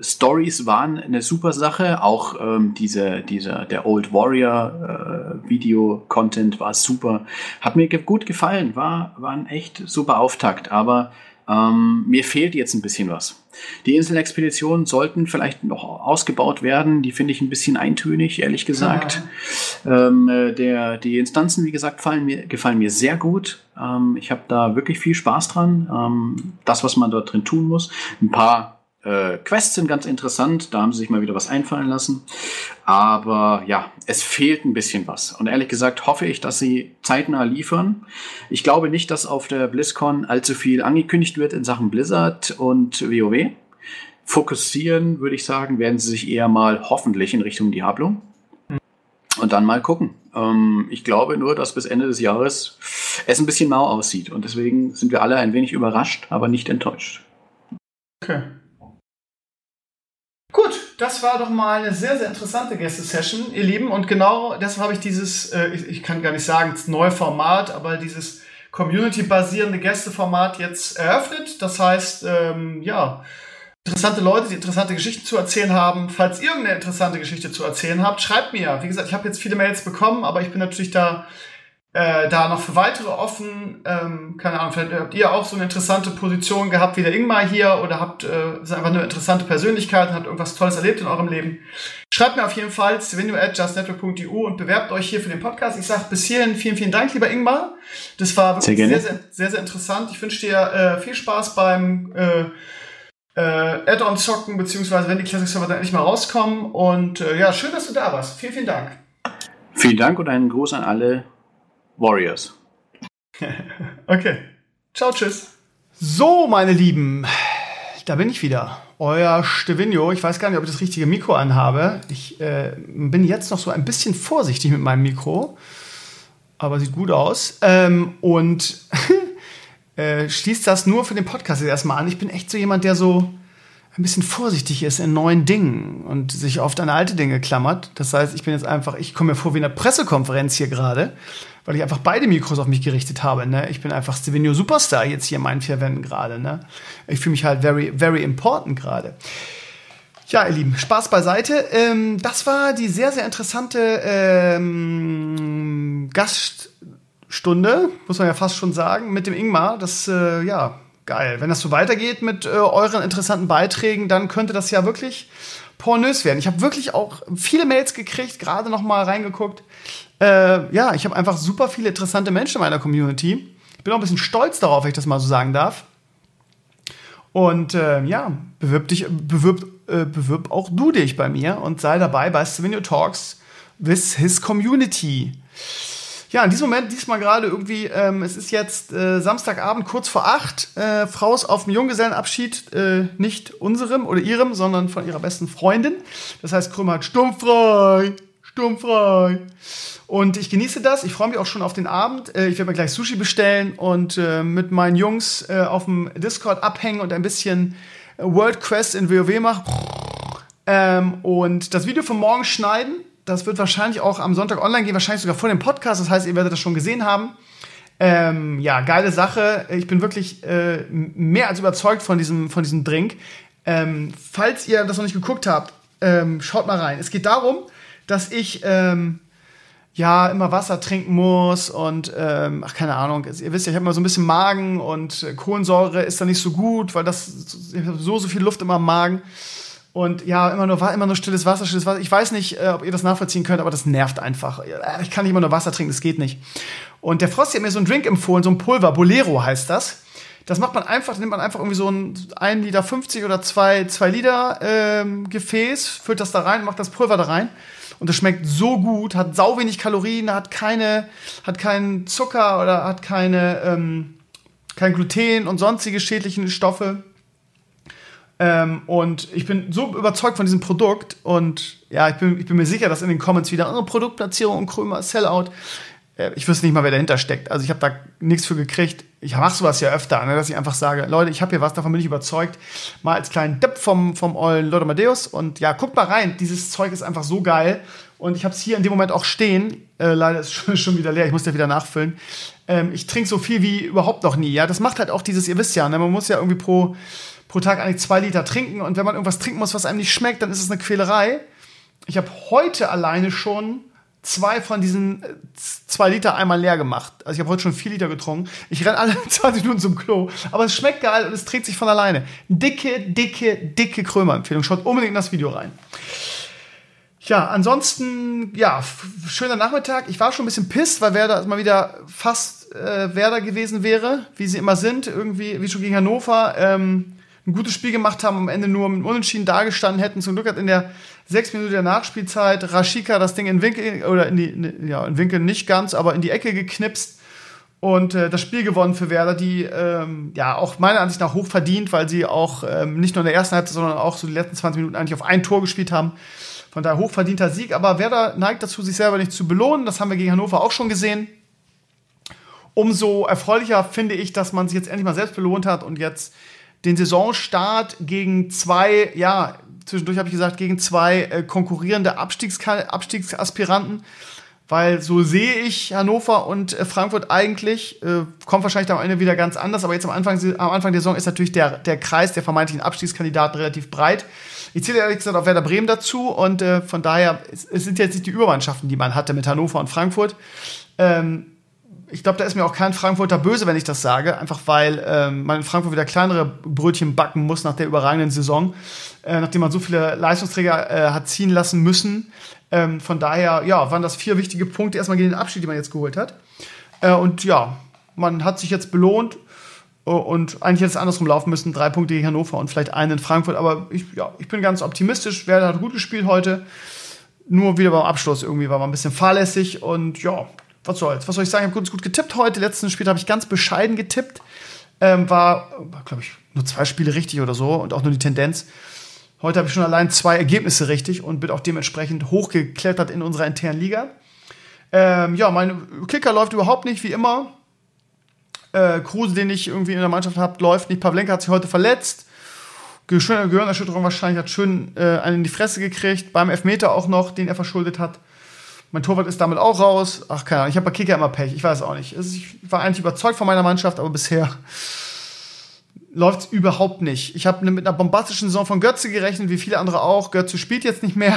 Speaker 3: Stories waren eine super Sache. Auch ähm, diese, dieser, der Old Warrior äh, Video Content war super. Hat mir gut gefallen. War, war ein echt super Auftakt. Aber ähm, mir fehlt jetzt ein bisschen was. Die Inselexpeditionen sollten vielleicht noch ausgebaut werden. Die finde ich ein bisschen eintönig, ehrlich gesagt. Ähm, äh, der, die Instanzen, wie gesagt, gefallen mir, gefallen mir sehr gut. Ähm, ich habe da wirklich viel Spaß dran. Ähm, das, was man dort drin tun muss. Ein paar äh, Quests sind ganz interessant, da haben sie sich mal wieder was einfallen lassen. Aber ja, es fehlt ein bisschen was. Und ehrlich gesagt hoffe ich, dass sie zeitnah liefern. Ich glaube nicht, dass auf der BlizzCon allzu viel angekündigt wird in Sachen Blizzard und WoW. Fokussieren, würde ich sagen, werden sie sich eher mal hoffentlich in Richtung Diablo. Und dann mal gucken. Ähm, ich glaube nur, dass bis Ende des Jahres es ein bisschen mau aussieht. Und deswegen sind wir alle ein wenig überrascht, aber nicht enttäuscht.
Speaker 2: Okay. Das war doch mal eine sehr, sehr interessante Gäste-Session, ihr Lieben. Und genau deshalb habe ich dieses, äh, ich, ich, kann gar nicht sagen, das neue Format, aber dieses Community-basierende Gästeformat jetzt eröffnet. Das heißt, ähm, ja, interessante Leute, die interessante Geschichten zu erzählen haben. Falls ihr irgendeine interessante Geschichte zu erzählen habt, schreibt mir. Wie gesagt, ich habe jetzt viele Mails bekommen, aber ich bin natürlich da äh, da noch für weitere offen. Ähm, keine Ahnung, vielleicht habt ihr auch so eine interessante Position gehabt wie der Ingmar hier oder habt äh, ist einfach eine interessante Persönlichkeit und habt irgendwas Tolles erlebt in eurem Leben. Schreibt mir auf jeden Fall stevenio.justnetwork.eu und bewerbt euch hier für den Podcast. Ich sage bis hierhin vielen, vielen Dank, lieber Ingmar. Das war wirklich sehr, sehr, sehr, sehr, sehr interessant. Ich wünsche dir äh, viel Spaß beim äh, äh, Add-on zocken, beziehungsweise wenn die Classic Server dann endlich mal rauskommen. Und äh, ja, schön, dass du da warst. Vielen, vielen Dank.
Speaker 3: Vielen Dank und einen Gruß an alle Warriors.
Speaker 2: okay. Ciao, tschüss. So, meine Lieben, da bin ich wieder. Euer Stevinio. Ich weiß gar nicht, ob ich das richtige Mikro anhabe. Ich äh, bin jetzt noch so ein bisschen vorsichtig mit meinem Mikro. Aber sieht gut aus. Ähm, und äh, schließt das nur für den Podcast jetzt erstmal an. Ich bin echt so jemand, der so ein bisschen vorsichtig ist in neuen Dingen und sich oft an alte Dinge klammert. Das heißt, ich bin jetzt einfach, ich komme mir vor wie eine Pressekonferenz hier gerade weil ich einfach beide Mikros auf mich gerichtet habe. Ne? Ich bin einfach Stevenio Superstar jetzt hier in meinen vier Wänden gerade. Ne? Ich fühle mich halt very, very important gerade. Ja, ihr Lieben, Spaß beiseite. Ähm, das war die sehr, sehr interessante ähm, Gaststunde, muss man ja fast schon sagen, mit dem Ingmar. Das, äh, ja, geil. Wenn das so weitergeht mit äh, euren interessanten Beiträgen, dann könnte das ja wirklich pornös werden. Ich habe wirklich auch viele Mails gekriegt, gerade noch mal reingeguckt. Äh, ja, ich habe einfach super viele interessante Menschen in meiner Community. Ich bin auch ein bisschen stolz darauf, wenn ich das mal so sagen darf. Und äh, ja, bewirb dich, bewirb, äh, bewirb auch du dich bei mir und sei dabei bei Stevenio Talks with his community. Ja, in diesem Moment, diesmal gerade irgendwie, ähm, es ist jetzt äh, Samstagabend kurz vor acht. Äh, Frau ist auf dem Junggesellenabschied, äh, nicht unserem oder ihrem, sondern von ihrer besten Freundin. Das heißt, Krümmer hat sturmfrei, sturmfrei. Und ich genieße das. Ich freue mich auch schon auf den Abend. Äh, ich werde mir gleich Sushi bestellen und äh, mit meinen Jungs äh, auf dem Discord abhängen und ein bisschen World Quest in WoW machen. Ähm, und das Video von morgen schneiden das wird wahrscheinlich auch am Sonntag online gehen, wahrscheinlich sogar vor dem Podcast. Das heißt, ihr werdet das schon gesehen haben. Ähm, ja, geile Sache. Ich bin wirklich äh, mehr als überzeugt von diesem, von diesem Drink. Ähm, falls ihr das noch nicht geguckt habt, ähm, schaut mal rein. Es geht darum, dass ich ähm, ja immer Wasser trinken muss und ähm, ach keine Ahnung. Ihr wisst ja, ich habe immer so ein bisschen Magen und äh, Kohlensäure ist da nicht so gut, weil das so so viel Luft immer im Magen. Und ja, immer nur, immer nur stilles Wasser, stilles Wasser. Ich weiß nicht, äh, ob ihr das nachvollziehen könnt, aber das nervt einfach. Ich kann nicht immer nur Wasser trinken, das geht nicht. Und der Frosty hat mir so einen Drink empfohlen, so ein Pulver, Bolero heißt das. Das macht man einfach, nimmt man einfach irgendwie so ein 1 Liter 50 oder 2, 2 Liter ähm, Gefäß, füllt das da rein, macht das Pulver da rein. Und das schmeckt so gut, hat sau wenig Kalorien, hat keine, hat keinen Zucker oder hat keine, ähm, kein Gluten und sonstige schädlichen Stoffe. Ähm, und ich bin so überzeugt von diesem Produkt und ja, ich bin, ich bin mir sicher, dass in den Comments wieder oh, Produktplatzierung und Krömer, Sellout. Äh, ich wüsste nicht mal, wer dahinter steckt. Also ich habe da nichts für gekriegt. Ich mache sowas ja öfter, ne, dass ich einfach sage, Leute, ich habe hier was, davon bin ich überzeugt. Mal als kleinen Tipp vom, vom ollen Lord Amadeus. Und ja, guckt mal rein. Dieses Zeug ist einfach so geil. Und ich habe es hier in dem Moment auch stehen. Äh, leider ist es schon wieder leer. Ich muss ja wieder nachfüllen. Ähm, ich trinke so viel wie überhaupt noch nie. Ja, das macht halt auch dieses, ihr wisst ja, ne, man muss ja irgendwie pro pro Tag eigentlich zwei Liter trinken. Und wenn man irgendwas trinken muss, was einem nicht schmeckt, dann ist es eine Quälerei. Ich habe heute alleine schon zwei von diesen äh, zwei Liter einmal leer gemacht. Also ich habe heute schon vier Liter getrunken. Ich renne alle 20 Minuten zum Klo. Aber es schmeckt geil und es trägt sich von alleine. Dicke, dicke, dicke Krömer-Empfehlung. Schaut unbedingt in das Video rein. Ja, ansonsten, ja, schöner Nachmittag. Ich war schon ein bisschen pisst, weil Werder mal wieder fast äh, Werder gewesen wäre, wie sie immer sind. Irgendwie, wie schon gegen Hannover. Ähm, ein gutes Spiel gemacht haben, am Ende nur mit Unentschieden dagestanden hätten. Zum Glück hat in der sechs Minuten der Nachspielzeit Rashika das Ding in Winkel, oder in die, ja, in Winkel nicht ganz, aber in die Ecke geknipst und äh, das Spiel gewonnen für Werder, die ähm, ja auch meiner Ansicht nach hoch verdient, weil sie auch ähm, nicht nur in der ersten Halbzeit, sondern auch so die letzten 20 Minuten eigentlich auf ein Tor gespielt haben. Von daher hochverdienter Sieg, aber Werder neigt dazu, sich selber nicht zu belohnen. Das haben wir gegen Hannover auch schon gesehen. Umso erfreulicher finde ich, dass man sich jetzt endlich mal selbst belohnt hat und jetzt den Saisonstart gegen zwei, ja, zwischendurch habe ich gesagt, gegen zwei äh, konkurrierende Abstiegs Abstiegsaspiranten. Weil so sehe ich Hannover und äh, Frankfurt eigentlich, äh, kommt wahrscheinlich am Ende wieder ganz anders, aber jetzt am Anfang, am Anfang der Saison ist natürlich der, der Kreis der vermeintlichen Abstiegskandidaten relativ breit. Ich zähle ehrlich gesagt auch Werder Bremen dazu und äh, von daher, es, es, sind jetzt nicht die Übermannschaften, die man hatte mit Hannover und Frankfurt. Ähm, ich glaube, da ist mir auch kein Frankfurter böse, wenn ich das sage, einfach weil ähm, man in Frankfurt wieder kleinere Brötchen backen muss nach der überragenden Saison, äh, nachdem man so viele Leistungsträger äh, hat ziehen lassen müssen. Ähm, von daher, ja, waren das vier wichtige Punkte erstmal gegen den Abschied, die man jetzt geholt hat. Äh, und ja, man hat sich jetzt belohnt äh, und eigentlich hätte es andersrum laufen müssen, drei Punkte gegen Hannover und vielleicht einen in Frankfurt. Aber ich, ja, ich bin ganz optimistisch. Werder hat gut gespielt heute. Nur wieder beim Abschluss irgendwie war man ein bisschen fahrlässig und ja, was soll's? Was soll ich sagen? Ich habe ganz gut getippt heute. Letzten Spiel habe ich ganz bescheiden getippt. Ähm, war, glaube ich, nur zwei Spiele richtig oder so und auch nur die Tendenz. Heute habe ich schon allein zwei Ergebnisse richtig und bin auch dementsprechend hochgeklettert in unserer internen Liga. Ähm, ja, mein Kicker läuft überhaupt nicht, wie immer. Äh, Kruse, den ich irgendwie in der Mannschaft habe, läuft nicht. Pavlenka hat sich heute verletzt. Gehirnerschütterung wahrscheinlich, hat schön äh, einen in die Fresse gekriegt. Beim Elfmeter auch noch, den er verschuldet hat. Mein Torwart ist damit auch raus. Ach, keine Ahnung. Ich habe bei Kicker immer Pech. Ich weiß auch nicht. Ich war eigentlich überzeugt von meiner Mannschaft, aber bisher läuft es überhaupt nicht. Ich habe mit einer bombastischen Saison von Götze gerechnet, wie viele andere auch. Götze spielt jetzt nicht mehr.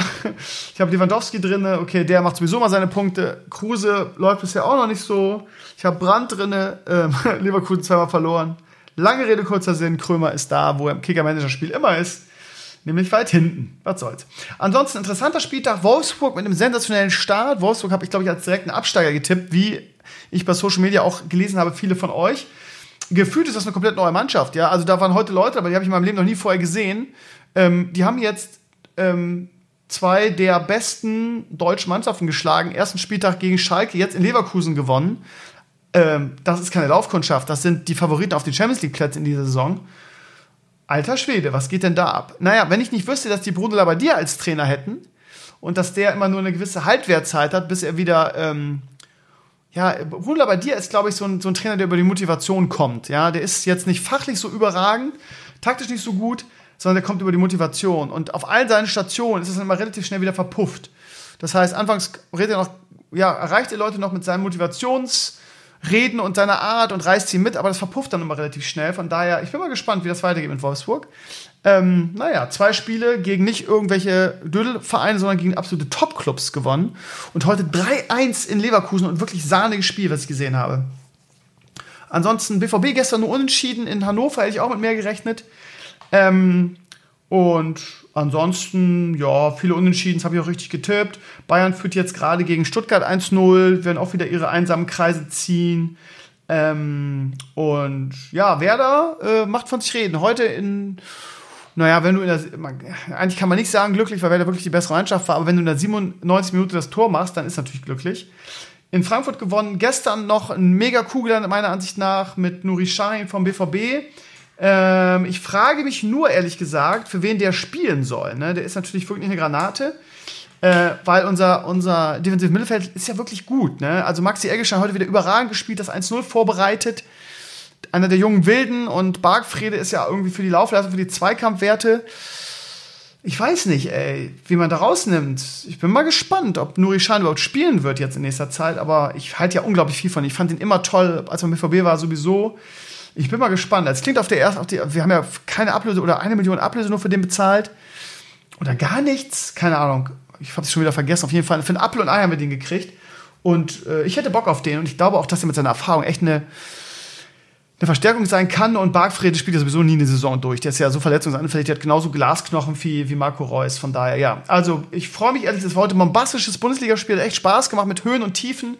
Speaker 2: Ich habe Lewandowski drin. Okay, der macht sowieso mal seine Punkte. Kruse läuft bisher auch noch nicht so. Ich habe Brandt drin. Ähm, Leverkusen zweimal verloren. Lange Rede, kurzer Sinn. Krömer ist da, wo er im Kicker-Manager-Spiel immer ist nämlich weit hinten. Was soll's. Ansonsten interessanter Spieltag. Wolfsburg mit einem sensationellen Start. Wolfsburg habe ich, glaube ich, als direkten Absteiger getippt, wie ich bei Social Media auch gelesen habe, viele von euch. Gefühlt ist das eine komplett neue Mannschaft, ja. Also da waren heute Leute, aber die habe ich in meinem Leben noch nie vorher gesehen. Ähm, die haben jetzt ähm, zwei der besten deutschen Mannschaften geschlagen. Ersten Spieltag gegen Schalke, jetzt in Leverkusen gewonnen. Ähm, das ist keine Laufkundschaft, das sind die Favoriten auf den Champions League Plätzen in dieser Saison. Alter Schwede, was geht denn da ab? Naja, wenn ich nicht wüsste, dass die Bruno Labbadia als Trainer hätten und dass der immer nur eine gewisse Haltwertzeit hat, bis er wieder, ähm, ja, Bruno Labbadia ist, glaube ich, so ein, so ein Trainer, der über die Motivation kommt. Ja, der ist jetzt nicht fachlich so überragend, taktisch nicht so gut, sondern der kommt über die Motivation. Und auf all seinen Stationen ist es dann immer relativ schnell wieder verpufft. Das heißt, anfangs redet er noch, ja, erreicht er Leute noch mit seinen Motivationsreden und seiner Art und reißt sie mit, aber das verpufft dann immer relativ schnell. Von daher, ich bin mal gespannt, wie das weitergeht mit Wolfsburg. Ähm, naja, zwei Spiele gegen nicht irgendwelche Dödelvereine, sondern gegen absolute Top-Clubs gewonnen. Und heute 3-1 in Leverkusen und wirklich sahniges Spiel, was ich gesehen habe. Ansonsten BVB gestern nur unentschieden. In Hannover hätte ich auch mit mehr gerechnet. Ähm, und ansonsten, ja, viele Unentschieden, das habe ich auch richtig getippt. Bayern führt jetzt gerade gegen Stuttgart 1-0, werden auch wieder ihre einsamen Kreise ziehen. Ähm, und ja, Werder äh, macht von sich reden. Heute in naja, wenn du in der, man, eigentlich kann man nicht sagen glücklich, weil Werder wirklich die bessere Mannschaft war, aber wenn du in der 97 Minute das Tor machst, dann ist natürlich glücklich. In Frankfurt gewonnen, gestern noch ein mega Kugel meiner Ansicht nach mit Nuri Sahin vom BVB. Ähm, ich frage mich nur, ehrlich gesagt, für wen der spielen soll. Ne? Der ist natürlich wirklich eine Granate. Äh, weil unser, unser Defensive Mittelfeld ist ja wirklich gut. Ne? Also Maxi Eggestein heute wieder überragend gespielt, das 1-0 vorbereitet einer der jungen Wilden und Bargfrede ist ja irgendwie für die Laufleistung, für die Zweikampfwerte. Ich weiß nicht, ey, wie man da rausnimmt. Ich bin mal gespannt, ob Nuri Schein überhaupt spielen wird jetzt in nächster Zeit, aber ich halte ja unglaublich viel von. Ich fand ihn immer toll, als er mit VB war, sowieso. Ich bin mal gespannt. Es klingt auf der ersten, wir haben ja keine Ablöse oder eine Million Ablöse nur für den bezahlt. Oder gar nichts. Keine Ahnung. Ich habe es schon wieder vergessen. Auf jeden Fall für einen Apfel und Ei haben wir den gekriegt. Und äh, ich hätte Bock auf den. Und ich glaube auch, dass er mit seiner Erfahrung echt eine, eine Verstärkung sein kann und Bargfrede spielt ja sowieso nie eine Saison durch. Der ist ja so verletzungsanfällig, der hat genauso Glasknochen wie, wie Marco Reus. Von daher, ja. Also, ich freue mich ehrlich, das war heute ein bombastisches Bundesligaspiel, echt Spaß gemacht mit Höhen und Tiefen.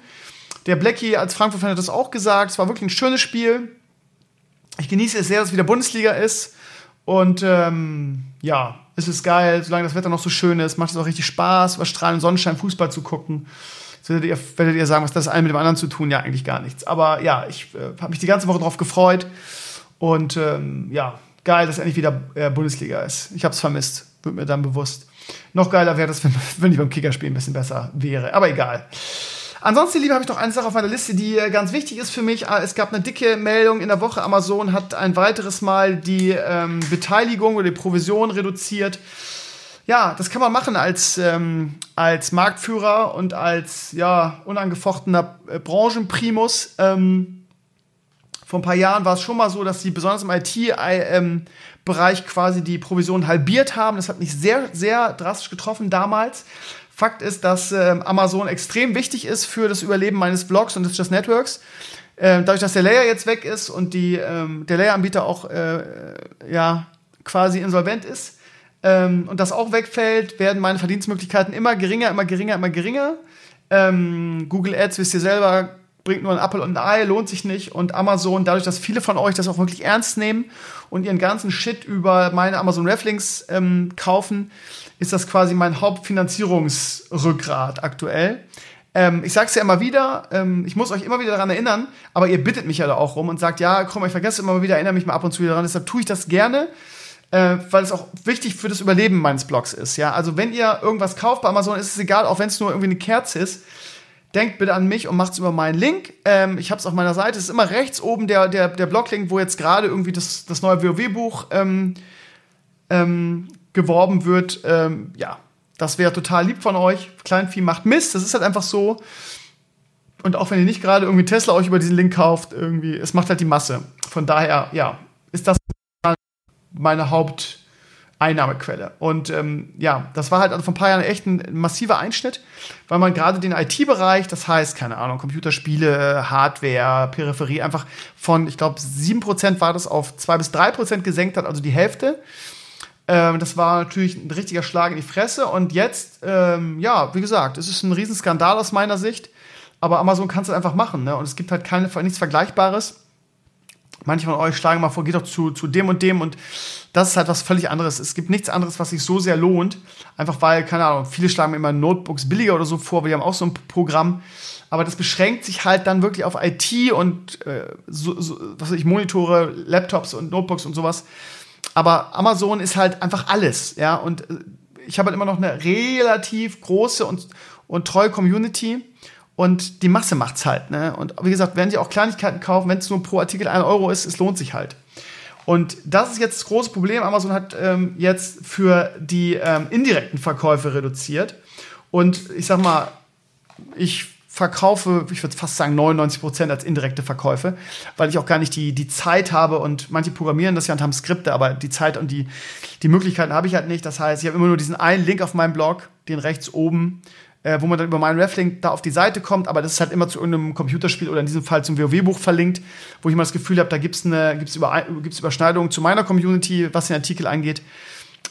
Speaker 2: Der Blackie als Frankfurt-Fan hat das auch gesagt. Es war wirklich ein schönes Spiel. Ich genieße es sehr, dass es wieder Bundesliga ist. Und ähm, ja, es ist geil, solange das Wetter noch so schön ist, macht es auch richtig Spaß, über strahlenden Sonnenschein Fußball zu gucken. Werdet ihr, werdet ihr sagen, was das eine mit dem anderen zu tun? Ja, eigentlich gar nichts. Aber ja, ich äh, habe mich die ganze Woche darauf gefreut. Und ähm, ja, geil, dass endlich wieder äh, Bundesliga ist. Ich habe es vermisst, wird mir dann bewusst. Noch geiler wäre das, wenn, wenn ich beim Kickerspiel ein bisschen besser wäre. Aber egal. Ansonsten, liebe, habe ich noch eine Sache auf meiner Liste, die äh, ganz wichtig ist für mich. Ah, es gab eine dicke Meldung in der Woche. Amazon hat ein weiteres Mal die ähm, Beteiligung oder die Provision reduziert ja, das kann man machen als, ähm, als Marktführer und als ja, unangefochtener äh, Branchenprimus. Ähm, vor ein paar Jahren war es schon mal so, dass sie besonders im IT-Bereich ähm, quasi die Provision halbiert haben. Das hat mich sehr, sehr drastisch getroffen damals. Fakt ist, dass äh, Amazon extrem wichtig ist für das Überleben meines Blogs und des Just Networks. Äh, dadurch, dass der Layer jetzt weg ist und die, ähm, der Layer-Anbieter auch äh, ja, quasi insolvent ist, ähm, und das auch wegfällt, werden meine Verdienstmöglichkeiten immer geringer, immer geringer, immer geringer. Ähm, Google Ads, wisst ihr selber, bringt nur ein Apple und ein Ei, lohnt sich nicht. Und Amazon, dadurch, dass viele von euch das auch wirklich ernst nehmen und ihren ganzen Shit über meine Amazon Reflinks ähm, kaufen, ist das quasi mein Hauptfinanzierungsrückgrat aktuell. Ähm, ich sag's ja immer wieder, ähm, ich muss euch immer wieder daran erinnern, aber ihr bittet mich ja da auch rum und sagt, ja, komm, ich vergesse immer wieder, erinnere mich mal ab und zu wieder daran. Deshalb tue ich das gerne äh, weil es auch wichtig für das Überleben meines Blogs ist. Ja, also wenn ihr irgendwas kauft bei Amazon, ist es egal, auch wenn es nur irgendwie eine Kerze ist. Denkt bitte an mich und macht's über meinen Link. Ähm, ich habe es auf meiner Seite. Es ist immer rechts oben der, der, der Bloglink, wo jetzt gerade irgendwie das, das neue WoW-Buch ähm, ähm, geworben wird. Ähm, ja, das wäre total lieb von euch. Kleinvieh macht Mist. Das ist halt einfach so. Und auch wenn ihr nicht gerade irgendwie Tesla euch über diesen Link kauft, irgendwie, es macht halt die Masse. Von daher, ja, ist das meine Haupteinnahmequelle. Und ähm, ja, das war halt also vor ein paar Jahren echt ein massiver Einschnitt, weil man gerade den IT-Bereich, das heißt, keine Ahnung, Computerspiele, Hardware, Peripherie, einfach von, ich glaube, 7% war das auf 2 bis 3% gesenkt hat, also die Hälfte. Ähm, das war natürlich ein richtiger Schlag in die Fresse. Und jetzt, ähm, ja, wie gesagt, es ist ein Riesenskandal aus meiner Sicht. Aber Amazon kann es halt einfach machen. Ne? Und es gibt halt keine, nichts Vergleichbares manche von euch schlagen mal vor, geht doch zu, zu dem und dem und das ist halt was völlig anderes. Es gibt nichts anderes, was sich so sehr lohnt. Einfach weil, keine Ahnung, viele schlagen immer Notebooks billiger oder so vor, wir haben auch so ein Programm. Aber das beschränkt sich halt dann wirklich auf IT und äh, so, so, was weiß ich, Monitore, Laptops und Notebooks und sowas. Aber Amazon ist halt einfach alles, ja. Und äh, ich habe halt immer noch eine relativ große und, und treue Community und die Masse macht's halt. Ne? Und wie gesagt, werden Sie auch Kleinigkeiten kaufen, wenn es nur pro Artikel ein Euro ist, es lohnt sich halt. Und das ist jetzt das große Problem. Amazon hat ähm, jetzt für die ähm, indirekten Verkäufe reduziert. Und ich sag mal, ich verkaufe, ich würde fast sagen 99 Prozent als indirekte Verkäufe, weil ich auch gar nicht die, die Zeit habe und manche programmieren das ja und haben Skripte, aber die Zeit und die, die Möglichkeiten habe ich halt nicht. Das heißt, ich habe immer nur diesen einen Link auf meinem Blog, den rechts oben, äh, wo man dann über meinen Reflink da auf die Seite kommt, aber das ist halt immer zu irgendeinem Computerspiel oder in diesem Fall zum WoW-Buch verlinkt, wo ich immer das Gefühl habe, da gibt es gibt's gibt's Überschneidungen zu meiner Community, was den Artikel angeht.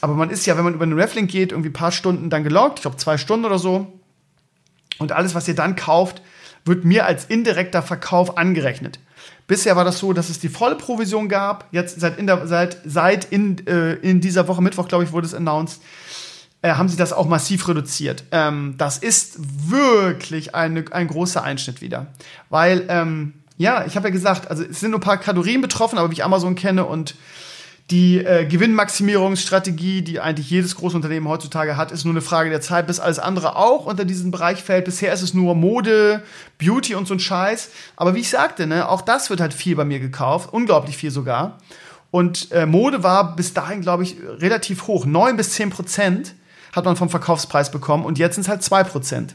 Speaker 2: Aber man ist ja, wenn man über einen Reflink geht, irgendwie ein paar Stunden dann geloggt, ich glaube zwei Stunden oder so und alles, was ihr dann kauft, wird mir als indirekter Verkauf angerechnet. Bisher war das so, dass es die volle Provision gab. Jetzt seit in, der, seit, seit in, äh, in dieser Woche, Mittwoch, glaube ich, wurde es announced, äh, haben sie das auch massiv reduziert. Ähm, das ist wirklich eine, ein großer Einschnitt wieder. Weil, ähm, ja, ich habe ja gesagt, also es sind nur ein paar Kategorien betroffen, aber wie ich Amazon kenne und die äh, Gewinnmaximierungsstrategie, die eigentlich jedes Großunternehmen heutzutage hat, ist nur eine Frage der Zeit, bis alles andere auch unter diesen Bereich fällt. Bisher ist es nur Mode, Beauty und so ein Scheiß. Aber wie ich sagte, ne, auch das wird halt viel bei mir gekauft, unglaublich viel sogar. Und äh, Mode war bis dahin, glaube ich, relativ hoch. 9 bis 10 Prozent hat man vom Verkaufspreis bekommen und jetzt sind es halt 2 Prozent.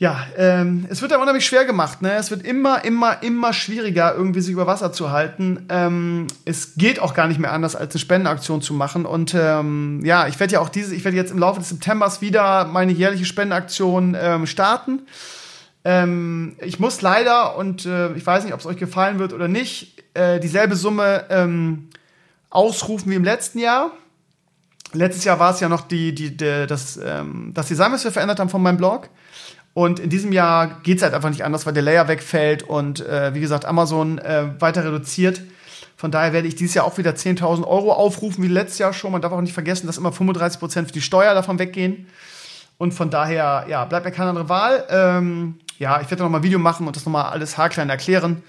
Speaker 2: Ja, ähm, es wird aber unheimlich schwer gemacht. Ne? Es wird immer, immer, immer schwieriger, irgendwie sich über Wasser zu halten. Ähm, es geht auch gar nicht mehr anders, als eine Spendenaktion zu machen. Und ähm, ja, ich werde ja auch diese, ich werde jetzt im Laufe des Septembers wieder meine jährliche Spendenaktion ähm, starten. Ähm, ich muss leider, und äh, ich weiß nicht, ob es euch gefallen wird oder nicht, äh, dieselbe Summe ähm, ausrufen wie im letzten Jahr. Letztes Jahr war es ja noch die, die, die das, ähm, das Design, was wir verändert haben von meinem Blog. Und in diesem Jahr geht es halt einfach nicht anders, weil der Layer wegfällt und äh, wie gesagt Amazon äh, weiter reduziert. Von daher werde ich dieses Jahr auch wieder 10.000 Euro aufrufen, wie letztes Jahr schon. Man darf auch nicht vergessen, dass immer 35 Prozent für die Steuer davon weggehen. Und von daher, ja, bleibt mir keine andere Wahl. Ähm, ja, ich werde noch mal ein Video machen und das noch mal alles haarklein erklären.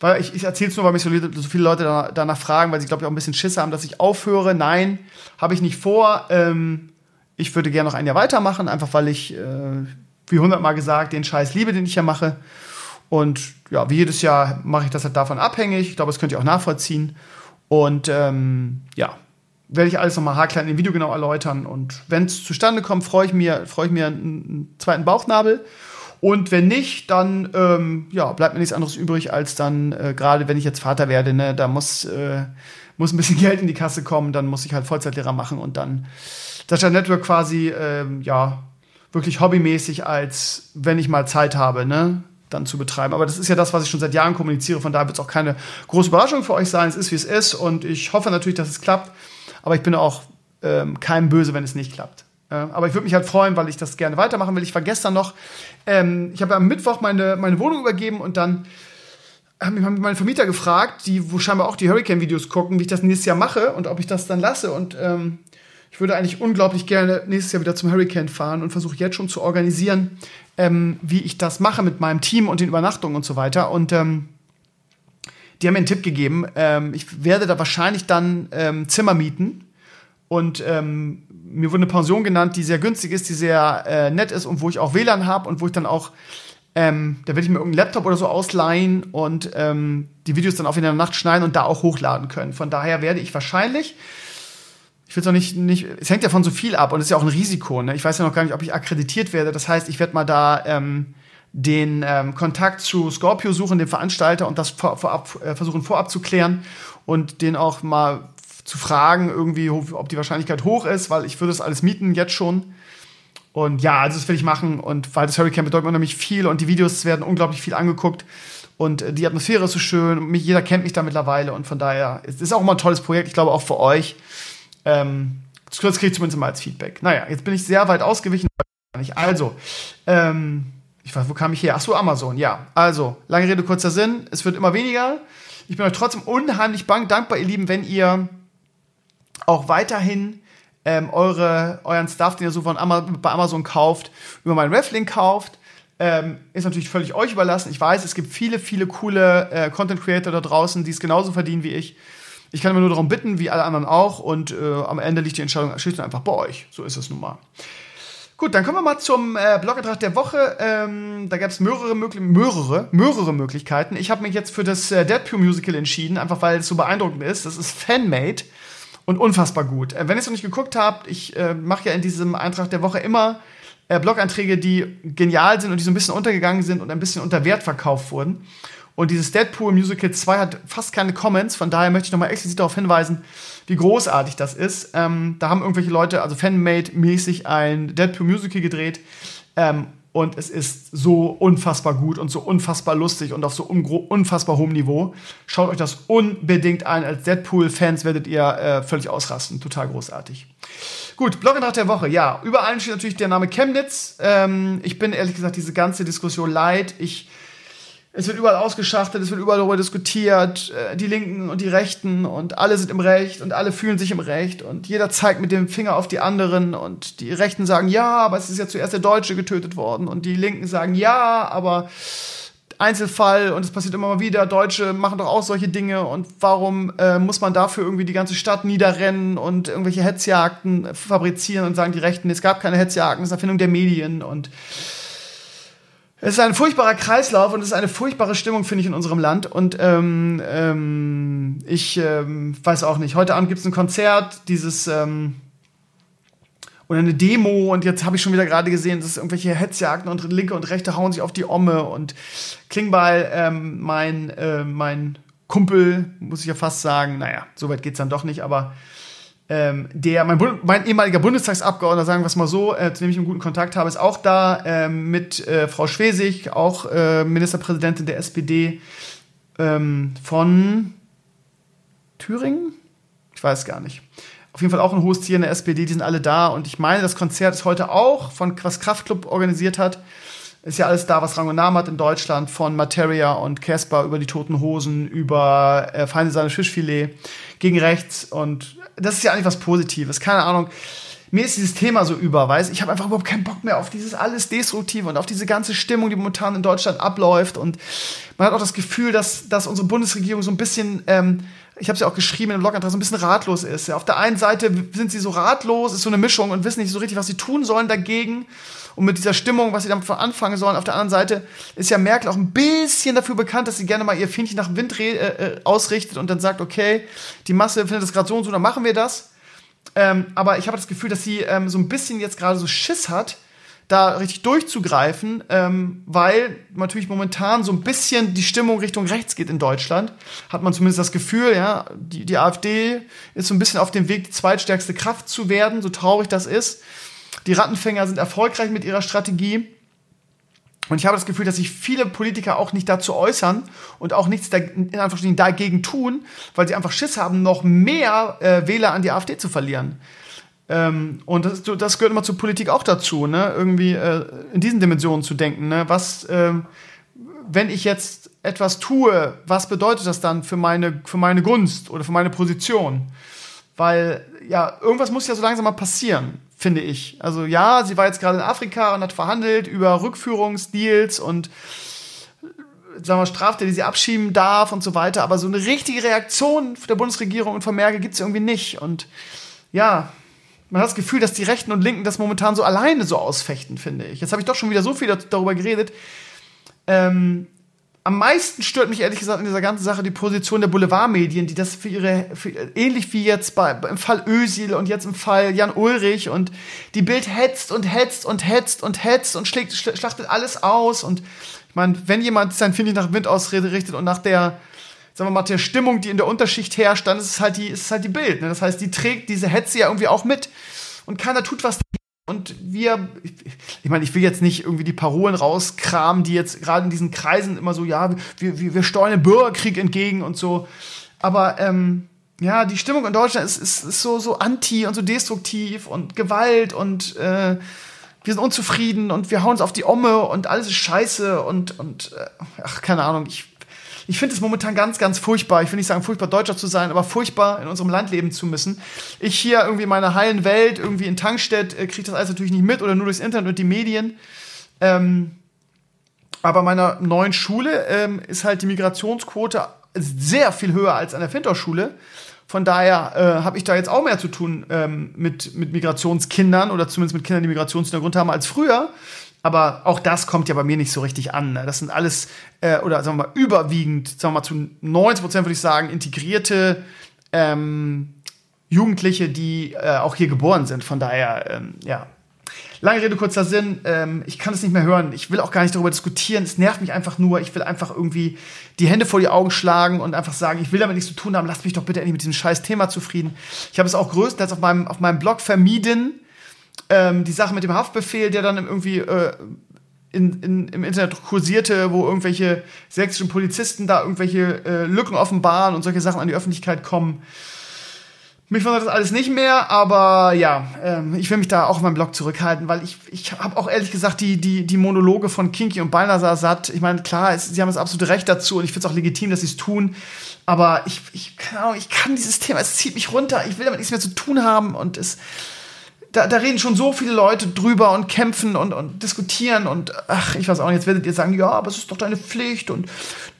Speaker 2: Weil ich, ich erzähle es nur, weil mich so, so viele Leute danach, danach, fragen, weil sie, glaube ich, auch ein bisschen Schiss haben, dass ich aufhöre. Nein, habe ich nicht vor. Ähm, ich würde gerne noch ein Jahr weitermachen, einfach weil ich äh, wie hundertmal gesagt, den Scheiß liebe, den ich ja mache. Und ja, wie jedes Jahr mache ich das halt davon abhängig. Ich glaube, das könnt ihr auch nachvollziehen. Und ähm, ja, werde ich alles nochmal haarklein im Video genau erläutern. Und wenn es zustande kommt, freue ich mir, freue ich mir einen zweiten Bauchnabel. Und wenn nicht, dann ähm, ja, bleibt mir nichts anderes übrig, als dann, äh, gerade wenn ich jetzt Vater werde, ne, da muss, äh, muss ein bisschen Geld in die Kasse kommen, dann muss ich halt Vollzeitlehrer machen und dann das Network quasi, äh, ja, wirklich hobbymäßig, als wenn ich mal Zeit habe, ne? dann zu betreiben. Aber das ist ja das, was ich schon seit Jahren kommuniziere. Von daher wird es auch keine große Überraschung für euch sein. Es ist, wie es ist. Und ich hoffe natürlich, dass es klappt. Aber ich bin auch ähm, keinem böse, wenn es nicht klappt. Äh, aber ich würde mich halt freuen, weil ich das gerne weitermachen will. Ich war gestern noch, ähm, ich habe am Mittwoch meine, meine Wohnung übergeben und dann haben mich meine Vermieter gefragt, die wo scheinbar auch die Hurricane-Videos gucken, wie ich das nächstes Jahr mache und ob ich das dann lasse. Und ähm, ich würde eigentlich unglaublich gerne nächstes Jahr wieder zum Hurricane fahren und versuche jetzt schon zu organisieren, ähm, wie ich das mache mit meinem Team und den Übernachtungen und so weiter. Und ähm, die haben mir einen Tipp gegeben. Ähm, ich werde da wahrscheinlich dann ähm, Zimmer mieten. Und ähm, mir wurde eine Pension genannt, die sehr günstig ist, die sehr äh, nett ist und wo ich auch WLAN habe und wo ich dann auch, ähm, da werde ich mir irgendeinen Laptop oder so ausleihen und die Videos dann auch in der Nacht schneiden und da auch hochladen können. Von daher werde ich wahrscheinlich ich will es auch nicht, nicht, es hängt ja von so viel ab und es ist ja auch ein Risiko. Ne? Ich weiß ja noch gar nicht, ob ich akkreditiert werde. Das heißt, ich werde mal da ähm, den ähm, Kontakt zu Scorpio suchen, dem Veranstalter, und das vor, vorab, äh, versuchen vorab zu klären und den auch mal zu fragen, irgendwie, ob die Wahrscheinlichkeit hoch ist, weil ich würde das alles mieten jetzt schon. Und ja, also das will ich machen. Und weil das Hurricane bedeutet unheimlich viel und die Videos werden unglaublich viel angeguckt. Und äh, die Atmosphäre ist so schön. Mich, jeder kennt mich da mittlerweile. Und von daher ist es auch immer ein tolles Projekt. Ich glaube auch für euch. Ähm, das kriege ich zumindest mal als Feedback. Naja, jetzt bin ich sehr weit ausgewichen. Also, ähm, ich weiß, wo kam ich her? Ach so, Amazon, ja. Also, lange Rede, kurzer Sinn. Es wird immer weniger. Ich bin euch trotzdem unheimlich dankbar, ihr Lieben, wenn ihr auch weiterhin ähm, eure, euren Stuff, den ihr so von Ama bei Amazon kauft, über meinen Reflink kauft. Ähm, ist natürlich völlig euch überlassen. Ich weiß, es gibt viele, viele coole äh, Content Creator da draußen, die es genauso verdienen wie ich. Ich kann immer nur darum bitten, wie alle anderen auch. Und äh, am Ende liegt die Entscheidung und einfach bei euch. So ist es nun mal. Gut, dann kommen wir mal zum äh, Blogantrag der Woche. Ähm, da gab es mehrere, mehrere, mehrere Möglichkeiten. Ich habe mich jetzt für das äh, Deadpool Musical entschieden, einfach weil es so beeindruckend ist. Das ist Fanmade. Und unfassbar gut. Äh, wenn ihr es noch nicht geguckt habt, ich äh, mache ja in diesem Eintrag der Woche immer äh, Blog-Einträge, die genial sind und die so ein bisschen untergegangen sind und ein bisschen unter Wert verkauft wurden. Und dieses Deadpool Musical 2 hat fast keine Comments, von daher möchte ich nochmal explizit darauf hinweisen, wie großartig das ist. Ähm, da haben irgendwelche Leute, also Fanmade-mäßig, ein Deadpool Musical gedreht. Ähm, und es ist so unfassbar gut und so unfassbar lustig und auf so unfassbar hohem Niveau. Schaut euch das unbedingt ein. Als Deadpool-Fans werdet ihr äh, völlig ausrasten. Total großartig. Gut, Blog der Woche. Ja, überall steht natürlich der Name Chemnitz. Ähm, ich bin ehrlich gesagt diese ganze Diskussion leid. Ich es wird überall ausgeschachtet, es wird überall darüber diskutiert, äh, die Linken und die Rechten und alle sind im Recht und alle fühlen sich im Recht und jeder zeigt mit dem Finger auf die anderen und die Rechten sagen, ja, aber es ist ja zuerst der Deutsche getötet worden und die Linken sagen, ja, aber Einzelfall und es passiert immer mal wieder, Deutsche machen doch auch solche Dinge und warum äh, muss man dafür irgendwie die ganze Stadt niederrennen und irgendwelche Hetzjagden fabrizieren und sagen die Rechten, es gab keine Hetzjagden, es ist Erfindung der Medien und es ist ein furchtbarer Kreislauf und es ist eine furchtbare Stimmung, finde ich, in unserem Land. Und ähm, ähm, ich ähm, weiß auch nicht. Heute Abend gibt es ein Konzert, dieses ähm, oder eine Demo und jetzt habe ich schon wieder gerade gesehen, dass irgendwelche Hetzjagden und Linke und Rechte hauen sich auf die Omme und Klingbeil, ähm, mein, äh, mein Kumpel, muss ich ja fast sagen, naja, so weit geht's dann doch nicht, aber ähm, der, mein, mein, ehemaliger Bundestagsabgeordneter, sagen wir es mal so, äh, zu dem ich einen guten Kontakt habe, ist auch da ähm, mit äh, Frau Schwesig, auch äh, Ministerpräsidentin der SPD ähm, von Thüringen? Ich weiß gar nicht. Auf jeden Fall auch ein hohes Tier in der SPD, die sind alle da und ich meine, das Konzert ist heute auch von was Kraftklub organisiert hat. Ist ja alles da, was Rang und Namen hat in Deutschland, von Materia und Casper über die Toten Hosen, über äh, Feinde seines Fischfilet gegen rechts und das ist ja eigentlich was Positives. Keine Ahnung. Mir ist dieses Thema so über, weiß ich habe einfach überhaupt keinen Bock mehr auf dieses alles Destruktive und auf diese ganze Stimmung, die momentan in Deutschland abläuft. Und man hat auch das Gefühl, dass, dass unsere Bundesregierung so ein bisschen, ähm, ich habe es ja auch geschrieben in dem Blogantrag, so ein bisschen ratlos ist. Ja, auf der einen Seite sind sie so ratlos, ist so eine Mischung und wissen nicht so richtig, was sie tun sollen dagegen und mit dieser Stimmung, was sie damit anfangen sollen. Auf der anderen Seite ist ja Merkel auch ein bisschen dafür bekannt, dass sie gerne mal ihr Fähnchen nach dem Wind äh, äh, ausrichtet und dann sagt, okay, die Masse findet das gerade so und so, dann machen wir das. Ähm, aber ich habe das Gefühl, dass sie ähm, so ein bisschen jetzt gerade so Schiss hat, da richtig durchzugreifen, ähm, weil natürlich momentan so ein bisschen die Stimmung Richtung rechts geht in Deutschland. Hat man zumindest das Gefühl, ja, die, die AfD ist so ein bisschen auf dem Weg, die zweitstärkste Kraft zu werden, so traurig das ist. Die Rattenfänger sind erfolgreich mit ihrer Strategie. Und ich habe das Gefühl, dass sich viele Politiker auch nicht dazu äußern und auch nichts in dagegen tun, weil sie einfach Schiss haben, noch mehr äh, Wähler an die AfD zu verlieren. Ähm, und das, das, gehört immer zur Politik auch dazu, ne? irgendwie äh, in diesen Dimensionen zu denken. Ne? Was, äh, wenn ich jetzt etwas tue, was bedeutet das dann für meine, für meine Gunst oder für meine Position? Weil ja, irgendwas muss ja so langsam mal passieren finde ich. Also ja, sie war jetzt gerade in Afrika und hat verhandelt über Rückführungsdeals und sagen wir, Straftäter, die sie abschieben darf und so weiter. Aber so eine richtige Reaktion der Bundesregierung und von Merkel gibt es irgendwie nicht. Und ja, man hat das Gefühl, dass die Rechten und Linken das momentan so alleine so ausfechten, finde ich. Jetzt habe ich doch schon wieder so viel darüber geredet. Ähm, am meisten stört mich ehrlich gesagt in dieser ganzen Sache die Position der Boulevardmedien, die das für ihre, für, ähnlich wie jetzt bei, im Fall Ösil und jetzt im Fall Jan Ulrich und die Bild hetzt und hetzt und hetzt und hetzt und schlägt, schlachtet alles aus und ich meine, wenn jemand sein Finde nach Wind ausrichtet und nach der, sagen wir mal, der Stimmung, die in der Unterschicht herrscht, dann ist es halt die, ist es halt die Bild. Ne? Das heißt, die trägt diese Hetze ja irgendwie auch mit und keiner tut was und wir, ich meine, ich will jetzt nicht irgendwie die Parolen rauskramen, die jetzt gerade in diesen Kreisen immer so, ja, wir, wir, wir steuern den Bürgerkrieg entgegen und so. Aber ähm, ja, die Stimmung in Deutschland ist, ist, ist so, so anti und so destruktiv und Gewalt und äh, wir sind unzufrieden und wir hauen uns auf die Omme und alles ist scheiße und, und äh, ach, keine Ahnung, ich ich finde es momentan ganz, ganz furchtbar. Ich will nicht sagen, furchtbar Deutscher zu sein, aber furchtbar in unserem Land leben zu müssen. Ich hier irgendwie in meiner heilen Welt, irgendwie in Tankstedt, äh, kriege das alles natürlich nicht mit oder nur durchs Internet und die Medien. Ähm, aber meiner neuen Schule ähm, ist halt die Migrationsquote sehr viel höher als an der Fintorschule. Von daher äh, habe ich da jetzt auch mehr zu tun ähm, mit, mit Migrationskindern oder zumindest mit Kindern, die Migrationshintergrund haben als früher. Aber auch das kommt ja bei mir nicht so richtig an. Ne? Das sind alles, äh, oder sagen wir mal, überwiegend, sagen wir mal zu 90 Prozent würde ich sagen, integrierte ähm, Jugendliche, die äh, auch hier geboren sind. Von daher, ähm, ja. Lange Rede, kurzer Sinn. Ähm, ich kann es nicht mehr hören. Ich will auch gar nicht darüber diskutieren. Es nervt mich einfach nur. Ich will einfach irgendwie die Hände vor die Augen schlagen und einfach sagen, ich will damit nichts zu tun haben. Lasst mich doch bitte endlich mit diesem scheiß Thema zufrieden. Ich habe es auch größtenteils auf meinem, auf meinem Blog vermieden. Ähm, die Sache mit dem Haftbefehl, der dann irgendwie äh, in, in, im Internet kursierte, wo irgendwelche sächsischen Polizisten da irgendwelche äh, Lücken offenbaren und solche Sachen an die Öffentlichkeit kommen. Mich wundert das alles nicht mehr, aber ja, ähm, ich will mich da auch auf meinem Blog zurückhalten, weil ich, ich habe auch ehrlich gesagt die, die, die Monologe von Kinky und Balnasar satt. Ich meine, klar, es, sie haben das absolute Recht dazu und ich finde es auch legitim, dass sie es tun. Aber ich, ich, keine Ahnung, ich kann dieses Thema, es zieht mich runter. Ich will damit nichts mehr zu tun haben und es, da, da reden schon so viele Leute drüber und kämpfen und, und diskutieren und ach, ich weiß auch nicht, jetzt werdet ihr sagen, ja, aber es ist doch deine Pflicht und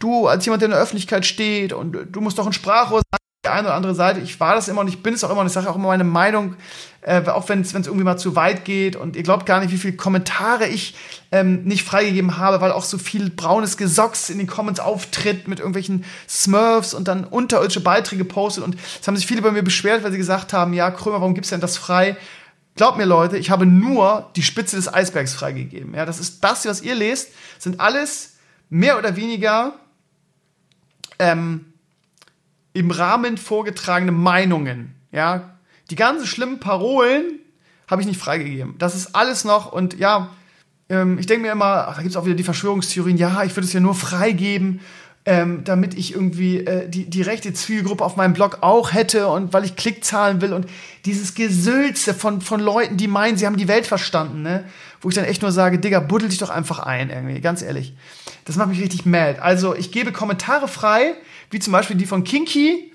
Speaker 2: du als jemand, der in der Öffentlichkeit steht und du musst doch ein Sprachrohr sein, die eine oder andere Seite. Ich war das immer und ich bin es auch immer und ich sage auch immer meine Meinung, äh, auch wenn es irgendwie mal zu weit geht und ihr glaubt gar nicht, wie viele Kommentare ich ähm, nicht freigegeben habe, weil auch so viel braunes Gesocks in den Comments auftritt mit irgendwelchen Smurfs und dann unterirdische Beiträge postet und es haben sich viele bei mir beschwert, weil sie gesagt haben, ja, Krömer, warum gibt's denn das frei? Glaubt mir, Leute, ich habe nur die Spitze des Eisbergs freigegeben. Ja, das ist das, was ihr lest, sind alles mehr oder weniger ähm, im Rahmen vorgetragene Meinungen. Ja, die ganzen schlimmen Parolen habe ich nicht freigegeben. Das ist alles noch und ja, ähm, ich denke mir immer, ach, da gibt es auch wieder die Verschwörungstheorien, ja, ich würde es ja nur freigeben ähm, damit ich irgendwie äh, die, die rechte Zielgruppe auf meinem Blog auch hätte und weil ich Klickzahlen will und dieses Gesülze von, von Leuten, die meinen, sie haben die Welt verstanden, ne? Wo ich dann echt nur sage, Digga, buddel dich doch einfach ein, irgendwie, ganz ehrlich. Das macht mich richtig mad. Also, ich gebe Kommentare frei, wie zum Beispiel die von Kinky,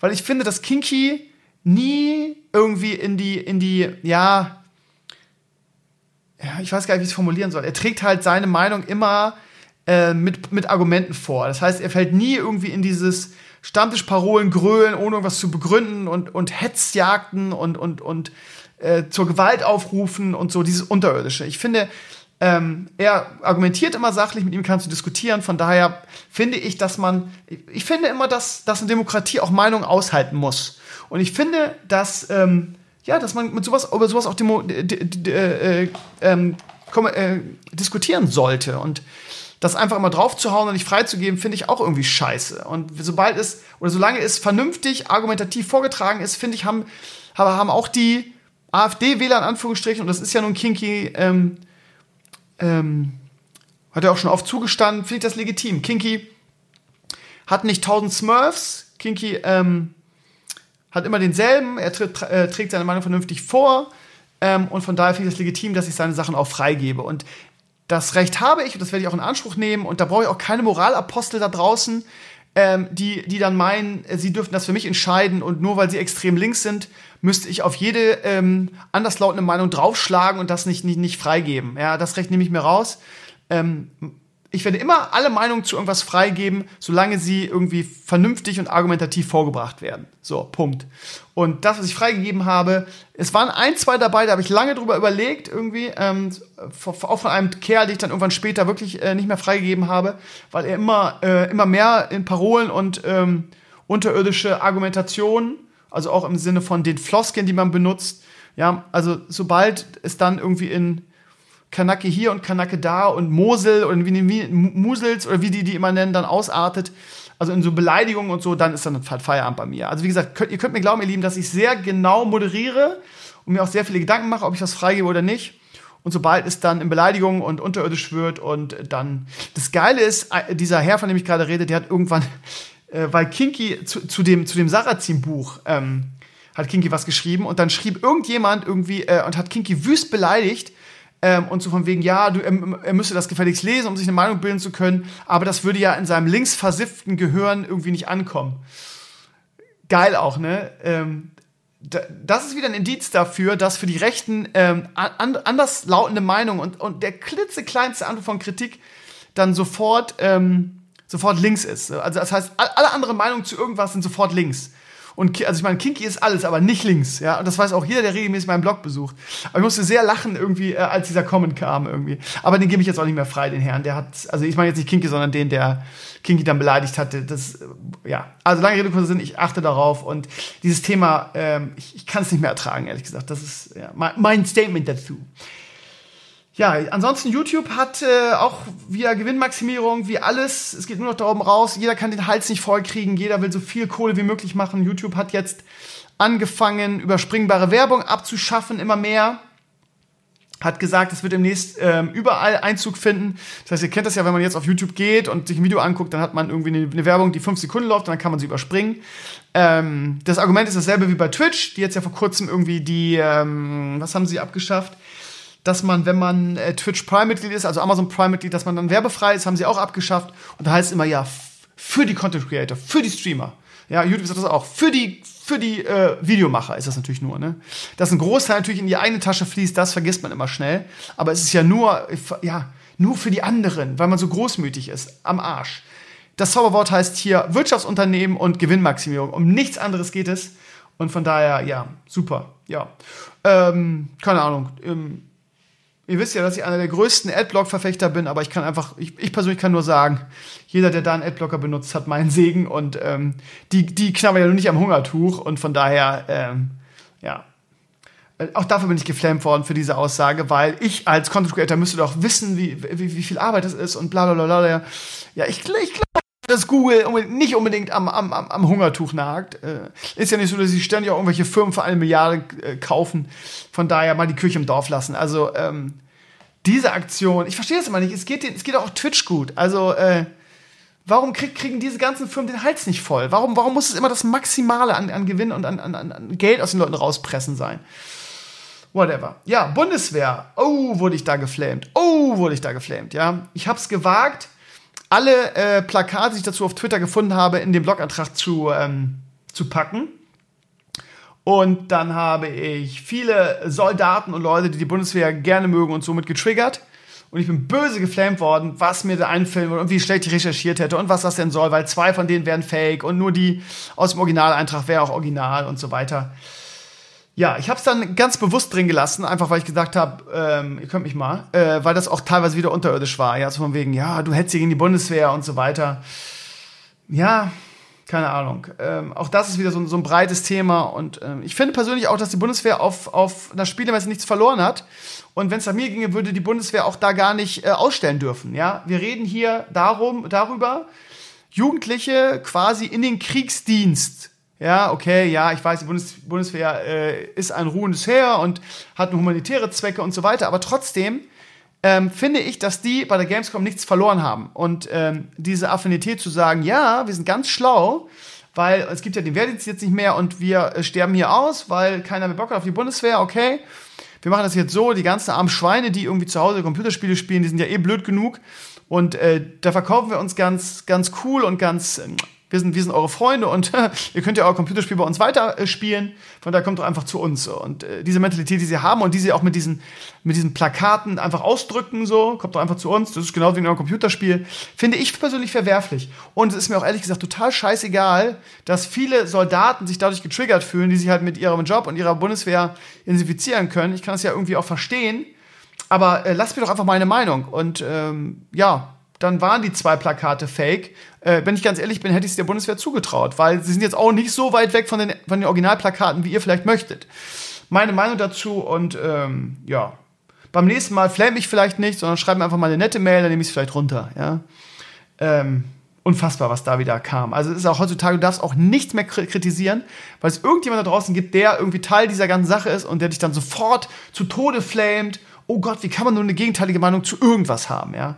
Speaker 2: weil ich finde, dass Kinky nie irgendwie in die, in die, ja, ja, ich weiß gar nicht, wie ich es formulieren soll. Er trägt halt seine Meinung immer äh, mit, mit Argumenten vor. Das heißt, er fällt nie irgendwie in dieses Stammtischparolen grölen, ohne irgendwas zu begründen und, und Hetzjagden und, und, und äh, zur Gewalt aufrufen und so, dieses Unterirdische. Ich finde, ähm, er argumentiert immer sachlich, mit ihm kannst du diskutieren. Von daher finde ich, dass man, ich finde immer, dass, dass eine Demokratie auch Meinungen aushalten muss. Und ich finde, dass, ähm, ja, dass man mit sowas, über sowas auch demo, äh, ähm, äh, diskutieren sollte. Und das einfach immer draufzuhauen und nicht freizugeben, finde ich auch irgendwie scheiße. Und sobald es, oder solange es vernünftig, argumentativ vorgetragen ist, finde ich, haben, haben auch die AfD-Wähler in Anführungsstrichen, und das ist ja nun Kinky, ähm, ähm, hat er auch schon oft zugestanden, finde ich das legitim. Kinky hat nicht tausend Smurfs, Kinky ähm, hat immer denselben, er tritt, äh, trägt seine Meinung vernünftig vor. Ähm, und von daher finde ich das legitim, dass ich seine Sachen auch freigebe. Und das Recht habe ich und das werde ich auch in Anspruch nehmen und da brauche ich auch keine Moralapostel da draußen, ähm, die, die dann meinen, äh, sie dürften das für mich entscheiden und nur weil sie extrem links sind, müsste ich auf jede ähm, anderslautende Meinung draufschlagen und das nicht, nicht, nicht freigeben. Ja, das Recht nehme ich mir raus. Ähm, ich werde immer alle Meinungen zu irgendwas freigeben, solange sie irgendwie vernünftig und argumentativ vorgebracht werden. So, Punkt. Und das, was ich freigegeben habe, es waren ein, zwei dabei, da habe ich lange drüber überlegt, irgendwie, ähm, auch von einem Kerl, den ich dann irgendwann später wirklich äh, nicht mehr freigegeben habe, weil er immer, äh, immer mehr in Parolen und ähm, unterirdische Argumentationen, also auch im Sinne von den Floskeln, die man benutzt, ja, also sobald es dann irgendwie in Kanake hier und Kanake da und Mosel oder wie, wie Musels oder wie die die immer nennen, dann ausartet, also in so Beleidigungen und so, dann ist dann halt Feierabend bei mir. Also wie gesagt, könnt, ihr könnt mir glauben, ihr Lieben, dass ich sehr genau moderiere und mir auch sehr viele Gedanken mache, ob ich das freigebe oder nicht. Und sobald es dann in Beleidigungen und unterirdisch wird und dann das Geile ist, äh, dieser Herr, von dem ich gerade rede, der hat irgendwann, äh, weil Kinky zu, zu dem zu dem Sarrazin-Buch ähm, hat Kinky was geschrieben und dann schrieb irgendjemand irgendwie äh, und hat Kinky wüst beleidigt ähm, und so von wegen, ja, du, er, er müsste das gefälligst lesen, um sich eine Meinung bilden zu können, aber das würde ja in seinem linksversifften Gehirn irgendwie nicht ankommen. Geil auch, ne? Ähm, das ist wieder ein Indiz dafür, dass für die Rechten ähm, an, anders lautende Meinungen und, und der klitzekleinste Antwort von Kritik dann sofort, ähm, sofort links ist. Also das heißt, alle anderen Meinungen zu irgendwas sind sofort links. Und also ich meine, Kinky ist alles, aber nicht links, ja. Und das weiß auch jeder, der regelmäßig meinen Blog besucht. Aber ich musste sehr lachen irgendwie, äh, als dieser Comment kam irgendwie. Aber den gebe ich jetzt auch nicht mehr frei, den Herrn. Der hat, also ich meine jetzt nicht Kinky, sondern den, der Kinky dann beleidigt hatte. Das ja, also lange Rede, kurzer Sinn, ich achte darauf und dieses Thema, ähm, ich, ich kann es nicht mehr ertragen, ehrlich gesagt. Das ist ja, mein Statement dazu. Ja, ansonsten YouTube hat äh, auch via Gewinnmaximierung, wie alles, es geht nur noch darum raus, jeder kann den Hals nicht vollkriegen, jeder will so viel Kohle wie möglich machen. YouTube hat jetzt angefangen, überspringbare Werbung abzuschaffen, immer mehr hat gesagt, es wird demnächst ähm, überall Einzug finden. Das heißt, ihr kennt das ja, wenn man jetzt auf YouTube geht und sich ein Video anguckt, dann hat man irgendwie eine, eine Werbung, die fünf Sekunden läuft und dann kann man sie überspringen. Ähm, das Argument ist dasselbe wie bei Twitch, die jetzt ja vor kurzem irgendwie die, ähm, was haben sie abgeschafft? Dass man, wenn man äh, Twitch Prime-Mitglied ist, also Amazon Prime-Mitglied, dass man dann werbefrei ist, haben sie auch abgeschafft. Und da heißt es immer, ja, für die Content Creator, für die Streamer. Ja, YouTube sagt das auch. Für die, für die äh, Videomacher ist das natürlich nur, ne? Dass ein Großteil natürlich in die eigene Tasche fließt, das vergisst man immer schnell. Aber es ist ja nur, ja, nur für die anderen, weil man so großmütig ist. Am Arsch. Das Zauberwort heißt hier Wirtschaftsunternehmen und Gewinnmaximierung. Um nichts anderes geht es. Und von daher, ja, super. Ja. Ähm, keine Ahnung. Ähm, Ihr wisst ja, dass ich einer der größten Adblock-Verfechter bin, aber ich kann einfach, ich, ich, persönlich kann nur sagen, jeder, der da einen Adblocker benutzt, hat meinen Segen und ähm, die, die knabbern ja nur nicht am Hungertuch und von daher, ähm, ja. Äh, auch dafür bin ich geflammt worden für diese Aussage, weil ich als Content Creator müsste doch wissen, wie, wie, wie viel Arbeit das ist und bla bla bla bla. Ja, ich, ich glaube, dass Google nicht unbedingt am, am, am Hungertuch nagt. Äh, ist ja nicht so, dass sie ständig auch irgendwelche Firmen für eine Milliarde äh, kaufen. Von daher mal die Kirche im Dorf lassen. Also ähm, diese Aktion, ich verstehe das immer nicht. Es geht, es geht auch Twitch gut. Also äh, warum krieg, kriegen diese ganzen Firmen den Hals nicht voll? Warum, warum muss es immer das Maximale an, an Gewinn und an, an, an Geld aus den Leuten rauspressen sein? Whatever. Ja, Bundeswehr. Oh, wurde ich da geflamed. Oh, wurde ich da geflamed. Ja, ich habe es gewagt alle äh, Plakate, die ich dazu auf Twitter gefunden habe, in den Blogantrag zu, ähm, zu packen. Und dann habe ich viele Soldaten und Leute, die die Bundeswehr gerne mögen und somit getriggert. Und ich bin böse geflamed worden, was mir da einfällt und wie schlecht ich recherchiert hätte und was das denn soll, weil zwei von denen wären fake und nur die aus dem Originaleintrag wäre auch original und so weiter. Ja, ich habe es dann ganz bewusst drin gelassen, einfach weil ich gesagt habe, ähm, ihr könnt mich mal, äh, weil das auch teilweise wieder unterirdisch war. Ja, so von wegen, ja, du hättest gegen die Bundeswehr und so weiter. Ja, keine Ahnung. Ähm, auch das ist wieder so, so ein breites Thema und ähm, ich finde persönlich auch, dass die Bundeswehr auf, auf einer Spielemesse nichts verloren hat. Und wenn es an mir ginge, würde die Bundeswehr auch da gar nicht äh, ausstellen dürfen. Ja, wir reden hier darum, darüber, Jugendliche quasi in den Kriegsdienst ja, okay, ja, ich weiß, die Bundes Bundeswehr äh, ist ein ruhendes Heer und hat humanitäre Zwecke und so weiter, aber trotzdem ähm, finde ich, dass die bei der Gamescom nichts verloren haben. Und ähm, diese Affinität zu sagen, ja, wir sind ganz schlau, weil es gibt ja den Wehrdienst jetzt nicht mehr und wir äh, sterben hier aus, weil keiner mehr Bock hat auf die Bundeswehr, okay. Wir machen das jetzt so, die ganzen armen Schweine, die irgendwie zu Hause Computerspiele spielen, die sind ja eh blöd genug. Und äh, da verkaufen wir uns ganz, ganz cool und ganz äh, wir sind, wir sind eure Freunde und ihr könnt ja euer Computerspiel bei uns weiterspielen. Von daher kommt doch einfach zu uns. Und äh, diese Mentalität, die sie haben und die sie auch mit diesen, mit diesen Plakaten einfach ausdrücken, so, kommt doch einfach zu uns. Das ist genau wie in eurem Computerspiel. Finde ich persönlich verwerflich. Und es ist mir auch ehrlich gesagt total scheißegal, dass viele Soldaten sich dadurch getriggert fühlen, die sich halt mit ihrem Job und ihrer Bundeswehr identifizieren können. Ich kann das ja irgendwie auch verstehen. Aber äh, lasst mir doch einfach meine Meinung. Und ähm, ja, dann waren die zwei Plakate fake. Äh, wenn ich ganz ehrlich bin, hätte ich es der Bundeswehr zugetraut, weil sie sind jetzt auch nicht so weit weg von den, von den Originalplakaten, wie ihr vielleicht möchtet. Meine Meinung dazu und ähm, ja, beim nächsten Mal flame ich vielleicht nicht, sondern schreibe mir einfach mal eine nette Mail, dann nehme ich es vielleicht runter. Ja? Ähm, unfassbar, was da wieder kam. Also es ist auch heutzutage, du darfst auch nichts mehr kritisieren, weil es irgendjemand da draußen gibt, der irgendwie Teil dieser ganzen Sache ist und der dich dann sofort zu Tode flamet. Oh Gott, wie kann man nur eine gegenteilige Meinung zu irgendwas haben, ja?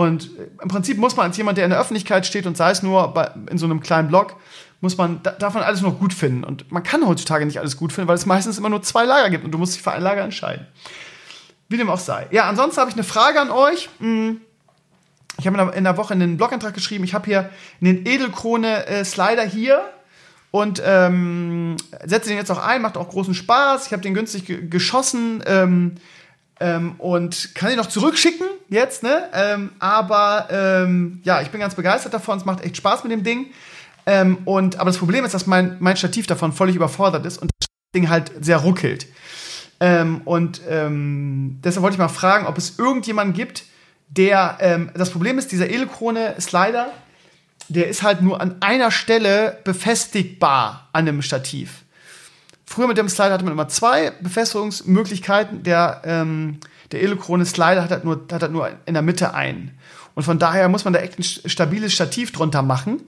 Speaker 2: Und äh, im Prinzip muss man als jemand, der in der Öffentlichkeit steht und sei es nur bei, in so einem kleinen Blog, muss man davon alles noch gut finden. Und man kann heutzutage nicht alles gut finden, weil es meistens immer nur zwei Lager gibt und du musst dich für ein Lager entscheiden. Wie dem auch sei. Ja, ansonsten habe ich eine Frage an euch. Hm. Ich habe in der Woche einen Blogantrag geschrieben. Ich habe hier einen Edelkrone-Slider hier und ähm, setze den jetzt auch ein. Macht auch großen Spaß. Ich habe den günstig geschossen. Ähm, ähm, und kann ihn noch zurückschicken jetzt, ne? Ähm, aber ähm, ja, ich bin ganz begeistert davon. Es macht echt Spaß mit dem Ding. Ähm, und aber das Problem ist, dass mein, mein Stativ davon völlig überfordert ist und das Ding halt sehr ruckelt. Ähm, und ähm, deshalb wollte ich mal fragen, ob es irgendjemanden gibt, der das Problem ist, dieser Edelkrone Slider, der ist halt nur an einer Stelle befestigbar an einem Stativ. Früher mit dem Slider hatte man immer zwei Befestigungsmöglichkeiten. Der, ähm, der Elechrone Slider hat halt, nur, hat halt nur in der Mitte einen. Und von daher muss man da echt ein stabiles Stativ drunter machen.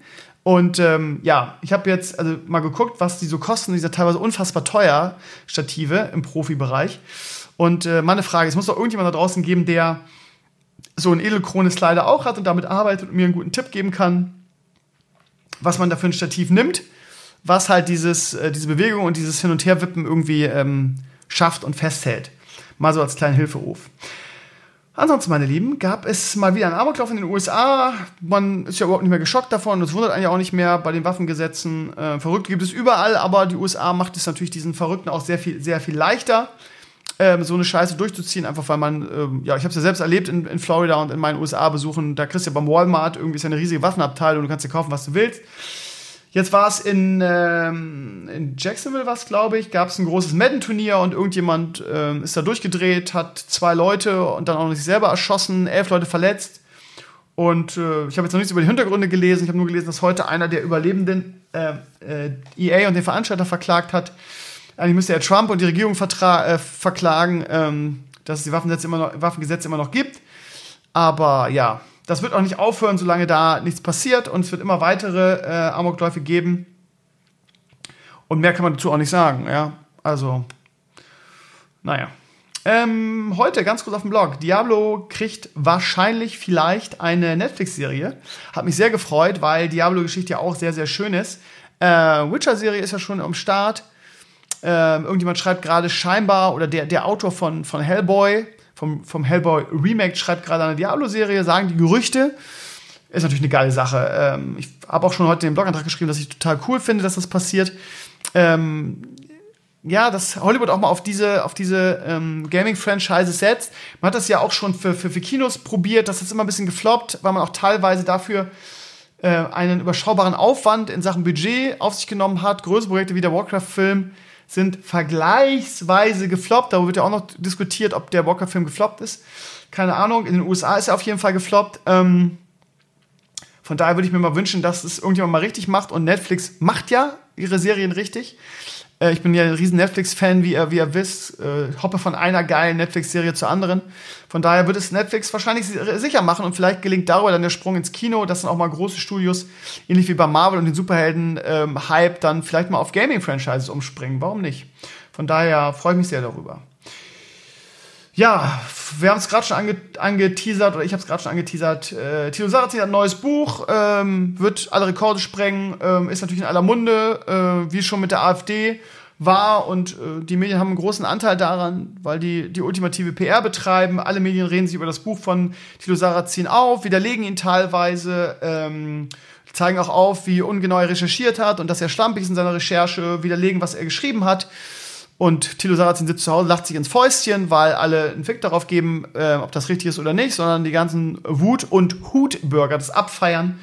Speaker 2: Und ähm, ja, ich habe jetzt also mal geguckt, was die so kosten. Die sind teilweise unfassbar teuer, Stative im Profibereich. Und äh, meine Frage, es muss doch irgendjemand da draußen geben, der so ein Edelkrone-Slider auch hat und damit arbeitet und mir einen guten Tipp geben kann, was man da für ein Stativ nimmt, was halt dieses, äh, diese Bewegung und dieses Hin- und Herwippen irgendwie ähm, schafft und festhält. Mal so als kleinen Hilferuf. Ansonsten, meine Lieben, gab es mal wieder einen Amoklauf in den USA. Man ist ja überhaupt nicht mehr geschockt davon. Das wundert einen ja auch nicht mehr bei den Waffengesetzen. Äh, Verrückte gibt es überall, aber die USA macht es natürlich diesen Verrückten auch sehr viel, sehr viel leichter, ähm, so eine Scheiße durchzuziehen. Einfach weil man, ähm, ja, ich habe es ja selbst erlebt in, in Florida und in meinen USA-Besuchen. Da kriegst du ja beim Walmart irgendwie ist ja eine riesige Waffenabteilung und du kannst dir kaufen, was du willst. Jetzt war es in, ähm, in Jacksonville, was glaube ich, gab es ein großes Madden-Turnier und irgendjemand ähm, ist da durchgedreht, hat zwei Leute und dann auch noch sich selber erschossen, elf Leute verletzt. Und äh, ich habe jetzt noch nichts über die Hintergründe gelesen. Ich habe nur gelesen, dass heute einer der Überlebenden äh, äh, EA und den Veranstalter verklagt hat. Eigentlich müsste er Trump und die Regierung äh, verklagen, ähm, dass es die Waffengesetze immer, noch, Waffengesetze immer noch gibt. Aber ja, das wird auch nicht aufhören, solange da nichts passiert. Und es wird immer weitere äh, Amokläufe geben. Und mehr kann man dazu auch nicht sagen. Ja, also, naja. Ähm, heute ganz kurz auf dem Blog. Diablo kriegt wahrscheinlich vielleicht eine Netflix-Serie. Hat mich sehr gefreut, weil Diablo-Geschichte ja auch sehr, sehr schön ist. Äh, Witcher-Serie ist ja schon am Start. Äh, irgendjemand schreibt gerade scheinbar, oder der, der Autor von, von Hellboy, vom, vom Hellboy Remake schreibt gerade eine Diablo-Serie, sagen die Gerüchte. Ist natürlich eine geile Sache. Ähm, ich habe auch schon heute den Blogantrag geschrieben, dass ich total cool finde, dass das passiert. Ähm, ja, dass Hollywood auch mal auf diese, auf diese ähm, Gaming-Franchise setzt. Man hat das ja auch schon für, für, für Kinos probiert, das ist immer ein bisschen gefloppt, weil man auch teilweise dafür äh, einen überschaubaren Aufwand in Sachen Budget auf sich genommen hat. Größere Projekte wie der Warcraft-Film sind vergleichsweise gefloppt. Da wird ja auch noch diskutiert, ob der Walker-Film gefloppt ist. Keine Ahnung. In den USA ist er auf jeden Fall gefloppt. Ähm, von daher würde ich mir mal wünschen, dass es irgendjemand mal richtig macht. Und Netflix macht ja ihre Serien richtig. Äh, ich bin ja ein riesen Netflix-Fan, wie ihr, wie ihr wisst. Äh, hoppe von einer geilen Netflix-Serie zur anderen. Von daher wird es Netflix wahrscheinlich sicher machen und vielleicht gelingt darüber dann der Sprung ins Kino, dass dann auch mal große Studios, ähnlich wie bei Marvel und den Superhelden-Hype, ähm, dann vielleicht mal auf Gaming-Franchises umspringen. Warum nicht? Von daher freue ich mich sehr darüber. Ja, wir haben es gerade schon ange angeteasert, oder ich habe es gerade schon angeteasert. Äh, Tilo Sarrazin hat ein neues Buch, ähm, wird alle Rekorde sprengen, ähm, ist natürlich in aller Munde, äh, wie schon mit der AfD war und äh, die Medien haben einen großen Anteil daran, weil die die ultimative PR betreiben. Alle Medien reden sich über das Buch von Tilo Sarrazin auf, widerlegen ihn teilweise, ähm, zeigen auch auf, wie ungenau er recherchiert hat und dass er schlampig ist in seiner Recherche, widerlegen, was er geschrieben hat. Und Tilo Sarrazin sitzt zu Hause, lacht sich ins Fäustchen, weil alle einen Fick darauf geben, äh, ob das richtig ist oder nicht, sondern die ganzen Wut- und Hutbürger das abfeiern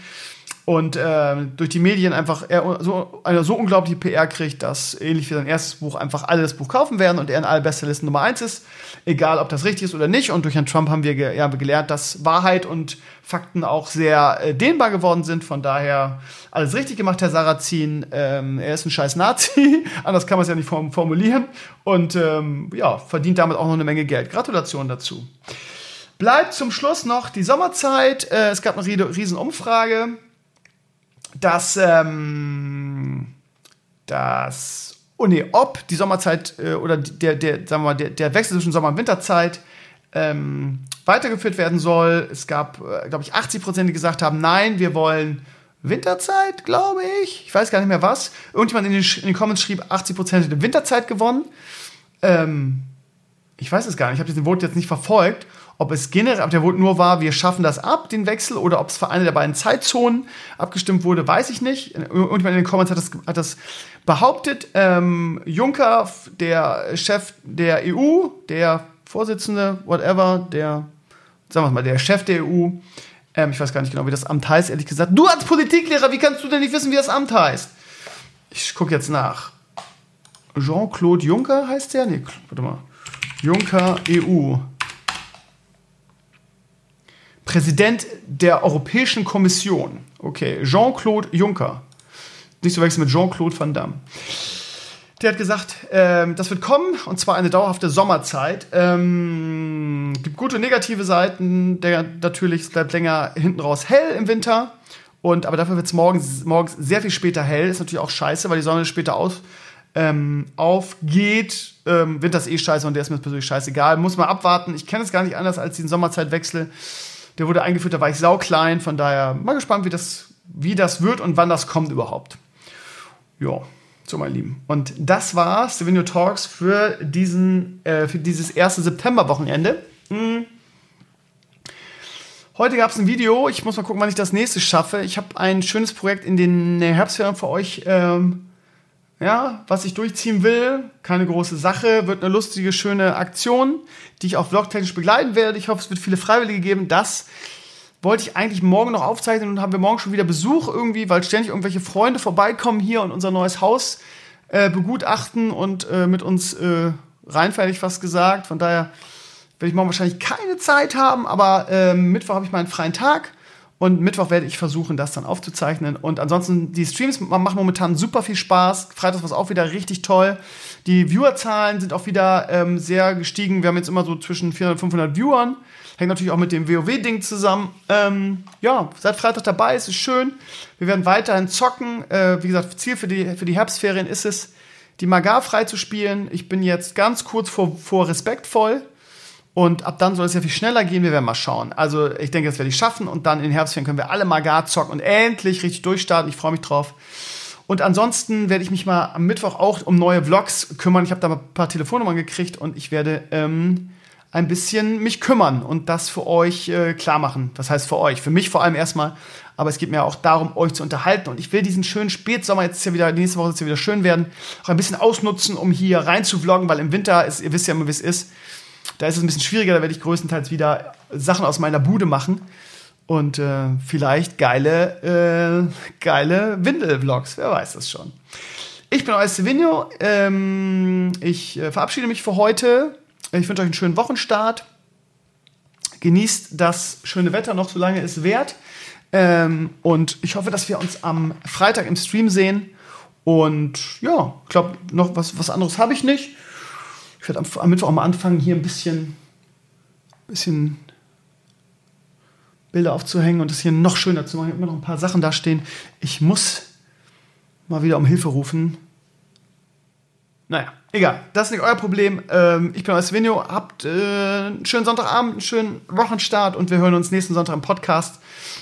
Speaker 2: und äh, durch die Medien einfach er so, eine so unglaubliche PR kriegt, dass ähnlich wie sein erstes Buch einfach alle das Buch kaufen werden und er in allen Bestsellerlisten Nummer eins ist, egal ob das richtig ist oder nicht. Und durch Herrn Trump haben wir ge ja, gelernt, dass Wahrheit und Fakten auch sehr äh, dehnbar geworden sind. Von daher alles richtig gemacht, Herr Sarrazin. Ähm, er ist ein scheiß Nazi, anders kann man es ja nicht formulieren. Und ähm, ja, verdient damit auch noch eine Menge Geld. Gratulation dazu. Bleibt zum Schluss noch die Sommerzeit. Äh, es gab eine riesen Umfrage dass, ähm, dass oh nee, ob die Sommerzeit äh, oder der, der, sagen wir mal, der, der Wechsel zwischen Sommer- und Winterzeit ähm, weitergeführt werden soll. Es gab, äh, glaube ich, 80 Prozent, die gesagt haben, nein, wir wollen Winterzeit, glaube ich. Ich weiß gar nicht mehr was. Irgendjemand in den, in den Comments schrieb, 80 Prozent hätte Winterzeit gewonnen. Ähm, ich weiß es gar nicht. Ich habe diesen Vote jetzt nicht verfolgt. Ob es generell, ob der Vote nur war, wir schaffen das ab, den Wechsel, oder ob es für eine der beiden Zeitzonen abgestimmt wurde, weiß ich nicht. Irgendjemand in den Comments hat das, hat das behauptet. Ähm, Juncker, der Chef der EU, der Vorsitzende, whatever, der, sagen wir mal, der Chef der EU, ähm, ich weiß gar nicht genau, wie das Amt heißt, ehrlich gesagt. Du als Politiklehrer, wie kannst du denn nicht wissen, wie das Amt heißt? Ich gucke jetzt nach. Jean-Claude Juncker heißt der? Nee, warte mal. Juncker EU. Präsident der Europäischen Kommission. Okay, Jean-Claude Juncker. Nicht zu wechseln mit Jean-Claude Van Damme. Der hat gesagt, ähm, das wird kommen und zwar eine dauerhafte Sommerzeit. Ähm, gibt gute und negative Seiten. Der natürlich bleibt länger hinten raus hell im Winter. Und aber dafür wird es morgens, morgens sehr viel später hell. Ist natürlich auch scheiße, weil die Sonne später aus, ähm, aufgeht. Ähm, Winter ist eh scheiße und der ist mir persönlich scheißegal. Muss man abwarten. Ich kenne es gar nicht anders als den Sommerzeitwechsel. Der wurde eingeführt, da war ich sauklein. Von daher mal gespannt, wie das, wie das wird und wann das kommt überhaupt. Ja. So, mein Lieben. Und das war Stevenio Talks für, diesen, äh, für dieses erste September-Wochenende. Mhm. Heute gab es ein Video. Ich muss mal gucken, wann ich das nächste schaffe. Ich habe ein schönes Projekt in den Herbstferien für euch, ähm, ja, was ich durchziehen will. Keine große Sache. Wird eine lustige, schöne Aktion, die ich auch vlogtechnisch begleiten werde. Ich hoffe, es wird viele Freiwillige geben. Das wollte ich eigentlich morgen noch aufzeichnen und haben wir morgen schon wieder Besuch irgendwie, weil ständig irgendwelche Freunde vorbeikommen hier und unser neues Haus äh, begutachten und äh, mit uns äh, ich fast gesagt. Von daher werde ich morgen wahrscheinlich keine Zeit haben, aber äh, Mittwoch habe ich meinen freien Tag und Mittwoch werde ich versuchen, das dann aufzuzeichnen. Und ansonsten, die Streams machen momentan super viel Spaß. Freitag war es auch wieder richtig toll. Die Viewerzahlen sind auch wieder ähm, sehr gestiegen. Wir haben jetzt immer so zwischen 400 und 500 Viewern. Hängt natürlich auch mit dem WoW-Ding zusammen. Ähm, ja, seid Freitag dabei, es ist schön. Wir werden weiterhin zocken. Äh, wie gesagt, Ziel für die, für die Herbstferien ist es, die Magar frei zu spielen. Ich bin jetzt ganz kurz vor, vor respektvoll. Und ab dann soll es ja viel schneller gehen. Wir werden mal schauen. Also, ich denke, das werde ich schaffen. Und dann in den Herbstferien können wir alle Magar zocken und endlich richtig durchstarten. Ich freue mich drauf. Und ansonsten werde ich mich mal am Mittwoch auch um neue Vlogs kümmern. Ich habe da mal ein paar Telefonnummern gekriegt und ich werde ähm, ein bisschen mich kümmern und das für euch äh, klar machen. Was heißt für euch? Für mich vor allem erstmal, aber es geht mir auch darum, euch zu unterhalten. Und ich will diesen schönen Spätsommer jetzt ja wieder, nächste Woche soll es ja wieder schön werden, auch ein bisschen ausnutzen, um hier rein zu vloggen, weil im Winter ist, ihr wisst ja immer, wie es ist. Da ist es ein bisschen schwieriger, da werde ich größtenteils wieder Sachen aus meiner Bude machen. Und äh, vielleicht geile, äh, geile Windel-Vlogs, wer weiß das schon. Ich bin euer Stevenio. Ähm, ich äh, verabschiede mich für heute. Ich wünsche euch einen schönen Wochenstart. Genießt das schöne Wetter noch, solange es währt. Ähm, und ich hoffe, dass wir uns am Freitag im Stream sehen. Und ja, ich glaube, noch was, was anderes habe ich nicht. Ich werde am, am, Mittwoch auch mal anfangen, hier ein bisschen, bisschen Bilder aufzuhängen und das hier noch schöner zu machen. Ich habe immer noch ein paar Sachen da stehen. Ich muss mal wieder um Hilfe rufen. Naja, egal. Das ist nicht euer Problem. Ähm, ich bin euer Svenio. Habt äh, einen schönen Sonntagabend, einen schönen Wochenstart und wir hören uns nächsten Sonntag im Podcast.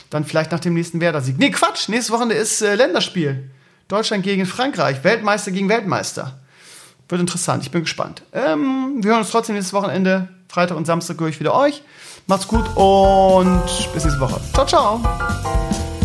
Speaker 2: Dann vielleicht nach dem nächsten Werder-Sieg. Nee, Quatsch. Nächste Woche ist äh, Länderspiel. Deutschland gegen Frankreich. Weltmeister gegen Weltmeister. Wird interessant. Ich bin gespannt. Ähm, wir hören uns trotzdem nächstes Wochenende. Freitag und Samstag höre ich wieder euch. Macht's gut und bis nächste Woche. Ciao, ciao.